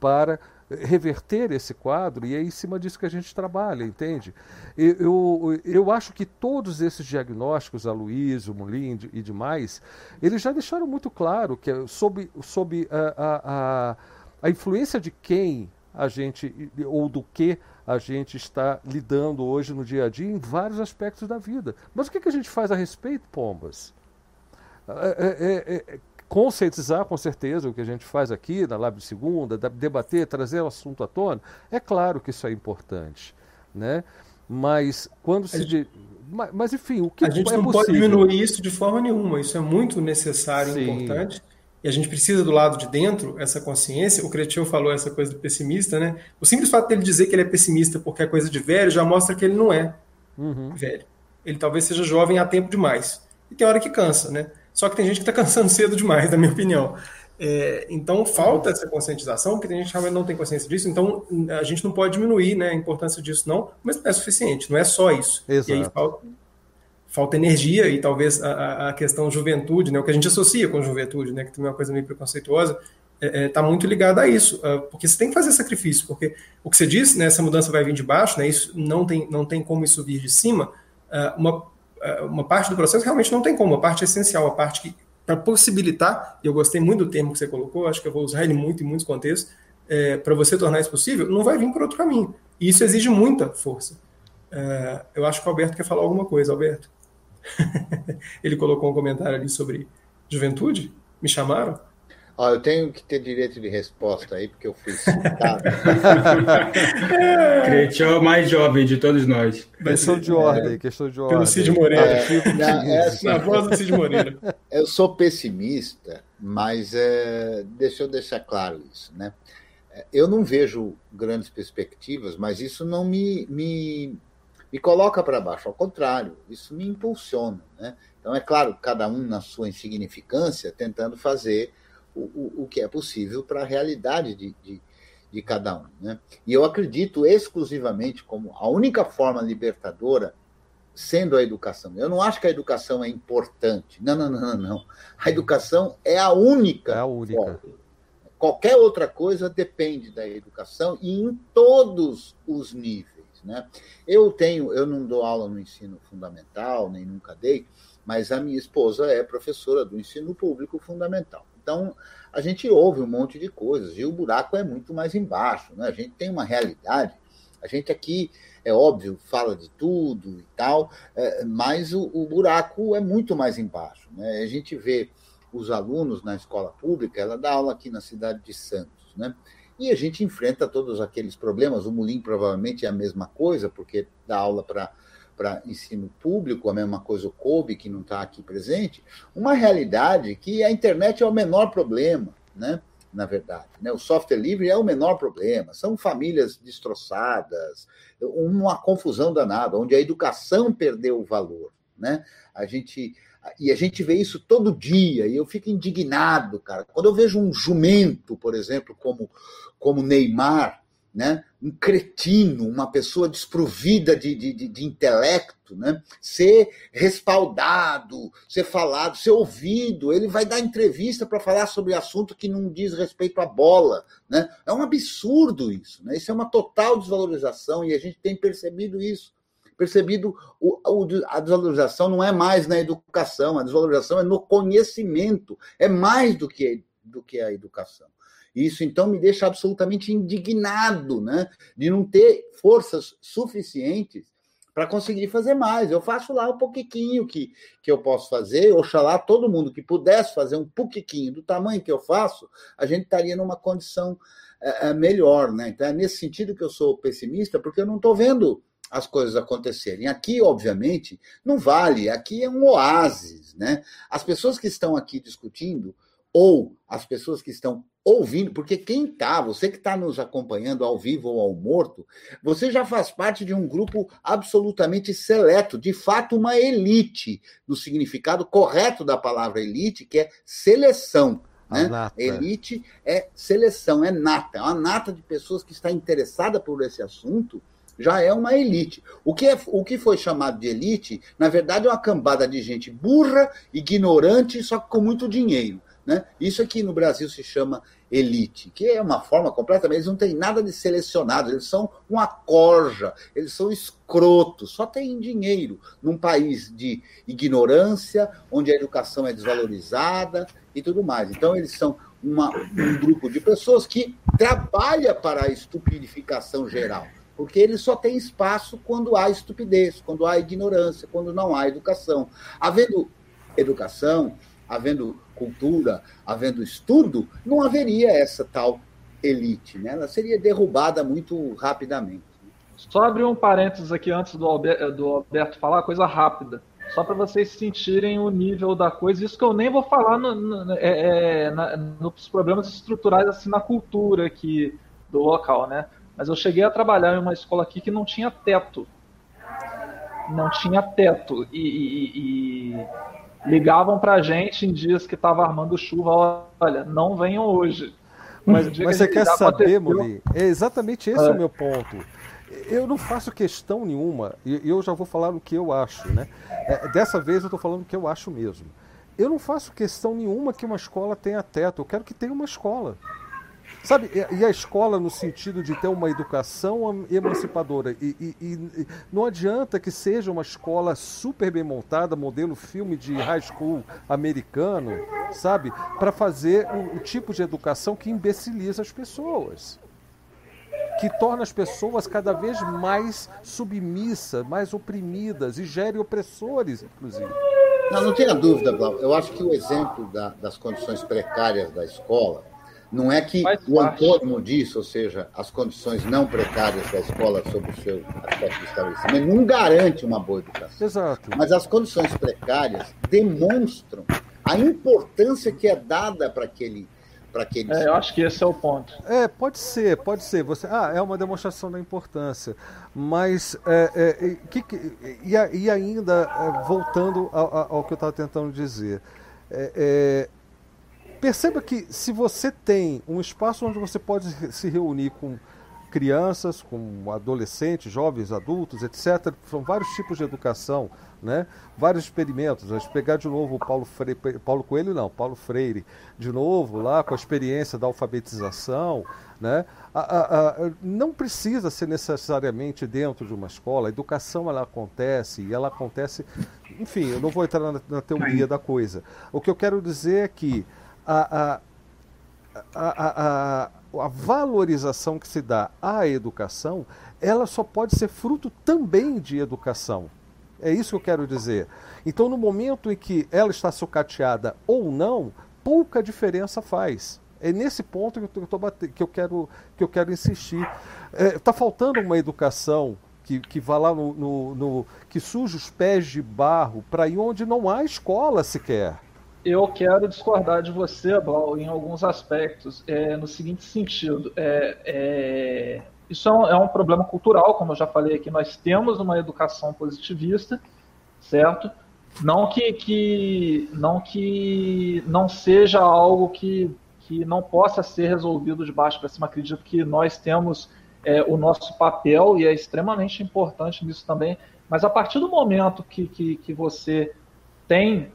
para reverter esse quadro e é em cima disso que a gente trabalha, entende? Eu, eu, acho que todos esses diagnósticos, a Luiz, o Molin e demais, eles já deixaram muito claro que sob, sob a, a, a, a influência de quem a gente, ou do que a gente está lidando hoje no dia a dia em vários aspectos da vida. Mas o que, que a gente faz a respeito, Pombas? É, é, é, conscientizar com certeza o que a gente faz aqui na Lab de Segunda, debater, trazer o assunto à tona, é claro que isso é importante, né? Mas quando se... Gente, mas, mas, enfim, o que A gente é não possível? pode diminuir isso de forma nenhuma, isso é muito necessário e importante. E a gente precisa do lado de dentro essa consciência. O Cretil falou essa coisa do pessimista, né? O simples fato dele dizer que ele é pessimista porque é coisa de velho já mostra que ele não é uhum. velho. Ele talvez seja jovem há tempo demais. E tem hora que cansa, né? Só que tem gente que está cansando cedo demais, na minha opinião. É, então falta essa conscientização, porque a gente realmente não tem consciência disso, então a gente não pode diminuir né, a importância disso, não, mas não é suficiente, não é só isso. Exato. E aí falta, falta energia e talvez a, a, questão juventude, né, o que a gente associa com juventude, né, que também é uma coisa meio preconceituosa, está é, é, tá muito ligado a isso, porque você tem que fazer sacrifício, porque o que você disse, né, essa mudança vai vir de baixo, né, isso não tem, não tem como isso vir de cima, uh, uma, uma parte do processo realmente não tem como, a parte essencial, a parte que para possibilitar, e eu gostei muito do termo que você colocou, acho que eu vou usar ele muito em muitos contextos, é, para você tornar isso possível, não vai vir por outro caminho. E isso exige muita força. É, eu acho que o Alberto quer falar alguma coisa, Alberto. ele colocou um comentário ali sobre juventude. Me chamaram? Ó, eu tenho que ter direito de resposta aí, porque eu fui citado. É o mais jovem de todos nós. Questão de ordem, é, questão de ordem. Pelo Cid Moreira. É, na, é assim, Na voz do Cid Moreira. Eu sou pessimista, mas é, deixa eu deixar claro isso, né? Eu não vejo grandes perspectivas, mas isso não me, me, me coloca para baixo, ao contrário, isso me impulsiona, né? Então, é claro, cada um na sua insignificância, tentando fazer o, o, que é possível para a realidade de, de, de, cada um. Né? E eu acredito exclusivamente como a única forma libertadora sendo a educação. Eu não acho que a educação é importante. Não, não, não, não. não. A educação é a única. É a única. Forma. Qualquer outra coisa depende da educação e em todos os níveis. Né? Eu tenho, eu não dou aula no ensino fundamental, nem nunca dei, mas a minha esposa é professora do ensino público fundamental. Então, a gente ouve um monte de coisas e o buraco é muito mais embaixo. Né? A gente tem uma realidade. A gente aqui, é óbvio, fala de tudo e tal, é, mas o, o, buraco é muito mais embaixo. Né? A gente vê os alunos na escola pública, ela dá aula aqui na cidade de Santos, né? E a gente enfrenta todos aqueles problemas. O Mulim provavelmente é a mesma coisa, porque dá aula para para ensino público, a mesma coisa o COBE, que não está aqui presente, uma realidade que a internet é o menor problema, né? na verdade. Né? O software livre é o menor problema. São famílias destroçadas, uma confusão danada, onde a educação perdeu o valor. Né? A gente e a gente vê isso todo dia, e eu fico indignado, cara. Quando eu vejo um jumento, por exemplo, como, como Neymar, né? um cretino, uma pessoa desprovida de, de, de, intelecto, né? ser respaldado, ser falado, ser ouvido. Ele vai dar entrevista para falar sobre assunto que não diz respeito à bola. Né? É um absurdo isso. Né? Isso é uma total desvalorização e a gente tem percebido isso. Percebido o, o, a desvalorização não é mais na educação, a desvalorização é no conhecimento, é mais do que, do que a educação. Isso então me deixa absolutamente indignado, né? De não ter forças suficientes para conseguir fazer mais. Eu faço lá um pouquinho que, que eu posso fazer, oxalá todo mundo que pudesse fazer um pouquinho do tamanho que eu faço, a gente estaria numa condição é, melhor, né? Então é nesse sentido que eu sou pessimista, porque eu não estou vendo as coisas acontecerem. Aqui, obviamente, não vale, aqui é um oásis, né? As pessoas que estão aqui discutindo, ou as pessoas que estão ouvindo, porque quem está, você que está nos acompanhando ao vivo ou ao morto, você já faz parte de um grupo absolutamente seleto, de fato, uma elite, no significado correto da palavra elite, que é seleção. Né? Elite é seleção, é nata, é uma nata de pessoas que está interessada por esse assunto já é uma elite. O que, é, o que foi chamado de elite, na verdade, é uma cambada de gente burra, ignorante, só que com muito dinheiro. Né? Isso aqui no Brasil se chama elite, que é uma forma completamente. Eles não têm nada de selecionado, eles são uma corja, eles são escrotos, só têm dinheiro num país de ignorância, onde a educação é desvalorizada e tudo mais. Então, eles são uma, um grupo de pessoas que trabalha para a estupidificação geral. Porque ele só tem espaço quando há estupidez, quando há ignorância, quando não há educação. Havendo educação, havendo cultura, havendo estudo, não haveria essa tal elite, né? Ela seria derrubada muito rapidamente. Só abrir um parênteses aqui antes do Alberto, do Alberto falar, coisa rápida. Só para vocês sentirem o nível da coisa. Isso que eu nem vou falar no, no, é, é, na, nos problemas estruturais assim na cultura aqui do local, né? Mas eu cheguei a trabalhar em uma escola aqui que não tinha teto. Não tinha teto. E, e, e ligavam para a gente em dias que estava armando chuva, olha, não venham hoje. Mas, mas você quer saber, Moli? É exatamente esse é. o meu ponto. Eu não faço questão nenhuma, e eu já vou falar o que eu acho, né? É, dessa vez eu estou falando o que eu acho mesmo. Eu não faço questão nenhuma que uma escola tenha teto, eu quero que tenha uma escola. Sabe, e a escola no sentido de ter uma educação emancipadora. E, e, e, não adianta que seja uma escola super bem montada, modelo filme de high school americano, sabe? Para fazer o, o tipo de educação que imbeciliza as pessoas. Que torna as pessoas cada vez mais submissas, mais oprimidas e gere opressores, inclusive. Não, não tenha dúvida, Blau. Eu acho que o exemplo da, das condições precárias da escola não é que Faz o Antônio disse, ou seja, as condições não precárias da escola sob o seu aspecto de estabelecimento, não garante uma boa educação. Exato. Mas as condições precárias demonstram a importância que é dada para aquele para aquele. É, eu acho que esse é o ponto. É, pode ser, pode ser. Você, ah, é uma demonstração da importância, mas é, é, que, e, e, ainda é, voltando ao, ao, que eu estava tentando dizer, é, é Perceba que se você tem um espaço onde você pode se reunir com crianças, com adolescentes, jovens, adultos, etc. São vários tipos de educação, né? vários experimentos. Vamos pegar de novo o Paulo, Freire, Paulo Coelho, não, Paulo Freire, de novo, lá com a experiência da alfabetização. Né? A, a, a, não precisa ser necessariamente dentro de uma escola, a educação ela acontece e ela acontece. Enfim, eu não vou entrar na, na teoria da coisa. O que eu quero dizer é que a, a, a, a, valorização que se dá à educação, ela só pode ser fruto também de educação. É isso que eu quero dizer. Então, no momento em que ela está sucateada ou não, pouca diferença faz. É nesse ponto que eu, tô que eu, quero, que eu quero insistir. Está é, tá faltando uma educação que, que vá lá no, no, no que suja os pés de barro para ir onde não há escola sequer eu quero discordar de você, Blau, em alguns aspectos, é, no seguinte sentido. É, é, isso é um, é um, problema cultural, como eu já falei aqui, nós temos uma educação positivista, certo? Não que, que, não, que não seja algo que, que não possa ser resolvido de baixo para cima. Acredito que nós temos é, o nosso papel e é extremamente importante nisso também. Mas a partir do momento que, que, que você tem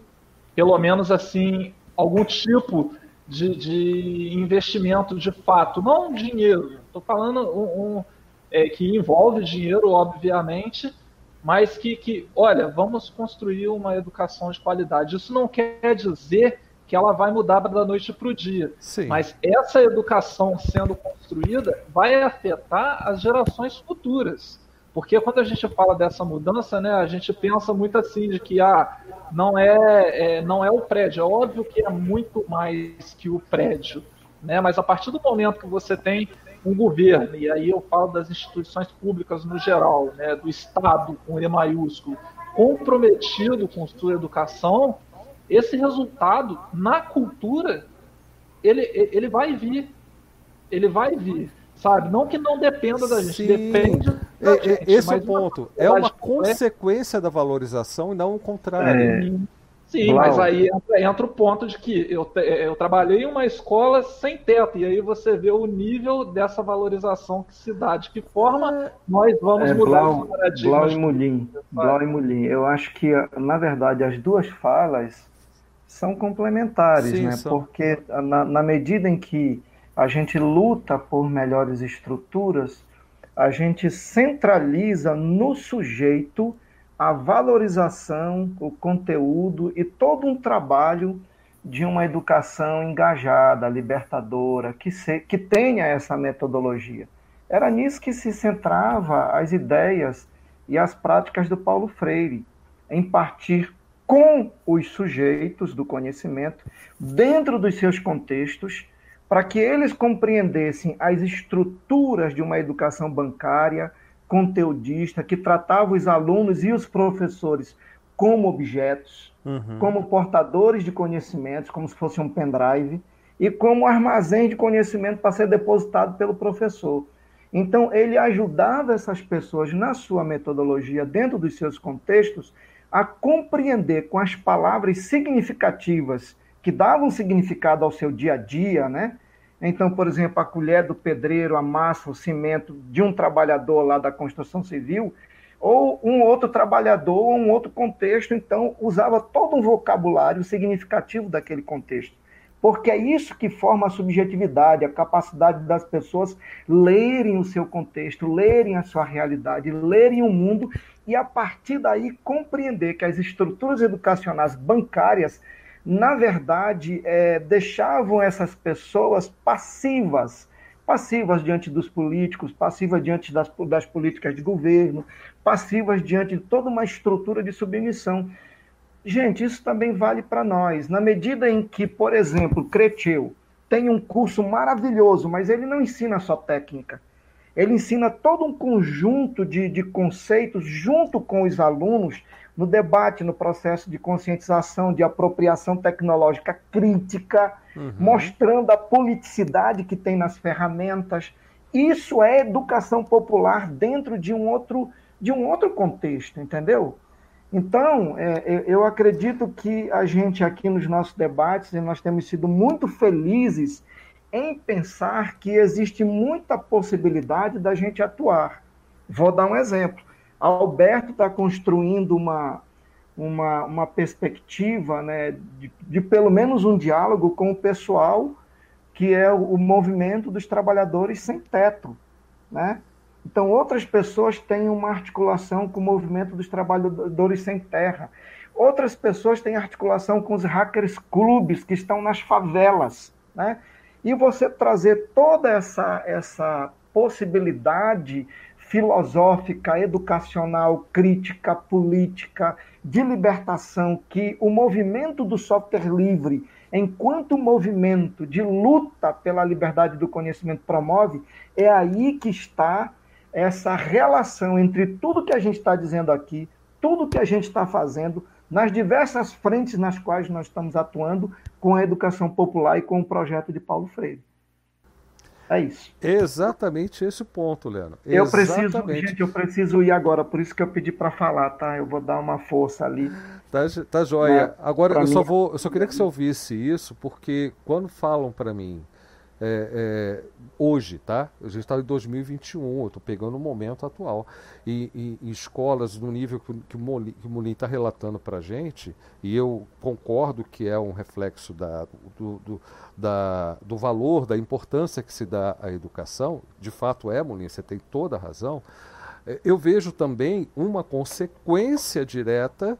pelo menos assim, algum tipo de, de investimento de fato, não dinheiro. Estou falando um, um é, que envolve dinheiro, obviamente, mas que, que, olha, vamos construir uma educação de qualidade. Isso não quer dizer que ela vai mudar da noite para o dia. Sim. Mas essa educação sendo construída vai afetar as gerações futuras. Porque quando a gente fala dessa mudança, né, a gente pensa muito assim de que ah, não é, é, não é o prédio. É óbvio que é muito mais que o prédio, né? Mas a partir do momento que você tem um governo, e aí eu falo das instituições públicas no geral, né, do Estado com E maiúsculo, comprometido com sua educação, esse resultado na cultura ele, ele vai vir. Ele vai vir sabe? Não que não dependa da gente, Sim. depende é, gente. Esse é o ponto. É uma consequência é... da valorização e não o contrário. É... Sim, Blau. mas aí entra, entra, o ponto de que eu, eu trabalhei em uma escola sem teto, e aí você vê o nível dessa valorização que se dá, de que forma é, nós vamos é, mudar Blau, Blau e Mulim, Blau e Mulim, eu acho que, na verdade, as duas falas são complementares, Sim, né? São. Porque na, na medida em que a gente luta por melhores estruturas, a gente centraliza no sujeito a valorização, o conteúdo e todo um trabalho de uma educação engajada, libertadora, que, se, que tenha essa metodologia. Era nisso que se centrava as ideias e as práticas do Paulo Freire, em partir com os sujeitos do conhecimento, dentro dos seus contextos, para que eles compreendessem as estruturas de uma educação bancária, conteudista, que tratava os alunos e os professores como objetos, uhum. como portadores de conhecimentos, como se fosse um pendrive, e como armazém de conhecimento para ser depositado pelo professor. Então, ele ajudava essas pessoas na sua metodologia, dentro dos seus contextos, a compreender com as palavras significativas que davam significado ao seu dia a dia, né? Então, por exemplo, a colher do pedreiro, a massa, o cimento de um trabalhador lá da construção civil, ou um outro trabalhador, ou um outro contexto, então usava todo um vocabulário significativo daquele contexto. Porque é isso que forma a subjetividade, a capacidade das pessoas lerem o seu contexto, lerem a sua realidade, lerem o mundo e, a partir daí, compreender que as estruturas educacionais bancárias na verdade, é, deixavam essas pessoas passivas, passivas diante dos políticos, passivas diante das, das políticas de governo, passivas diante de toda uma estrutura de submissão. Gente, isso também vale para nós. Na medida em que, por exemplo, Creteu tem um curso maravilhoso, mas ele não ensina só técnica. Ele ensina todo um conjunto de, de conceitos junto com os alunos no debate, no processo de conscientização, de apropriação tecnológica crítica, uhum. mostrando a politicidade que tem nas ferramentas. Isso é educação popular dentro de um outro, de um outro contexto, entendeu? Então, é, eu acredito que a gente aqui nos nossos debates, nós temos sido muito felizes em pensar que existe muita possibilidade da gente atuar. Vou dar um exemplo. Alberto está construindo uma, uma, uma perspectiva né, de, de, pelo menos um diálogo com o pessoal que é o, o movimento dos trabalhadores sem teto. Né? Então, outras pessoas têm uma articulação com o movimento dos trabalhadores sem terra. Outras pessoas têm articulação com os hackers clubes que estão nas favelas. Né? E você trazer toda essa, essa possibilidade filosófica, educacional, crítica, política, de libertação que o movimento do software livre, enquanto movimento de luta pela liberdade do conhecimento promove, é aí que está essa relação entre tudo que a gente está dizendo aqui, tudo que a gente está fazendo, nas diversas frentes nas quais nós estamos atuando com a educação popular e com o projeto de Paulo Freire. É isso. Exatamente esse ponto, Leno. Eu Exatamente. preciso, gente, eu preciso ir agora, por isso que eu pedi para falar, tá? Eu vou dar uma força ali. Tá, tá joia. Né? Agora eu mim... só vou, eu só queria que você ouvisse isso, porque quando falam para mim é, é, hoje, tá? A gente está em 2021, eu estou pegando o momento atual. E, em escolas no nível que, que o Molin está relatando para a gente, e eu concordo que é um reflexo da, do, do, da, do valor, da importância que se dá à educação, de fato é, Molin, você tem toda a razão. É, eu vejo também uma consequência direta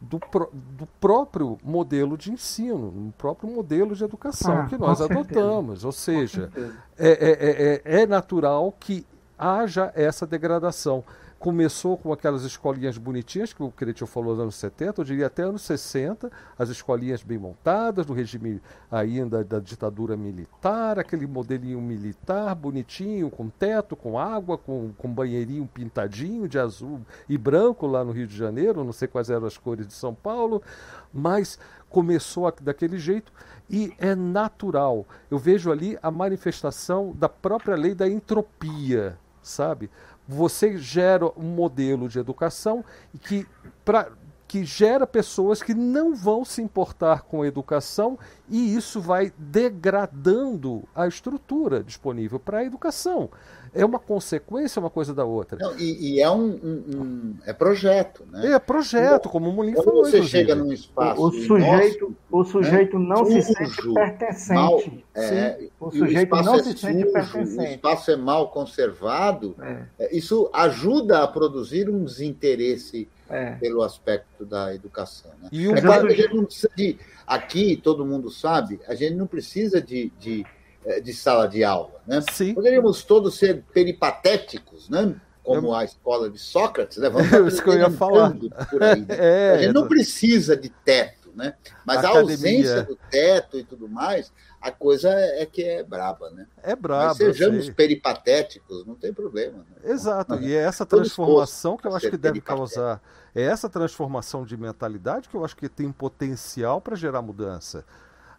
do, do próprio modelo de ensino, do próprio modelo de educação ah, que nós adotamos. Ou seja, é, é, é, é natural que haja essa degradação começou com aquelas escolinhas bonitinhas que o Cretil falou nos anos 70, eu diria até anos 60, as escolinhas bem montadas, no regime ainda da ditadura militar, aquele modelinho militar bonitinho, com teto, com água, com, com banheirinho pintadinho de azul e branco lá no Rio de Janeiro, não sei quais eram as cores de São Paulo, mas começou daquele jeito e é natural. Eu vejo ali a manifestação da própria lei da entropia, sabe? Você gera um modelo de educação que, pra, que gera pessoas que não vão se importar com a educação e isso vai degradando a estrutura disponível para a educação é uma consequência uma coisa da outra. Não, e, e, é um, um, um, é projeto, né? É projeto, como o Molin falou. você inclusive. chega num espaço. O sujeito, o sujeito né? não se sente pertencente. Mal, é, o sujeito o não é se sujo, sente pertencente. O espaço é mal conservado. É. é. Isso ajuda a produzir um desinteresse é. pelo aspecto da educação. Né? E o... É claro que a gente não precisa de. Aqui, todo mundo sabe, a gente não precisa de, de eh, de sala de aula. Né? Sim. Poderíamos todos ser peripatéticos, né? como a escola de Sócrates, né? Vamos é isso que eu ia falar. Por aí, né? é, a gente não precisa de teto, né? Mas Academia. a ausência do teto e tudo mais, a coisa é que é braba, né? É braba. Mas sejamos peripatéticos, não tem problema. Né? Exato, e é essa transformação que eu acho que deve causar. É essa transformação de mentalidade que eu acho que tem potencial para gerar mudança.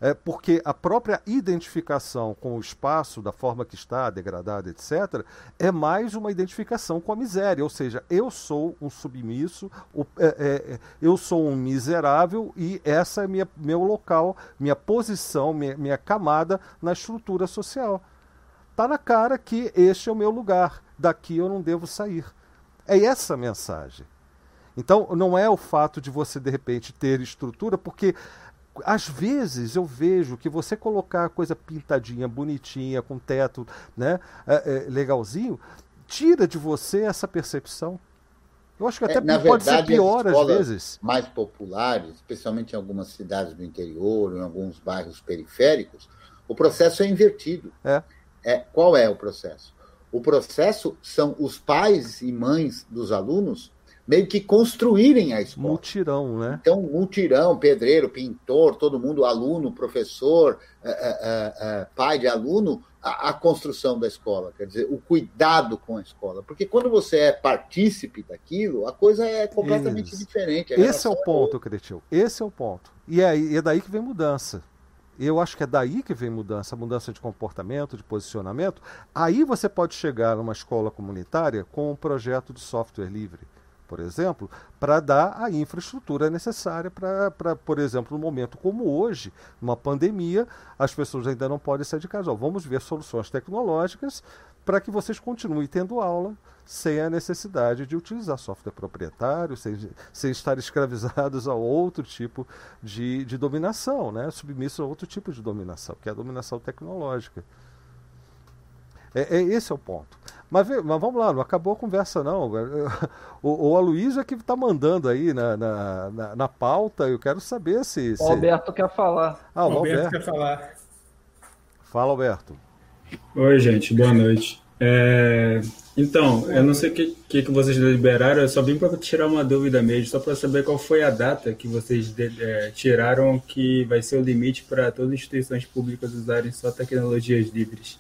É, porque a própria identificação com o espaço, da forma que está, degradado, etc., é mais uma identificação com a miséria. Ou seja, eu sou um submisso, é, é, eu sou um miserável e essa é minha, meu local, minha posição, minha, minha camada na estrutura social. Está na cara que este é o meu lugar, daqui eu não devo sair. É essa a mensagem. Então, não é o fato de você, de repente, ter estrutura, porque às vezes eu vejo que você colocar a coisa pintadinha, bonitinha, com teto né, é, é, legalzinho, tira de você essa percepção. Eu acho que até é, pode verdade, ser pior às vezes. Mais populares, especialmente em algumas cidades do interior, em alguns bairros periféricos, o processo é invertido. É. É, qual é o processo? O processo são os pais e mães dos alunos meio que construírem a escola. Multirão, né? Então, multirão, pedreiro, pintor, todo mundo, aluno, professor, é, é, é, pai de aluno, a, a, construção da escola, quer dizer, o cuidado com a escola. Porque quando você é partícipe daquilo, a coisa é completamente Isso. diferente. Esse é o ponto, Cretil. Esse é o ponto. E é, é daí que vem mudança. Eu acho que é daí que vem mudança, mudança de comportamento, de posicionamento. Aí você pode chegar numa escola comunitária com um projeto de software livre por exemplo, para dar a infraestrutura necessária para, por exemplo, num momento como hoje, numa pandemia, as pessoas ainda não podem sair de casa. Ó, vamos ver soluções tecnológicas para que vocês continuem tendo aula sem a necessidade de utilizar software proprietário, sem, sem estar escravizados a outro tipo de, de dominação, né? submissos a outro tipo de dominação, que é a dominação tecnológica. É, é, esse é o ponto. Mas, mas, vamos lá, não acabou a conversa, não. O, o Aloysio é que está mandando aí na, na, na, na, pauta. Eu quero saber se. se... O Alberto quer falar. Ah, o Alberto, Alberto quer falar. Fala, Alberto. Oi, gente, boa noite. É... Então, eu não sei o que, que, que, vocês deliberaram, eu só vim para tirar uma dúvida mesmo, só para saber qual foi a data que vocês de, é, tiraram que vai ser o limite para todas as instituições públicas usarem só tecnologias livres.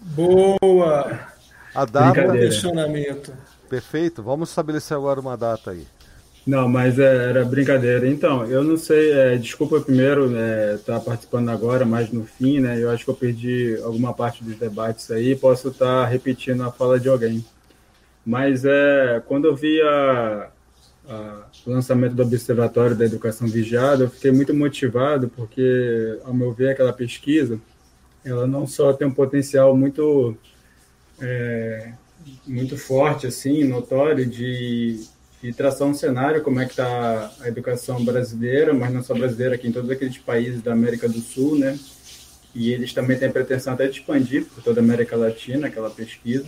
Boa! A data. Questionamento. Perfeito. Vamos estabelecer agora uma data aí. Não, mas é, era brincadeira. Então, eu não sei, é, desculpa primeiro estar né, tá participando agora, mas no fim, né? Eu acho que eu perdi alguma parte dos debates aí, posso estar tá repetindo a fala de alguém. Mas é, quando eu vi a, a, o lançamento do Observatório da Educação Vigiada, eu fiquei muito motivado, porque, ao meu ver, aquela pesquisa ela não só tem um potencial muito é, muito forte, assim, notório, de, de traçar um cenário, como é que está a educação brasileira, mas não só brasileira, aqui em todos aqueles países da América do Sul, né? E eles também têm a pretensão até de expandir por toda a América Latina, aquela pesquisa,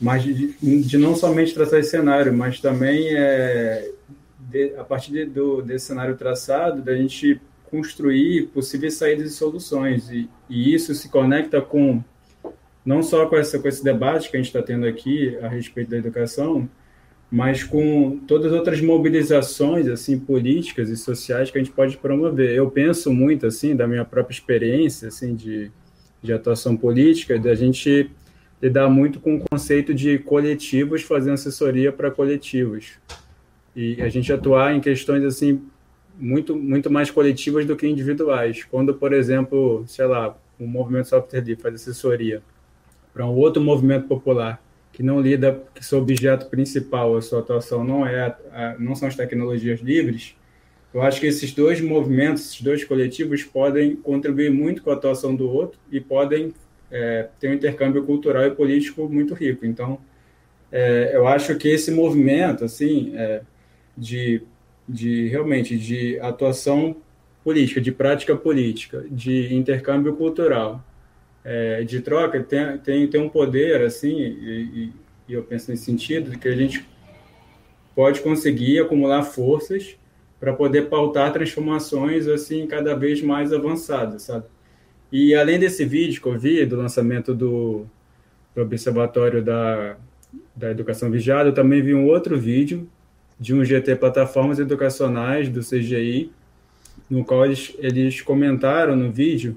mas de, de não somente traçar esse cenário, mas também é, de, a partir de, do, desse cenário traçado, da gente construir possíveis saídas e soluções. E, e isso se conecta com não só com, essa, com esse debate que a gente está tendo aqui a respeito da educação, mas com todas as outras mobilizações assim políticas e sociais que a gente pode promover. Eu penso muito assim da minha própria experiência assim de, de atuação política, da gente lidar muito com o conceito de coletivos fazendo assessoria para coletivos e a gente atuar em questões assim muito, muito mais coletivas do que individuais. Quando, por exemplo, sei lá, o movimento software livre faz assessoria para um outro movimento popular que não lida, que seu objeto principal, a sua atuação não é, não são as tecnologias livres, eu acho que esses dois movimentos, esses dois coletivos podem contribuir muito com a atuação do outro e podem é, ter um intercâmbio cultural e político muito rico. Então, é, eu acho que esse movimento, assim, é, de de realmente de atuação política, de prática política, de intercâmbio cultural, é, de troca, tem, tem, tem um poder, assim, e, e, eu penso nesse sentido, que a gente pode conseguir acumular forças para poder pautar transformações, assim, cada vez mais avançadas, sabe? E além desse vídeo que eu vi, do lançamento do, do Observatório da, da Educação Vigiada, eu também vi um outro vídeo de um GT Plataformas Educacionais do CGI, no qual eles, eles comentaram no vídeo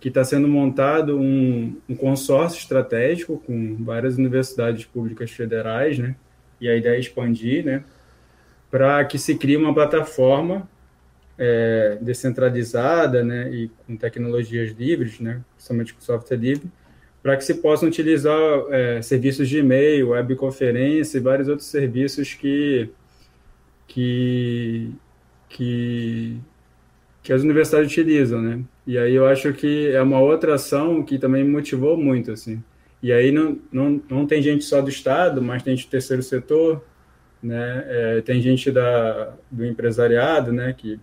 que está sendo montado um, um, consórcio estratégico com várias universidades públicas federais, né? E a ideia é expandir, né? Para que se crie uma plataforma é, descentralizada né, e com tecnologias livres, né, principalmente com software livre, para que se possam utilizar é, serviços de e-mail, webconferência e vários outros serviços que, que, que, que as universidades utilizam, né? E aí eu acho que é uma outra ação que também motivou muito, assim. E aí não, não, não tem gente só do Estado, mas tem gente do terceiro setor, né? É, tem gente da, do empresariado, né? Que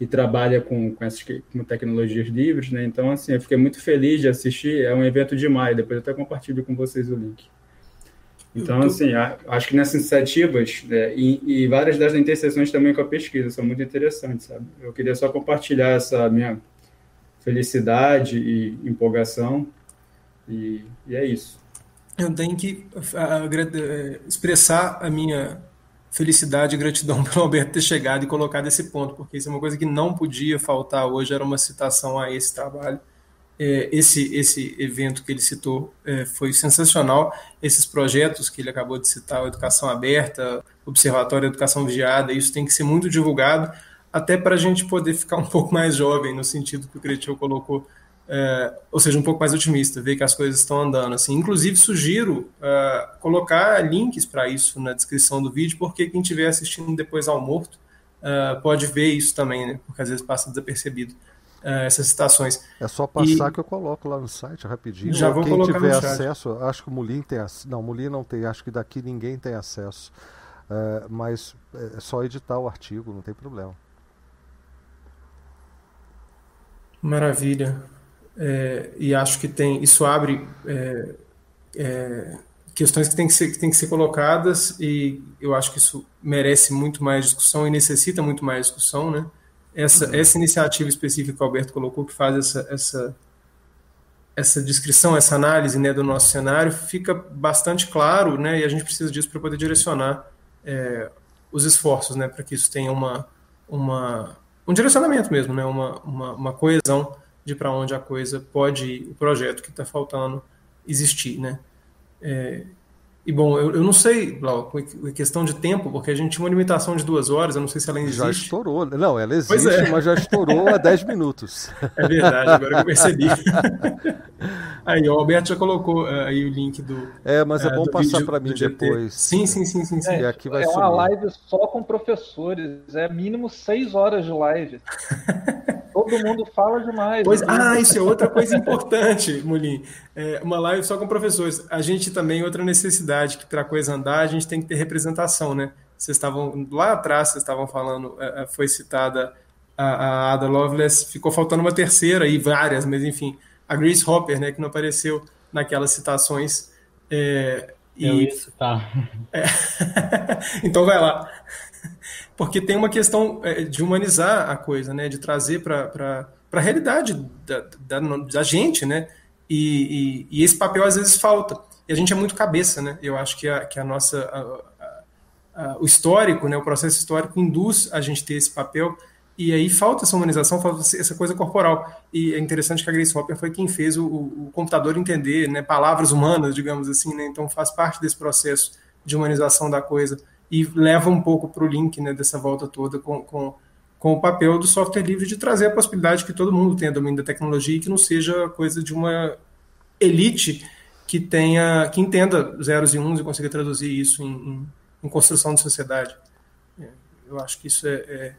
que trabalha com, com essas com tecnologias livres, né? Então, assim, eu fiquei muito feliz de assistir. É um evento de maio, depois eu até compartilho com vocês o link. Então, assim, acho que nessas iniciativas, né, e, e, várias das interseções também com a pesquisa, são muito interessantes, sabe? Eu queria só compartilhar essa minha felicidade e empolgação, e, e é isso. Eu tenho que uh, expressar a minha felicidade e gratidão pelo Alberto ter chegado e colocado esse ponto, porque isso é uma coisa que não podia faltar hoje, era uma citação a esse trabalho. É, esse, esse evento que ele citou é, foi sensacional. Esses projetos que ele acabou de citar, Educação Aberta, Observatório Educação Vigiada, isso tem que ser muito divulgado, até para a gente poder ficar um pouco mais jovem, no sentido que o Cretil colocou, é, ou seja, um pouco mais otimista, ver que as coisas estão andando. Assim. Inclusive, sugiro uh, colocar links para isso na descrição do vídeo, porque quem estiver assistindo depois ao morto uh, pode ver isso também, né? porque às vezes passa desapercebido essas citações. É só passar e... que eu coloco lá no site rapidinho. Já vou quem colocar tiver acesso, acho que o Mulim tem acesso. Não, o Mulim não tem, acho que daqui ninguém tem acesso. mas é só editar o artigo, não tem problema. Maravilha é, e acho que tem isso abre é, é, questões que têm que, ser, que têm que ser colocadas e eu acho que isso merece muito mais discussão e necessita muito mais discussão, né? Essa, uhum. essa iniciativa específica que o Alberto colocou, que faz essa, essa, essa descrição, essa análise né, do nosso cenário, fica bastante claro, né? E a gente precisa disso para poder direcionar é, os esforços, né? Para que isso tenha uma, uma, um direcionamento mesmo, né? Uma, uma, uma coesão de para onde a coisa pode ir, o projeto que está faltando existir, né? É, e bom, eu, eu não sei, Blau, questão de tempo, porque a gente tinha uma limitação de duas horas, eu não sei se ela ainda existe. Já estourou, não, ela existe, é. mas já estourou há 10 minutos. É verdade, agora que eu percebi. aí, o Alberto já colocou uh, aí o link do. É, mas é uh, bom passar para mim depois. Sim, sim, sim, sim. sim. É, aqui vai é uma live só com professores, é mínimo seis horas de live. Todo mundo fala demais. Pois, né? ah, isso é outra coisa importante, Mulim. É, uma live só com professores. A gente também, outra necessidade, que para a coisa andar, a gente tem que ter representação, né? Vocês estavam, lá atrás, vocês estavam falando, é, é, foi citada a, a Ada Lovelace, ficou faltando uma terceira e várias, mas enfim, a Grace Hopper, né, que não apareceu naquelas citações. É, e... Eu isso, tá. É. então vai lá porque tem uma questão é, de humanizar a coisa, né? De trazer para a realidade da, da, da, gente, né? E, e, e, esse papel às vezes falta. E a gente é muito cabeça, né? Eu acho que a, que a nossa... A, a, o histórico, né? O processo histórico induz a gente ter esse papel e aí falta essa humanização, falta essa coisa corporal. E é interessante que a Grace Hopper foi quem fez o, o computador entender né, palavras humanas, digamos assim, né? Então faz parte desse processo de humanização da coisa e leva um pouco para o link né, dessa volta toda com, com, com o papel do software livre de trazer a possibilidade que todo mundo tenha domínio da tecnologia e que não seja coisa de uma elite que tenha que entenda zeros e uns e consiga traduzir isso em, em, em construção de sociedade. É, eu acho que isso é, é,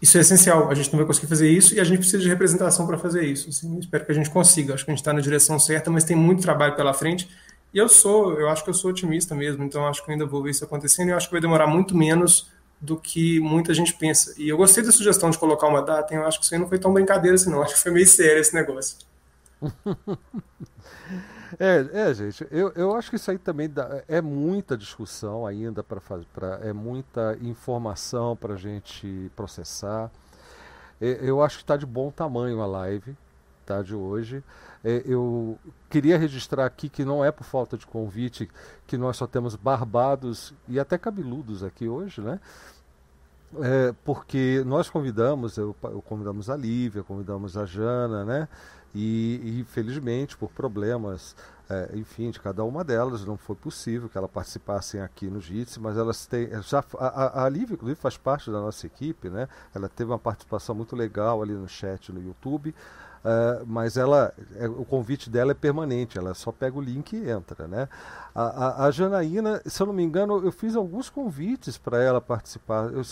isso é essencial. A gente não vai conseguir fazer isso e a gente precisa de representação para fazer isso. Assim, espero que a gente consiga. Acho que a gente está na direção certa, mas tem muito trabalho pela frente e eu sou, eu acho que eu sou otimista mesmo, então acho que ainda vou ver isso acontecendo e eu acho que vai demorar muito menos do que muita gente pensa. E eu gostei da sugestão de colocar uma data, eu acho que isso aí não foi tão brincadeira assim, não. Acho que foi meio sério esse negócio. É, é, gente, eu, eu acho que isso aí também dá, é muita discussão ainda para fazer, é muita informação para a gente processar. É, eu acho que está de bom tamanho a live, tá, de hoje. É, eu queria registrar aqui que não é por falta de convite que nós só temos barbados e até cabeludos aqui hoje, né? É, porque nós convidamos, eu, eu, convidamos a Lívia, convidamos a Jana, né? E, infelizmente, por problemas, é, enfim, de cada uma delas, não foi possível que elas participassem aqui no JITSE, mas elas têm. Já, a, a Lívia, inclusive, faz parte da nossa equipe, né? Ela teve uma participação muito legal ali no chat no YouTube. Uh, mas ela, é, o convite dela é permanente, ela só pega o link e entra, né? A, a, a Janaína, se eu não me engano, eu fiz alguns convites para ela participar eu,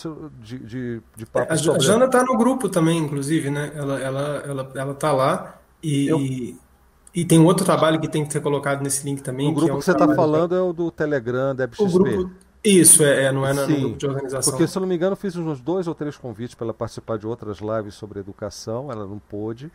de, de, de papo é, a, sobre... Jana está no grupo também, inclusive, né? Ela, ela, ela, ela tá lá e, eu... e tem outro trabalho que tem que ser colocado nesse link também. O grupo que, é um que você está falando é o do Telegram, da XP. O grupo... Isso, é, é, não é no grupo de organização. Porque, se eu não me engano, fiz uns dois ou três convites para ela participar de outras lives sobre educação, ela não pôde.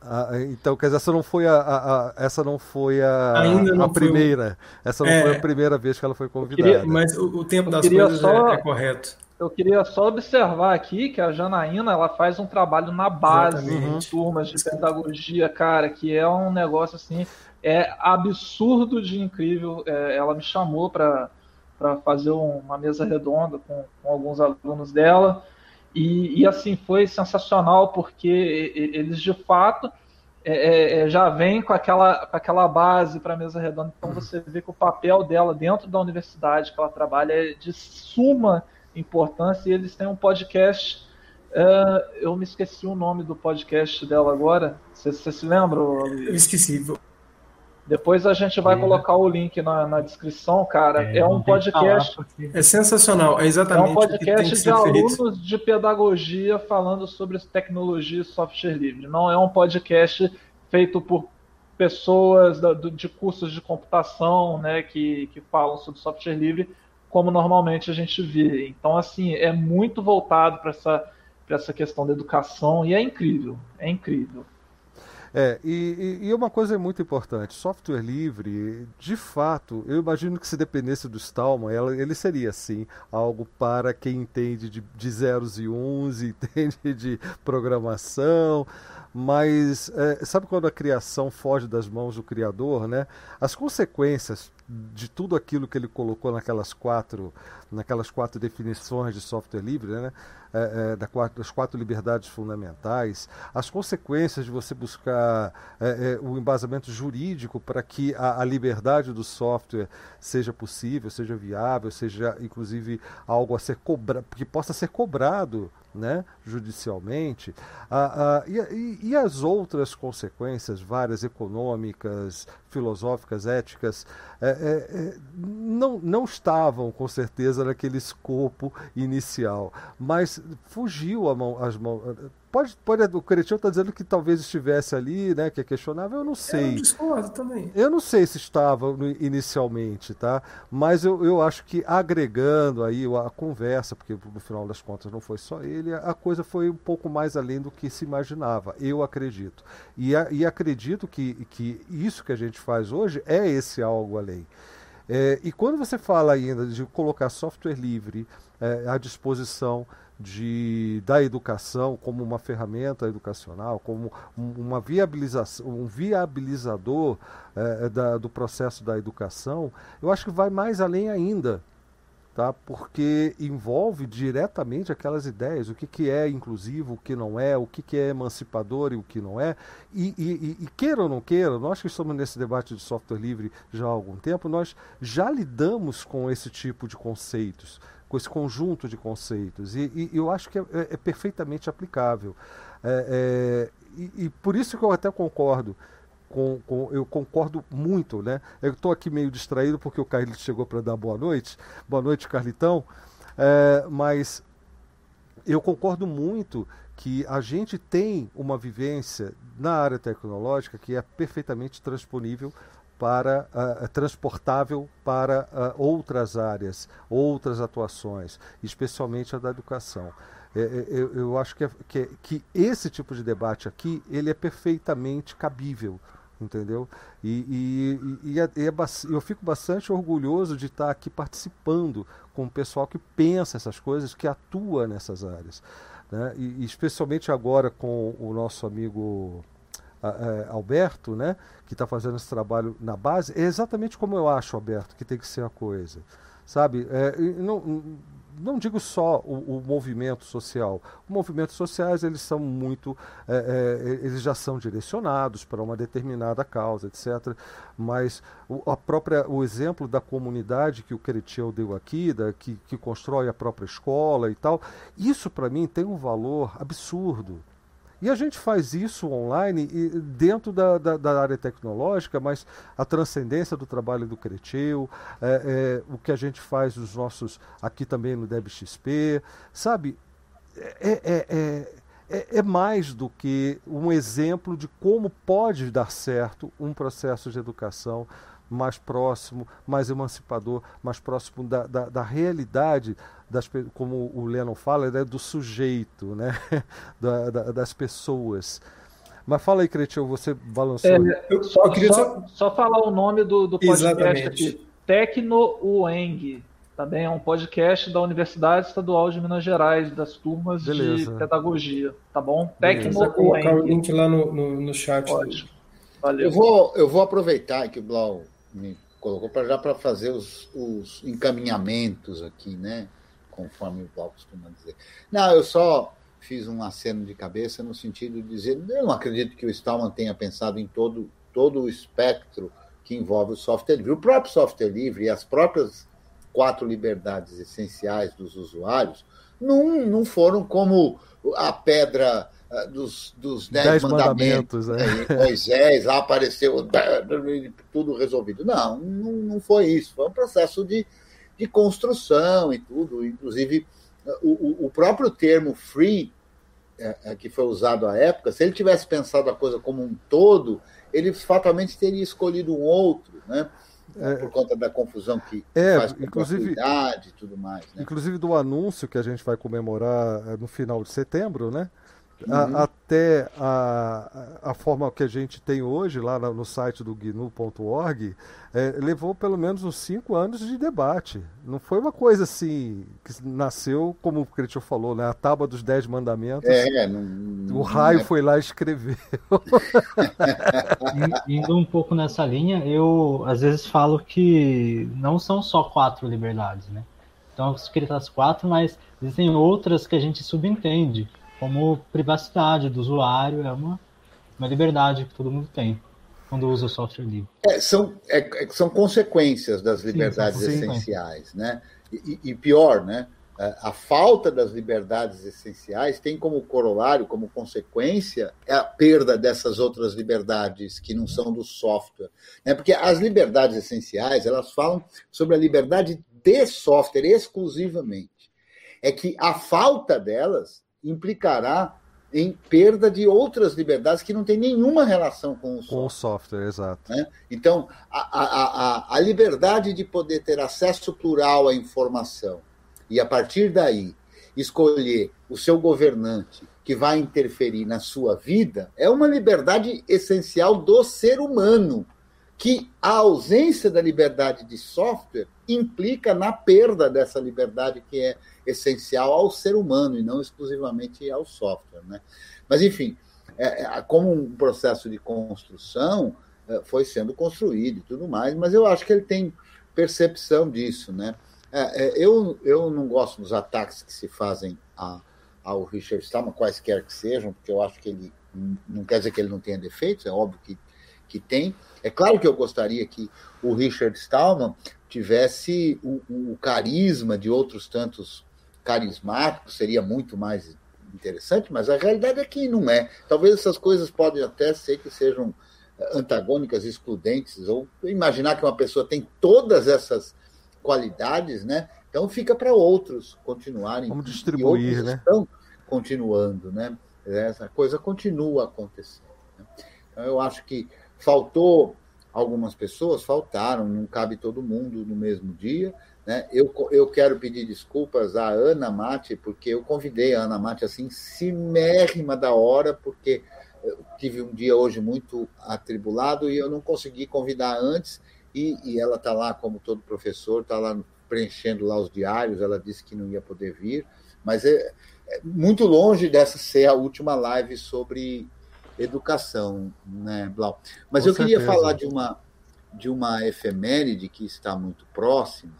Ah, então, quer dizer, essa não foi a, a, a essa não foi a, não a primeira. Um... Essa não é, foi a primeira vez que ela foi convidada. Queria, mas o, o, tempo das coisas só, é, é, correto. Eu queria só observar aqui que a Janaína ela faz um trabalho na base, em turmas de pedagogia, cara, que é um negócio assim, é absurdo de incrível. É, ela me chamou para fazer uma mesa redonda com, com alguns alunos dela. E, e, assim, foi sensacional porque eles de fato é, é, é, já vêm com aquela, com aquela base para a mesa redonda. Então você vê que o papel dela dentro da universidade que ela trabalha é de suma importância. E eles têm um podcast. Uh, eu me esqueci o nome do podcast dela agora. Você, se lembra? Eu esqueci. Depois a gente vai é. colocar o link na, na descrição, cara. É, é um podcast. É sensacional, é exatamente. É um podcast de alunos de pedagogia falando sobre tecnologia e software livre. Não é um podcast feito por pessoas da, de cursos de computação, né, que, que falam sobre software livre, como normalmente a gente vê. Então, assim, é muito voltado para essa, essa questão da educação e é incrível, é incrível. É, e, e, uma coisa é muito importante: software livre, de fato, eu imagino que se dependesse do Stallman, ele seria assim, algo para quem entende de, de zeros e uns, entende de programação. Mas é, sabe quando a criação foge das mãos do criador, né? As consequências de tudo aquilo que ele colocou naquelas quatro, naquelas quatro definições de software livre, né? é, é, das quatro liberdades fundamentais, as consequências de você buscar é, é, o embasamento jurídico para que a, a, liberdade do software seja possível, seja viável, seja inclusive algo a ser cobrado, que possa ser cobrado né, judicialmente, ah, ah, e, e, as outras consequências, várias econômicas, filosóficas, éticas, é, não, não estavam com certeza naquele escopo inicial, mas fugiu a mão, as mãos Pode, pode, o Cretinho está dizendo que talvez estivesse ali, né, que é questionável, eu não sei. Eu discordo também. Eu não sei se estava inicialmente, tá? Mas eu, eu acho que agregando aí a conversa, porque no final das contas não foi só ele, a coisa foi um pouco mais além do que se imaginava, eu acredito. E, a, e acredito que, que isso que a gente faz hoje é esse algo além. É, e quando você fala ainda de colocar software livre é, à disposição de, da educação como uma ferramenta educacional, como uma viabilização, um viabilizador é, da, do processo da educação, eu acho que vai mais além ainda. Tá? porque envolve diretamente aquelas ideias, o que, que é inclusivo, o que não é, o que, que é emancipador e o que não é. E, e, e, queira ou não queira, nós que estamos nesse debate de software livre já há algum tempo, nós já lidamos com esse tipo de conceitos com esse conjunto de conceitos. E, e eu acho que é, é, é perfeitamente aplicável. É, é, e, e, por isso que eu até concordo. Com, com eu concordo muito, né? Eu estou aqui meio distraído porque o Carlito chegou para dar boa noite. Boa noite, Carlitão. É, mas eu concordo muito que a gente tem uma vivência na área tecnológica que é perfeitamente transponível para uh, transportável para uh, outras áreas, outras atuações, especialmente a da educação. É, é, eu, acho que, é, que, é, que, esse tipo de debate aqui ele é perfeitamente cabível, entendeu? E, e, e, é, é eu fico bastante orgulhoso de estar aqui participando com o pessoal que pensa essas coisas, que atua nessas áreas. Né? E, especialmente agora com o nosso amigo é, Alberto, né, que está fazendo esse trabalho na base, é exatamente como eu acho, Alberto, que tem que ser a coisa. Sabe? É, não, não digo só o, o, movimento social. Os movimentos sociais eles são muito, é, é, eles já são direcionados para uma determinada causa, etc. Mas o, a própria, o exemplo da comunidade que o Cretiel deu aqui, da, que, que constrói a própria escola e tal, isso para mim tem um valor absurdo. E a gente faz isso online dentro da, da, da área tecnológica, mas a transcendência do trabalho do Creteu, é, é, o que a gente faz nos nossos, aqui também no DebXP, sabe? É, é, é, é, é mais do que um exemplo de como pode dar certo um processo de educação mais próximo, mais emancipador, mais próximo da, da, da realidade, das, como o Lennon fala, né, do sujeito, né, da, da, das pessoas. Mas fala aí, Cretil, você balançou. É, eu só, eu queria só, só, falar o nome do, do podcast Exatamente. aqui. Tecno UENG. Também é um podcast da Universidade Estadual de Minas Gerais, das turmas Beleza. de pedagogia. Tá bom? Tecno UENG. colocar o link lá no, no, no chat. Pode. Valeu. Eu vou, eu vou aproveitar que o Blau me colocou para já para fazer os, os, encaminhamentos aqui, né? Conforme o Paulo costuma dizer. Não, eu só fiz um aceno de cabeça no sentido de dizer, eu não acredito que o Stallman tenha pensado em todo, todo o espectro que envolve o software livre. O próprio software livre e as próprias quatro liberdades essenciais dos usuários não, não foram como a pedra ah, dos, dos dez, dez mandamentos, mandamentos né? Moisés, lá apareceu tudo resolvido. Não, não, não foi isso. Foi um processo de, de construção e tudo. Inclusive, o, o próprio termo free, é, é, que foi usado à época, se ele tivesse pensado a coisa como um todo, ele fatalmente teria escolhido um outro, né? É, por conta da confusão que é, faz com inclusive, e tudo mais. Né? Inclusive do anúncio que a gente vai comemorar é, no final de setembro, né? Uhum. A, até a, a forma que a gente tem hoje lá no site do GNU.org é, levou pelo menos uns cinco anos de debate. Não foi uma coisa assim que nasceu, como o Cristian falou, né? a tábua dos dez mandamentos. É, não, o raio é... foi lá e escreveu. Indo um pouco nessa linha, eu às vezes falo que não são só quatro liberdades, né? Então, escritas as quatro, mas existem outras que a gente subentende como privacidade do usuário, é uma, uma liberdade que todo mundo tem quando usa o software livre. É, são, é, é são consequências das liberdades sim, essenciais, né? E, e, pior, né? A falta das liberdades essenciais tem como corolário, como consequência, a perda dessas outras liberdades que não são do software. Né? Porque as liberdades essenciais, elas falam sobre a liberdade de software exclusivamente. É que a falta delas implicará em perda de outras liberdades que não tem nenhuma relação com o software. Com o software, exato. Né? Então, a, a, a, a liberdade de poder ter acesso plural à informação e, a partir daí, escolher o seu governante que vai interferir na sua vida é uma liberdade essencial do ser humano, que a ausência da liberdade de software implica na perda dessa liberdade que é essencial ao ser humano e não exclusivamente ao software. Né? Mas, enfim, é, é, como um processo de construção, é, foi sendo construído e tudo mais, mas eu acho que ele tem percepção disso. Né? É, é eu, eu não gosto dos ataques que se fazem a, ao Richard Stallman, quaisquer que sejam, porque eu acho que ele não quer dizer que ele não tenha defeitos, é óbvio que, que tem. É claro que eu gostaria que o Richard Stallman tivesse o, o carisma de outros tantos carismático, seria muito mais interessante, mas a realidade é que não é. Talvez essas coisas podem até ser que sejam eh, antagônicas, excludentes, ou imaginar que uma pessoa tem todas essas qualidades, né? Então fica para outros continuarem. Vamos distribuir, né? Estão continuando, né? Essa coisa continua acontecendo. Né? Então eu acho que faltou algumas pessoas, faltaram, não cabe todo mundo no mesmo dia, né? Eu, eu quero pedir desculpas à Ana Mate, porque eu convidei a Ana Mate assim, cimérrima da hora, porque eu tive um dia hoje muito atribulado e eu não consegui convidar antes, e, e ela está lá, como todo professor, está lá preenchendo lá os diários, ela disse que não ia poder vir, mas é, é muito longe dessa ser a última live sobre educação, né, Blau? Mas Com eu certeza. queria falar de uma, de uma efeméride que está muito próxima,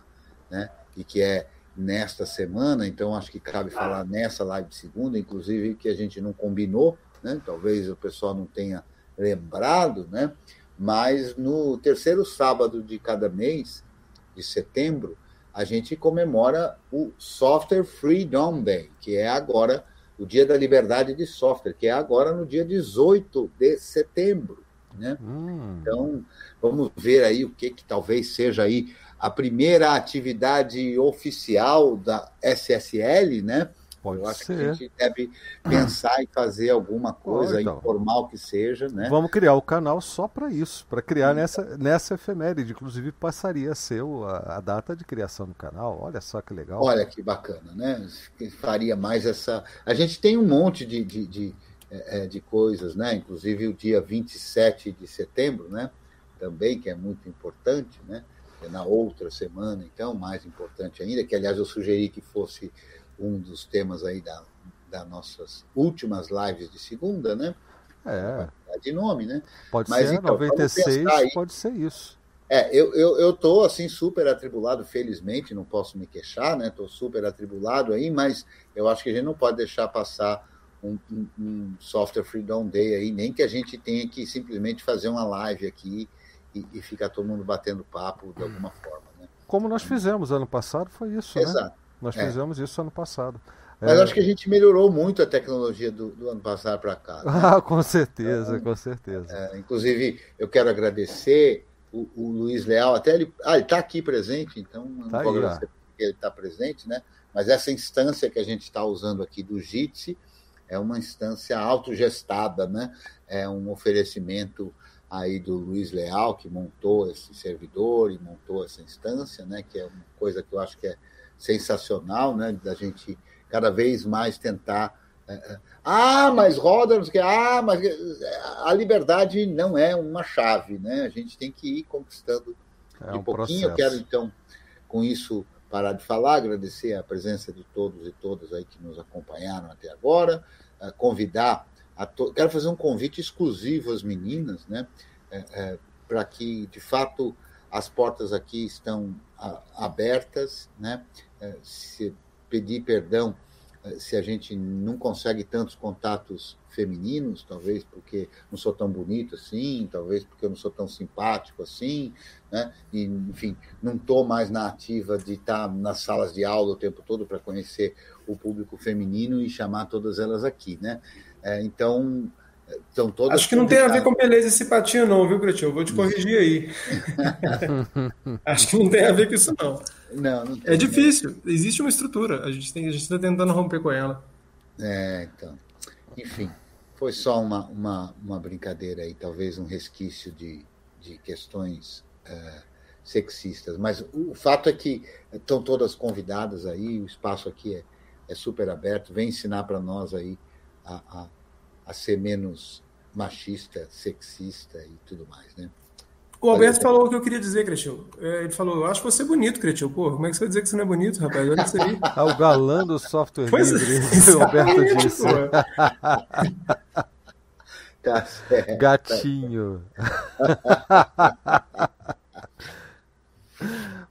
né? e que é nesta semana, então acho que cabe falar nessa live de segunda, inclusive que a gente não combinou, né? talvez o pessoal não tenha lembrado, né? mas no terceiro sábado de cada mês, de setembro, a gente comemora o Software Freedom Day, que é agora o Dia da Liberdade de Software, que é agora no dia 18 de setembro. Né? Hum. Então, vamos ver aí o que, que talvez seja aí a primeira atividade oficial da SSL, né? Pode Eu acho ser. que a gente deve pensar em fazer alguma coisa, então. informal que seja, né? Vamos criar o canal só para isso, para criar nessa, nessa efeméride. Inclusive, passaria a ser a, a data de criação do canal. Olha só que legal. Olha que bacana, né? Faria mais essa. A gente tem um monte de, de, de, eh, eh, de coisas, né? Inclusive o dia 27 de setembro, né? Também, que é muito importante, né? É na outra semana, então, mais importante ainda, que aliás eu sugeri que fosse um dos temas aí da, das nossas últimas lives de segunda, né? É, De nome, né? pode Mas ser então, vamos 96, pensar aí. pode ser isso. É, eu, eu, eu tô assim super atribulado, felizmente, não posso me queixar, né? Tô super atribulado aí, mas eu acho que a gente não pode deixar passar um, um, um Software Freedom Day aí, nem que a gente tenha que simplesmente fazer uma live aqui e, e ficar todo mundo batendo papo de alguma forma, né? Como nós fizemos ano passado, foi isso, né? Exato. Nós É. fizemos isso ano passado. Mas É. acho que a gente melhorou muito a tecnologia do, do ano passado para cá. né? Ah, com certeza, com certeza. É, inclusive, eu quero agradecer o, o Luiz Leal, até ele. Ah, ele está aqui presente, então não Tá vou aí, agradecer porque ele está presente, né? Mas essa instância que a gente está usando aqui do Jitsi é uma instância autogestada, né? É um oferecimento aí do Luiz Leal, que montou esse servidor e montou essa instância, né? Que é uma coisa que eu acho que é sensacional, né? Da gente cada vez mais tentar é, é, ah, mas roda, não sei o que, ah, mas a liberdade não é uma chave, né? A gente tem que ir conquistando É de um pouquinho. Eu quero, então, com isso, parar de falar, agradecer a presença de todos e todas aí que nos acompanharam até agora, eh, convidar a to... quero fazer um convite exclusivo às meninas, né? para que, de fato, as portas aqui estão abertas, né? Eh, se pedir perdão eh, se a gente não consegue tantos contatos femininos, talvez porque não sou tão bonito assim, talvez porque eu não sou tão simpático assim, né? E, enfim, não estou mais na ativa de estar nas salas de aula o tempo todo para conhecer o público feminino e chamar todas elas aqui, né? É, então, estão todas. Acho que não tem a ver com beleza e simpatia, não, viu, Cretinho? Eu vou te corrigir aí. Acho que não tem a ver com isso, não. Não, não tem, É difícil. Existe uma estrutura. A gente tem, a gente está tentando romper com ela. É, então. Enfim, foi só uma, uma, uma brincadeira aí, talvez um resquício de, de questões eh, sexistas. Mas o, o fato é que estão todas convidadas aí, o espaço aqui é, é super aberto, vem ensinar para nós aí a, a, a ser menos machista, sexista e tudo mais, né? O Alberto falou o que eu queria dizer, Cretinho. É, Ele falou: Eu acho você bonito, Cretinho. Pô, como é que você vai dizer que você não é bonito, rapaz? Olha isso aí. Ah, o galã do software Pois é, livre, o Roberto exatamente, disse. Tá certo. Gatinho.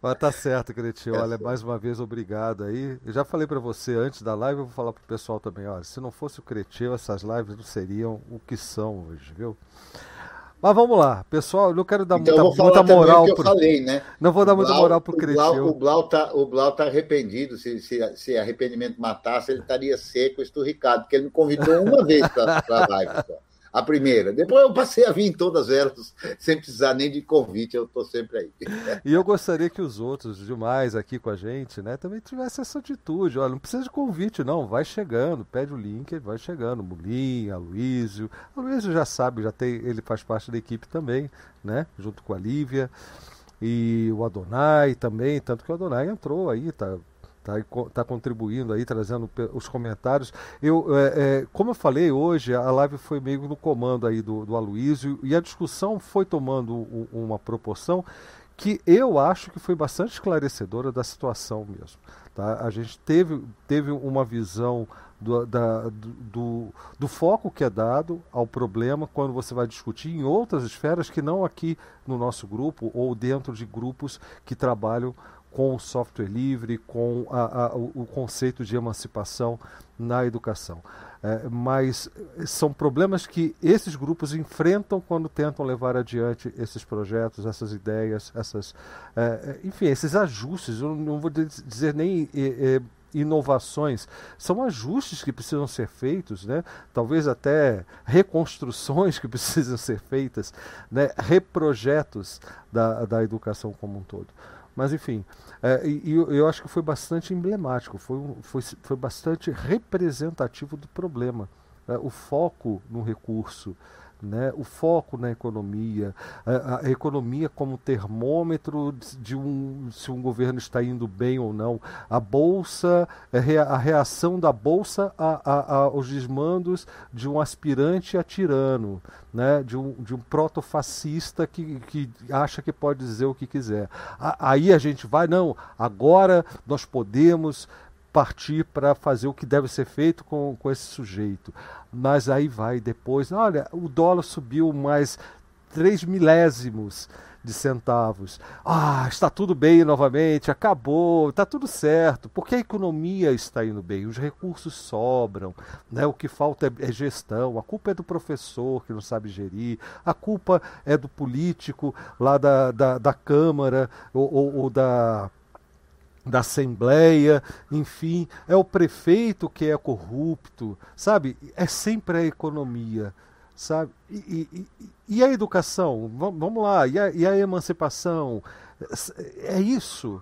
Mas tá certo, Cretinho. Tá Olha, mais uma vez, obrigado aí. Eu já falei pra você antes da live, eu vou falar pro pessoal também. Olha, se não fosse o Cretinho, essas lives não seriam o que são hoje, viu? Mas vamos lá, pessoal. Eu quero dar Então muita, muita moral o que eu pro. falei, né? Não vou dar muita Blau- moral pro Cretinho. o Blau tá, o Blau tá arrependido. Se, se, se arrependimento matasse, ele estaria seco, esturricado, porque ele me convidou uma vez para a live. Só. A primeira. Depois eu passei a vir em todas elas, sem precisar nem de convite, eu estou sempre aí. E eu gostaria que os outros demais aqui com a gente, né, também tivessem essa atitude. Olha, não precisa de convite, não. Vai chegando, pede o link, vai chegando. Mulim, Aloysio. Aloysio já sabe, já tem, ele faz parte da equipe também, né? Junto com a Lívia. E o Adonai também, tanto que o Adonai entrou aí, tá, tá, co- tá contribuindo aí, trazendo os comentários. Eu, é, é, como eu falei hoje, a live foi meio no comando aí do, do Aloysio e a discussão foi tomando uma proporção que eu acho que foi bastante esclarecedora da situação mesmo. Tá? A gente teve, teve uma visão do, da- do, do foco que é dado ao problema quando você vai discutir em outras esferas que não aqui no nosso grupo ou dentro de grupos que trabalham com o software livre, com a, a, o, conceito de emancipação na educação. É, mas são problemas que esses grupos enfrentam quando tentam levar adiante esses projetos, essas ideias, essas, é, enfim, esses ajustes. Eu não vou dizer nem é inovações, são ajustes que precisam ser feitos, né? talvez até reconstruções que precisam ser feitas, né? reprojetos da, da educação como um todo. Mas, enfim, é, e, eu, eu acho que foi bastante emblemático, foi, foi, foi bastante representativo do problema. É, o foco no recurso, né, o foco na economia, a, a, economia como termômetro de um, se um governo está indo bem ou não, a bolsa, é, a reação da bolsa a, a, aos desmandos de um aspirante a tirano, né, de um, de um protofascista que, que acha que pode dizer o que quiser. aí a gente vai, não, agora nós podemos partir para fazer o que deve ser feito com, com esse sujeito. Mas aí vai depois, olha, o dólar subiu mais 3 milésimos de centavos. Ah, está tudo bem novamente, acabou, está tudo certo, porque a economia está indo bem, os recursos sobram, né? o que falta é, é gestão, a culpa é do professor que não sabe gerir, a culpa é do político lá da, da, da Câmara ou, ou, ou da da Assembleia, enfim, é o prefeito que é corrupto, sabe? É sempre a economia, sabe? E, e, e a educação? Vamos lá, e a, e a, emancipação? É isso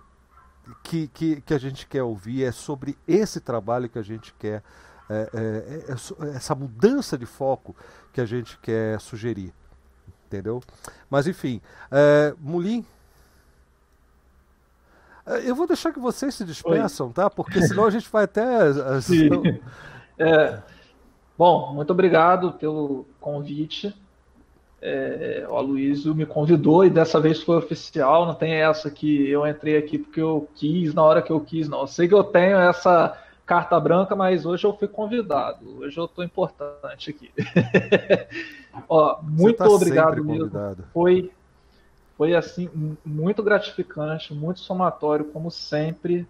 que, que, que a gente quer ouvir, é sobre esse trabalho que a gente quer, é, é, é, é essa mudança de foco que a gente quer sugerir, entendeu? Mas enfim, é, Mulim, é, eu vou deixar que vocês se despeçam, Oi. tá? Porque senão a gente vai até. É, bom, muito obrigado pelo convite. É, o Aloysio me convidou e dessa vez foi oficial. Não tem essa que eu entrei aqui porque eu quis, na hora que eu quis, não. Eu sei que eu tenho essa carta branca, mas hoje eu fui convidado. Hoje eu estou importante aqui. Ó, muito tá obrigado mesmo. Convidado. Foi foi assim muito gratificante, muito somatório, como sempre.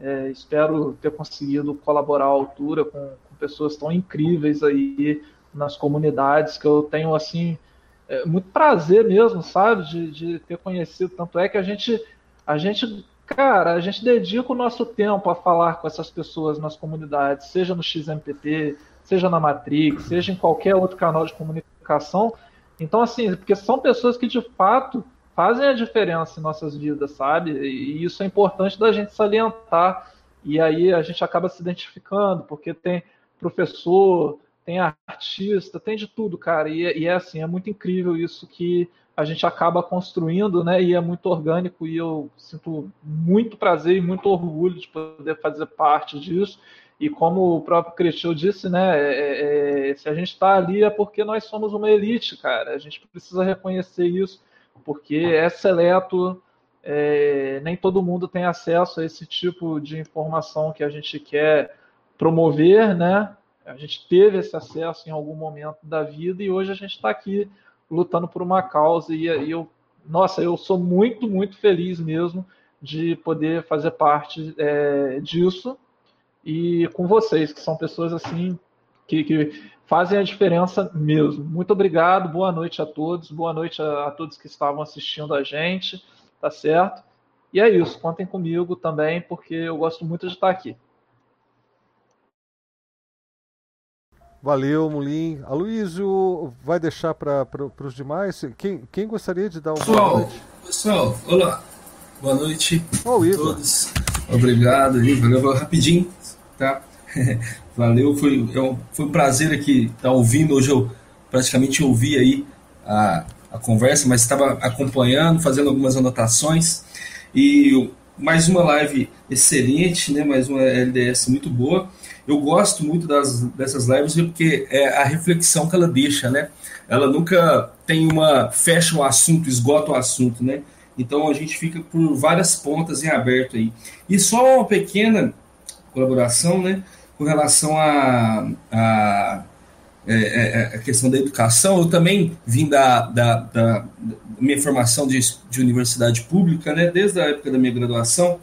É, espero ter conseguido colaborar à altura com, com, pessoas tão incríveis aí nas comunidades que eu tenho assim é, muito prazer mesmo, sabe, de, de ter conhecido. Tanto é que a gente, a gente, cara, a gente dedica o nosso tempo a falar com essas pessoas nas comunidades, seja no XMPT, seja na Matrix, seja em qualquer outro canal de comunicação. Então, assim, porque são pessoas que de fato fazem a diferença em nossas vidas, sabe? E isso é importante da gente salientar. E aí a gente acaba se identificando, porque tem professor, tem artista, tem de tudo, cara. E, e é assim, é muito incrível isso que a gente acaba construindo, né? E é muito orgânico e eu sinto muito prazer e muito orgulho de poder fazer parte disso. E como o próprio Cristiano disse, né? É, é, é se a gente está ali é porque nós somos uma elite, cara. A gente precisa reconhecer isso porque é seleto, é, nem todo mundo tem acesso a esse tipo de informação que a gente quer promover, né? A gente teve esse acesso em algum momento da vida e hoje a gente está aqui lutando por uma causa e, e eu, nossa, eu sou muito, muito feliz mesmo de poder fazer parte é, disso e com vocês, que são pessoas assim que, que fazem a diferença mesmo. Muito obrigado, boa noite a todos, boa noite a, a, todos que estavam assistindo a gente, tá certo? E é isso, contem comigo também, porque eu gosto muito de estar aqui. Valeu, Mulim. Aloysio, vai deixar para os demais? Quem, quem gostaria de dar uma pessoal, boa noite? Pessoal, olá. Boa noite oh, a todos. Obrigado, Igor. Rapidinho, tá? Valeu, foi, é um, foi um prazer aqui estar ouvindo. Hoje eu praticamente ouvi aí a, a conversa, mas estava acompanhando, fazendo algumas anotações. E mais uma live excelente, né? mais uma LDS muito boa. Eu gosto muito das, dessas lives porque é a reflexão que ela deixa, né? Ela nunca tem uma fecha o um assunto, esgota o assunto, né? Então a gente fica por várias pontas em aberto aí. E só uma pequena colaboração, né? Com relação a, a é, é, é, a questão da educação. Eu também vim da, da, da minha formação de, de universidade pública, né, desde a época da minha graduação,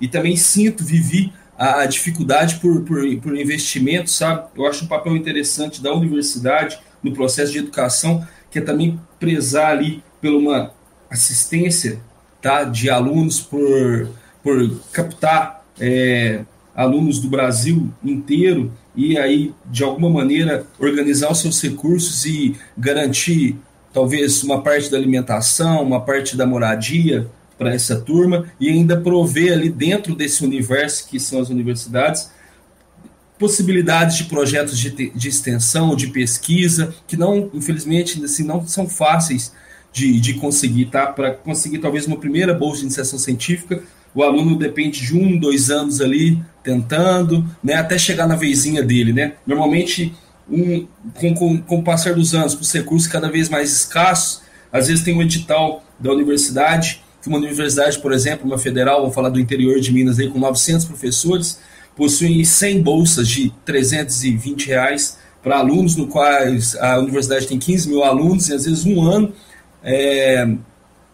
e também sinto, vivi a, a dificuldade por, por, por investimento, sabe? Eu acho um papel interessante da universidade no processo de educação, que é também prezar ali por uma assistência tá, de alunos, por, por captar é, alunos do Brasil inteiro e aí, de alguma maneira, organizar os seus recursos e garantir talvez uma parte da alimentação, uma parte da moradia para essa turma e ainda prover ali dentro desse universo que são as universidades possibilidades de projetos de, de extensão, de pesquisa, que não, infelizmente, assim, não são fáceis de, de conseguir, tá? Para conseguir talvez uma primeira bolsa de iniciação científica, o aluno depende de um, dois anos ali tentando, né, até chegar na vezinha dele, né? Normalmente, um, com, com, com o passar dos anos, com os recursos cada vez mais escassos, às vezes tem um edital da universidade, que uma universidade, por exemplo, uma federal, vamos falar do interior de Minas aí, com 900 professores, possui 100 bolsas de 320 reais para alunos, no quais a universidade tem 15 mil alunos, e às vezes um ano é,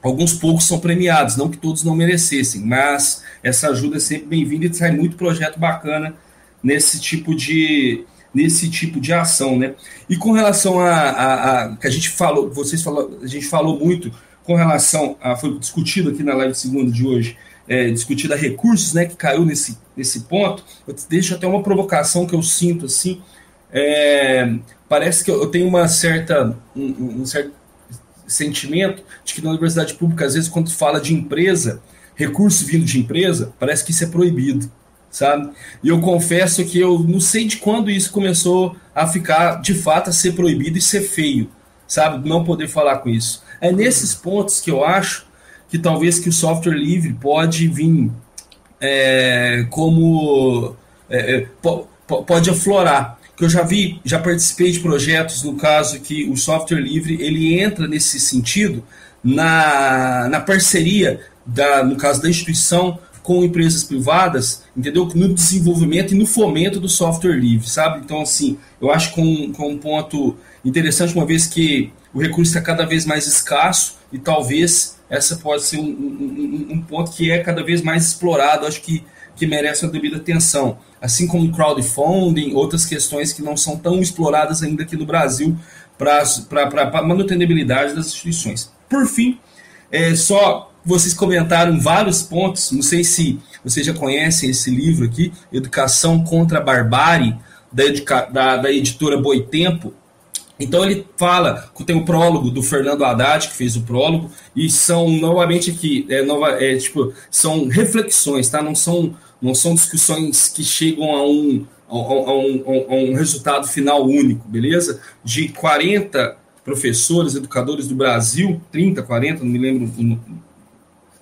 alguns poucos são premiados, não que todos não merecessem, mas essa ajuda é sempre bem-vinda e sai muito projeto bacana nesse tipo de nesse tipo de ação, né? E com relação a, a, a que a gente falou, vocês falou, a gente falou muito com relação a foi discutido aqui na live segunda de hoje, é, discutido a recursos, né? Que caiu nesse nesse ponto. Eu deixo até uma provocação que eu sinto assim. É, parece que eu tenho uma certa um, um certo sentimento de que na universidade pública, às vezes, quando fala de empresa, recurso vindo de empresa, parece que isso é proibido, sabe? E eu confesso que eu não sei de quando isso começou a ficar, de fato, a ser proibido e ser feio, sabe? Não poder falar com isso. É nesses pontos que eu acho que talvez que o software livre pode vir é, como... É, é pode aflorar que eu já vi, já participei de projetos no caso que o software livre ele entra nesse sentido na, na parceria da, no caso da instituição com empresas privadas, entendeu? No desenvolvimento e no fomento do software livre, sabe? Então, assim, eu acho com, com um ponto interessante, uma vez que o recurso está cada vez mais escasso e talvez essa pode ser um, um, um ponto que é cada vez mais explorado, acho que, que merece uma devida atenção assim como crowdfunding, outras questões que não são tão exploradas ainda aqui no Brasil para a manutenibilidade das instituições. Por fim, é, só vocês comentaram vários pontos, não sei se vocês já conhecem esse livro aqui, Educação contra a Barbárie, da, da, da editora Boitempo, então ele fala, tem o prólogo do Fernando Haddad, que fez o prólogo, e são novamente aqui, é, nova, é, tipo, são reflexões, tá? Não são não são discussões que chegam a um, a, a, um, a um resultado final único, beleza? De 40 professores, educadores do Brasil, 30, 40, não me lembro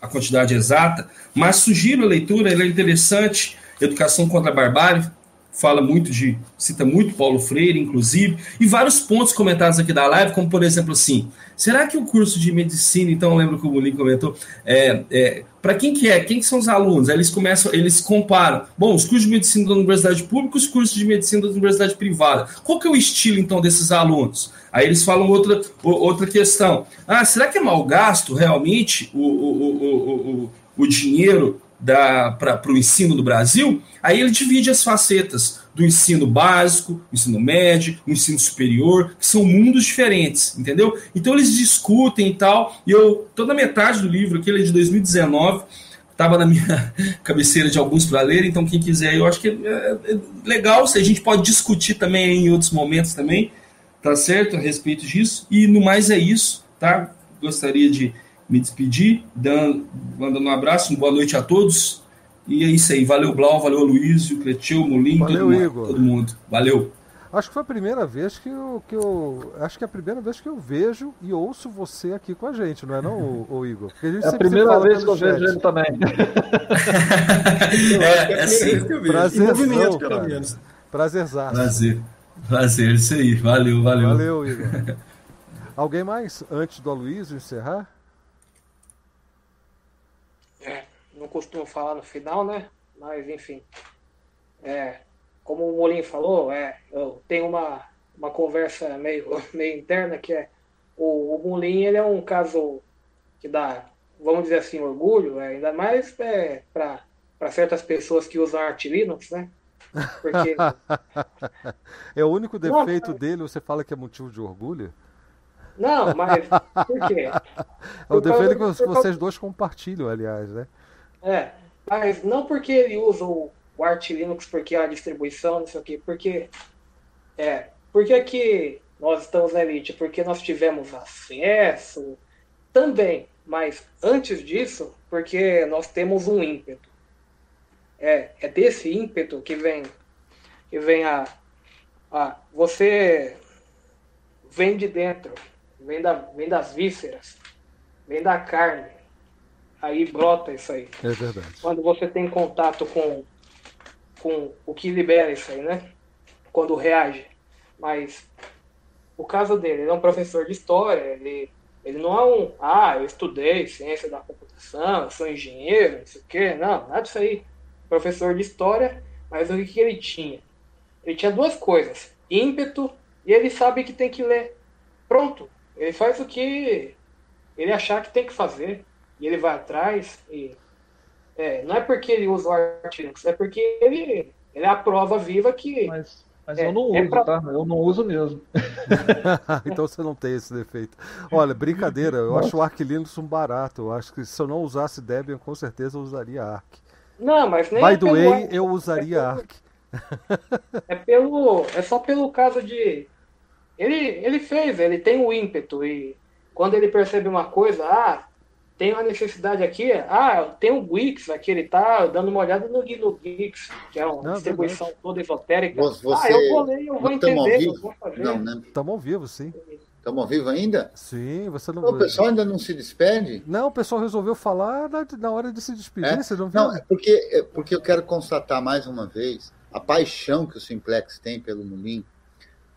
a quantidade exata, mas sugiro a leitura, ela é interessante, Educação contra a Barbárie, fala muito de, cita muito Paulo Freire, inclusive, e vários pontos comentados aqui da live, como por exemplo assim, será que o curso de medicina, então lembro que o Mulim comentou, é, é para quem que é, quem que são os alunos? Aí eles começam, eles comparam, bom, os cursos de medicina da universidade pública, os cursos de medicina da universidade privada. Qual que é o estilo então desses alunos? Aí eles falam outra, outra questão. Ah, será que é mal gasto realmente o, o, o, o, o dinheiro para o ensino do Brasil, aí ele divide as facetas do ensino básico, ensino médio, ensino superior, que são mundos diferentes, entendeu? Então eles discutem e tal, e eu, toda metade do livro aqui, ele é de 2019, estava na minha cabeceira de alguns para ler, então quem quiser, eu acho que é, é legal, se a gente pode discutir também em outros momentos também, tá certo, a respeito disso, e no mais é isso, tá? Gostaria de me despedir, dando, mandando um abraço, uma boa noite a todos. E é isso aí. Valeu, Blau, valeu, Luísio, Cletil, Molim, valeu, todo, Igor. todo mundo. Valeu. Acho que foi a primeira vez que eu, que eu. Acho que é a primeira vez que eu vejo e ouço você aqui com a gente, não é não, o, o Igor? é a primeira vez que eu vejo ele também. é, é assim que eu vejo. Prazerzão, pelo menos. Prazerzaço. Prazer. Prazer, isso aí. Valeu, valeu. Valeu, Igor. Alguém mais antes do Aloysio encerrar? Não costumo falar no final, né? Mas enfim, é, como o Molim falou, é, eu tenho uma, uma conversa meio, meio interna, que é o, o ele é um caso que dá, vamos dizer assim, orgulho, é, ainda mais é, para certas pessoas que usam Arch Linux, né? Porque... é o único defeito Não, dele, você fala que é motivo de orgulho? Não, mas por quê? É o defeito que vocês dois compartilham, aliás, né? É, mas não porque ele usa o, o Arch Linux porque é a distribuição, não sei o quê, porque é, porque que nós estamos na Elite? Porque nós tivemos acesso também, mas antes disso, porque nós temos um ímpeto. É, é desse ímpeto que vem que vem a, a você vem de dentro, vem, da, vem das vísceras, vem da carne. Aí brota isso aí. É verdade. Quando você tem contato com, com o que libera isso aí, né? Quando reage. Mas o caso dele, ele é um professor de história, ele, ele não é um, ah, eu estudei ciência da computação, sou engenheiro, não sei o quê. Não, nada disso aí. Professor de história, mas o que ele tinha? Ele tinha duas coisas: ímpeto e ele sabe que tem que ler. Pronto. Ele faz o que ele achar que tem que fazer. E ele vai atrás. E, é, não é porque ele usa o Artlinux, é porque ele, ele é a prova viva que. Mas, mas é, eu não é uso, é pra... tá? Eu não uso mesmo. então você não tem esse defeito. Olha, brincadeira, eu Nossa. acho o Arc Linux um barato. Eu acho que se eu não usasse Debian, com certeza eu usaria Arc. Não, mas nem By é the way, eu usaria é pelo... Arc. É pelo. É só pelo caso de ele, ele fez, ele tem o ímpeto e quando ele percebe uma coisa, ah, tem uma necessidade aqui, ah, tem o Wix aqui, ele tá dando uma olhada no, no Wix, que é uma não, distribuição não. toda esotérica. Você, ah, eu vou ler, eu vou entender, eu vou fazer. Não, né? Estamos ao vivo, sim. Estamos ao vivo ainda? Sim, você não. O pessoal ainda não se despede? Não, o pessoal resolveu falar na, na hora de se despedir, é? você não viu? Não, é porque, é porque eu quero constatar mais uma vez a paixão que o Simplex tem pelo Mulim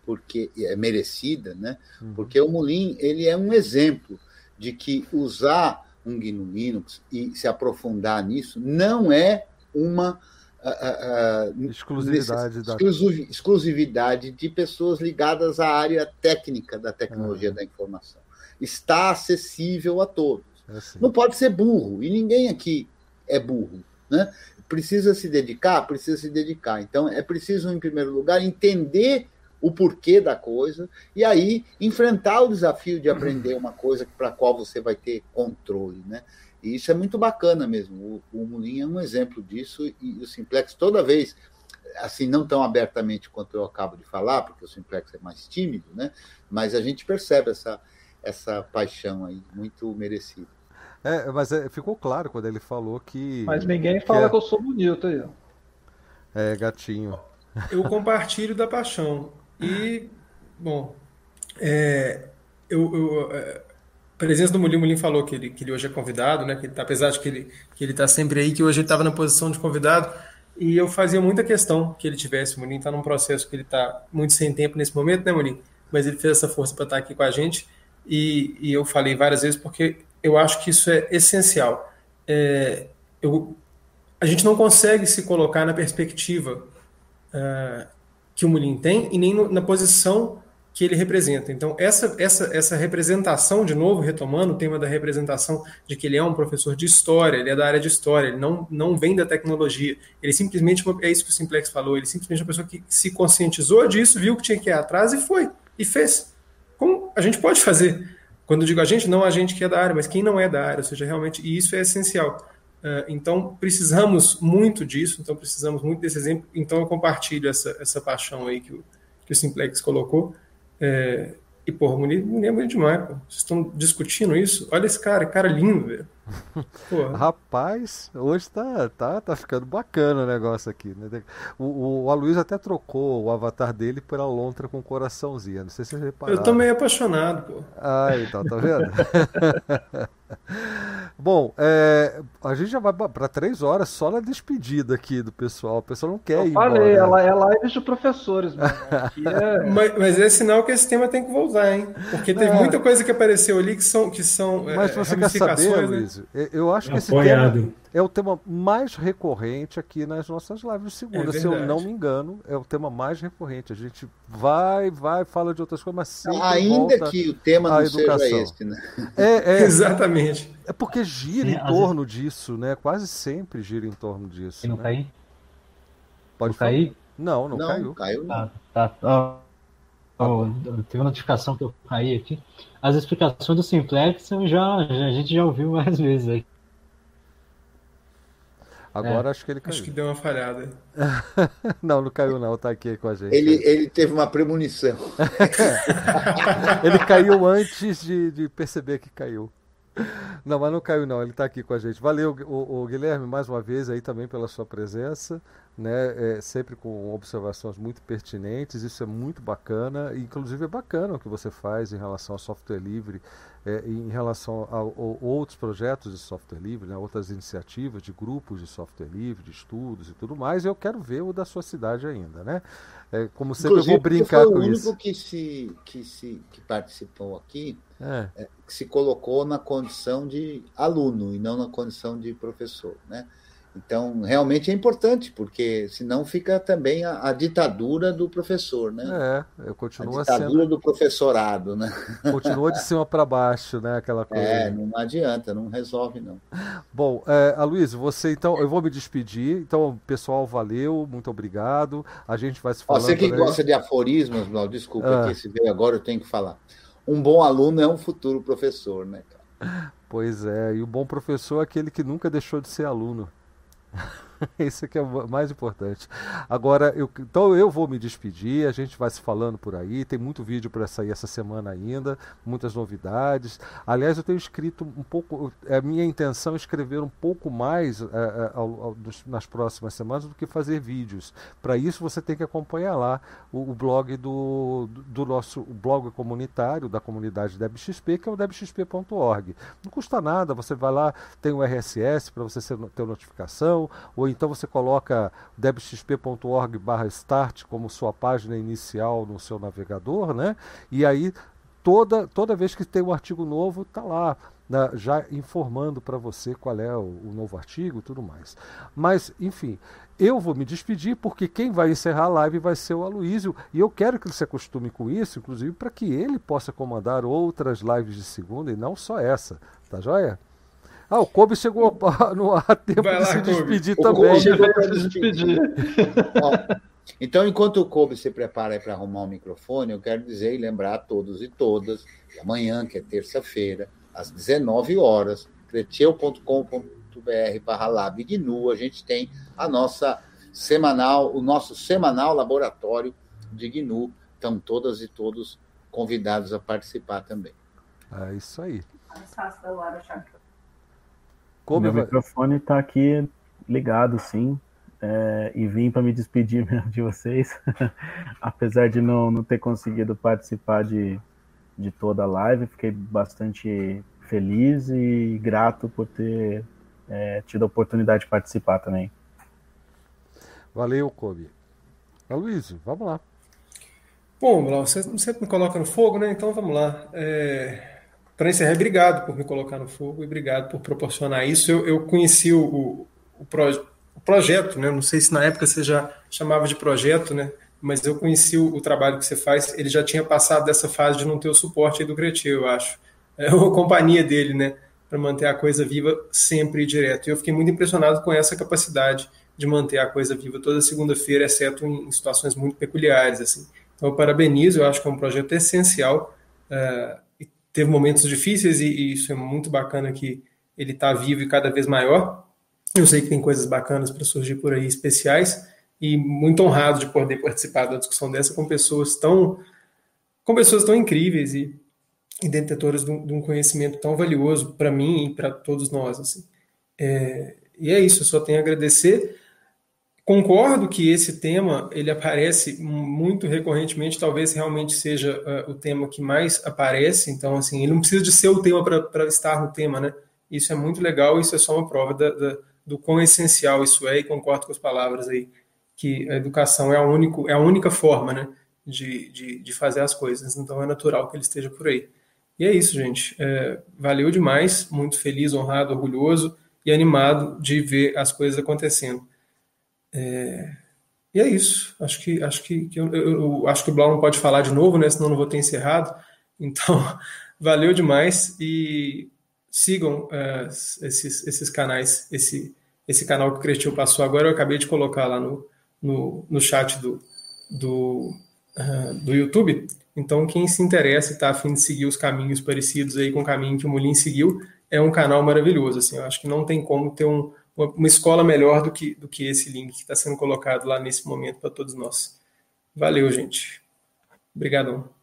porque é merecida, né? Uhum. Porque o Mulim ele é um exemplo de que usar um GNU Linux e se aprofundar nisso não é uma uh, uh, exclusividade, da... exclusividade de pessoas ligadas à área técnica da tecnologia uhum. da informação. Está acessível a todos. É assim. Não pode ser burro, e ninguém aqui é burro. Né? Precisa se dedicar? Precisa se dedicar. Então, é preciso, em primeiro lugar, entender o porquê da coisa, e aí enfrentar o desafio de aprender uma coisa para a qual você vai ter controle. Né? E isso é muito bacana mesmo. O, o Mulim é um exemplo disso, e o Simplex, toda vez, assim, não tão abertamente quanto eu acabo de falar, porque o Simplex é mais tímido, né? mas a gente percebe essa, essa paixão aí, muito merecida. É, mas é, ficou claro quando ele falou que. Mas ninguém fala que, é... que eu sou bonito aí. É, gatinho. Eu compartilho da paixão. E, bom, é, eu, eu é, a presença do Mulim, Mulim falou que ele, que ele hoje é convidado, né? Que ele tá, apesar de que ele que ele está sempre aí, que hoje ele estava na posição de convidado. E eu fazia muita questão que ele tivesse. O Mulim está num processo que ele está muito sem tempo nesse momento, né, Mulim? Mas ele fez essa força para estar tá aqui com a gente. E, e, eu falei várias vezes porque eu acho que isso é essencial. É, eu, a gente não consegue se colocar na perspectiva uh, que o Mulim tem e nem no, na posição que ele representa. Então, essa, essa, essa representação, de novo, retomando o tema da representação de que ele é um professor de história, ele é da área de história, ele não, não vem da tecnologia, ele simplesmente, é isso que o Simplex falou, ele simplesmente é uma pessoa que se conscientizou disso, viu que tinha que ir atrás e foi, e fez. Como a gente pode fazer? Quando digo a gente, não a gente que é da área, mas quem não é da área, ou seja, realmente, e isso é essencial. É, então, precisamos muito disso, então precisamos muito desse exemplo. Então, eu compartilho essa, essa paixão aí que o, que o Simplex colocou. É, e, porra, mulher é bonito demais, pô. Vocês estão discutindo isso? Olha esse cara, cara lindo, velho. Rapaz, hoje tá, tá, tá ficando bacana o negócio aqui. Né? O, o Aloysio até trocou o avatar dele por a lontra com coraçãozinho. Não sei se você reparou. Eu tô meio apaixonado, pô. Ah, então, tá vendo? Bom, é, a gente já vai para três horas só na despedida aqui do pessoal. O pessoal não quer Eu ir. Falei, ela é live de professores, mano. É... mas, mas, é sinal que esse tema tem que voltar, hein? Porque teve é. muita coisa que apareceu ali que são. Que são mas é, você quer saber, né? Luiz? Eu acho que esse tema, é o tema mais recorrente aqui nas nossas lives de segunda. É Se eu não me engano, é o tema mais recorrente. A gente vai, vai, fala de outras coisas, mas sempre Ainda que o tema não educação. seja esse, né? É, é, Exatamente. É porque gira em torno vezes... disso, né? Quase sempre gira em torno disso. E não né? cair? Pode não cair? Não, não, não caiu. caiu não. Ah, tá. Oh, teve uma notificação que eu caí aqui. As explicações do Simplex eu já, já, a gente já ouviu várias vezes aí. Agora é. acho que ele caiu. Acho que deu uma falhada. não, não caiu não, tá aqui com a gente. Ele, ele teve uma premonição. ele caiu antes de, de perceber que caiu. Não, mas não caiu não, ele está aqui com a gente. Valeu, o, o, Guilherme, mais uma vez aí também pela sua presença, né? É, sempre com observações muito pertinentes, isso é muito bacana, inclusive é bacana o que você faz em relação ao software livre, é, em relação a, a, outros projetos de software livre, né? outras iniciativas de grupos de software livre, de estudos e tudo mais, eu quero ver o da sua cidade ainda, né? É, como sempre Inclusive, eu vou brincar com isso. o único que se que se que participou aqui, é. É, se colocou na condição de aluno e não na condição de professor, né? Então, realmente é importante, porque senão fica também a, a ditadura do professor, né? É, eu continuo a ditadura sendo... do professorado, né? Continua de cima para baixo, né? Aquela coisa. É, não adianta, não resolve, não. Bom, é, Aloysio, você então, eu vou me despedir. Então, pessoal, valeu, muito obrigado. A gente vai se falar. Você que gosta de aforismos, não, desculpa, ah. que esse veio agora, eu tenho que falar. Um bom aluno é um futuro professor, né, cara? Pois é, e o bom professor é aquele que nunca deixou de ser aluno. Isso que é o mais importante. Agora, eu, então eu vou me despedir, a gente vai se falando por aí. Tem muito vídeo para sair essa semana ainda, muitas novidades. Aliás, eu tenho escrito um pouco. É a minha intenção é escrever um pouco mais é, é, ao, nas próximas semanas do que fazer vídeos. Para isso, você tem que acompanhar lá o, o blog do, do nosso blog comunitário, da comunidade DebXP, que é o debxp.org. Não custa nada, você vai lá, tem o RSS para você ter notificação, ou então você coloca debxp.org start como sua página inicial no seu navegador, né? E aí toda, toda vez que tem um artigo novo, está lá. Né, já informando para você qual é o, o, novo artigo e tudo mais. Mas, enfim, eu vou me despedir porque quem vai encerrar a live vai ser o Aloísio e eu quero que ele se acostume com isso, inclusive para que ele possa comandar outras lives de segunda e não só essa, tá joia? Ah, o Kobe chegou no a tempo Vai de lá, se despedir Kobe. também. O chegou para se despedir. então, enquanto o Kobe se prepara para arrumar o microfone, eu quero dizer e lembrar a todos e todas que amanhã, que é terça-feira, às 19 horas, creteu.com.br barra labignu, a gente tem a nossa semanal, o nosso semanal laboratório de GNU. Estão todas e todos convidados a participar também. É isso aí. Como Meu vai... microfone está aqui ligado, sim. É, e vim para me despedir mesmo de vocês, apesar de não, não ter conseguido participar de, de toda a live, fiquei bastante feliz e grato por ter é, tido a oportunidade de participar também. Valeu, Kobe. Aloysio, vamos lá. Bom, Blau, você sempre me coloca no fogo, né? Então vamos lá. É para encerrar, obrigado por me colocar no fogo e obrigado por proporcionar isso. Eu, eu conheci o, o, o, pro, o, projeto, né? não sei se na época você já chamava de projeto, né? mas eu conheci o, o, trabalho que você faz. Ele já tinha passado dessa fase de não ter o suporte do Cretil, eu acho. É a companhia dele, né? para manter a coisa viva sempre e direto. E eu fiquei muito impressionado com essa capacidade de manter a coisa viva toda segunda-feira, exceto em, situações muito peculiares. assim. Então, eu parabenizo, eu acho que é um projeto essencial. Uh, teve momentos difíceis e, e isso é muito bacana que ele está vivo e cada vez maior. Eu sei que tem coisas bacanas para surgir por aí, especiais, e muito honrado de poder participar da discussão dessa com pessoas tão com pessoas tão incríveis e, e detetoras de um, de um, conhecimento tão valioso para mim e para todos nós. Assim. É, e é isso, eu só tenho a agradecer. Concordo que esse tema ele aparece muito recorrentemente, talvez realmente seja uh, o tema que mais aparece. Então, assim, ele não precisa de ser o tema para estar no tema, né? Isso é muito legal, isso é só uma prova da, da, do quão essencial isso é, e concordo com as palavras aí, que a educação é a, único, é a única forma, né, de, de, de fazer as coisas. Então, é natural que ele esteja por aí. E é isso, gente. É, valeu demais, muito feliz, honrado, orgulhoso e animado de ver as coisas acontecendo. É, e é isso. Acho que acho que, que eu, eu, eu, acho que o Blau não pode falar de novo, né? Senão não vou ter encerrado. Então, valeu demais e sigam uh, esses, esses canais, esse, esse canal que o Cretil passou agora, eu acabei de colocar lá no, no, no chat do, do, uh, do YouTube. Então, quem se interessa e está afim de seguir os caminhos parecidos aí com o caminho que o Molin seguiu, é um canal maravilhoso. Assim, eu acho que não tem como ter um, uma escola melhor do que, do que esse link que está sendo colocado lá nesse momento para todos nós. Valeu, gente. Obrigadão.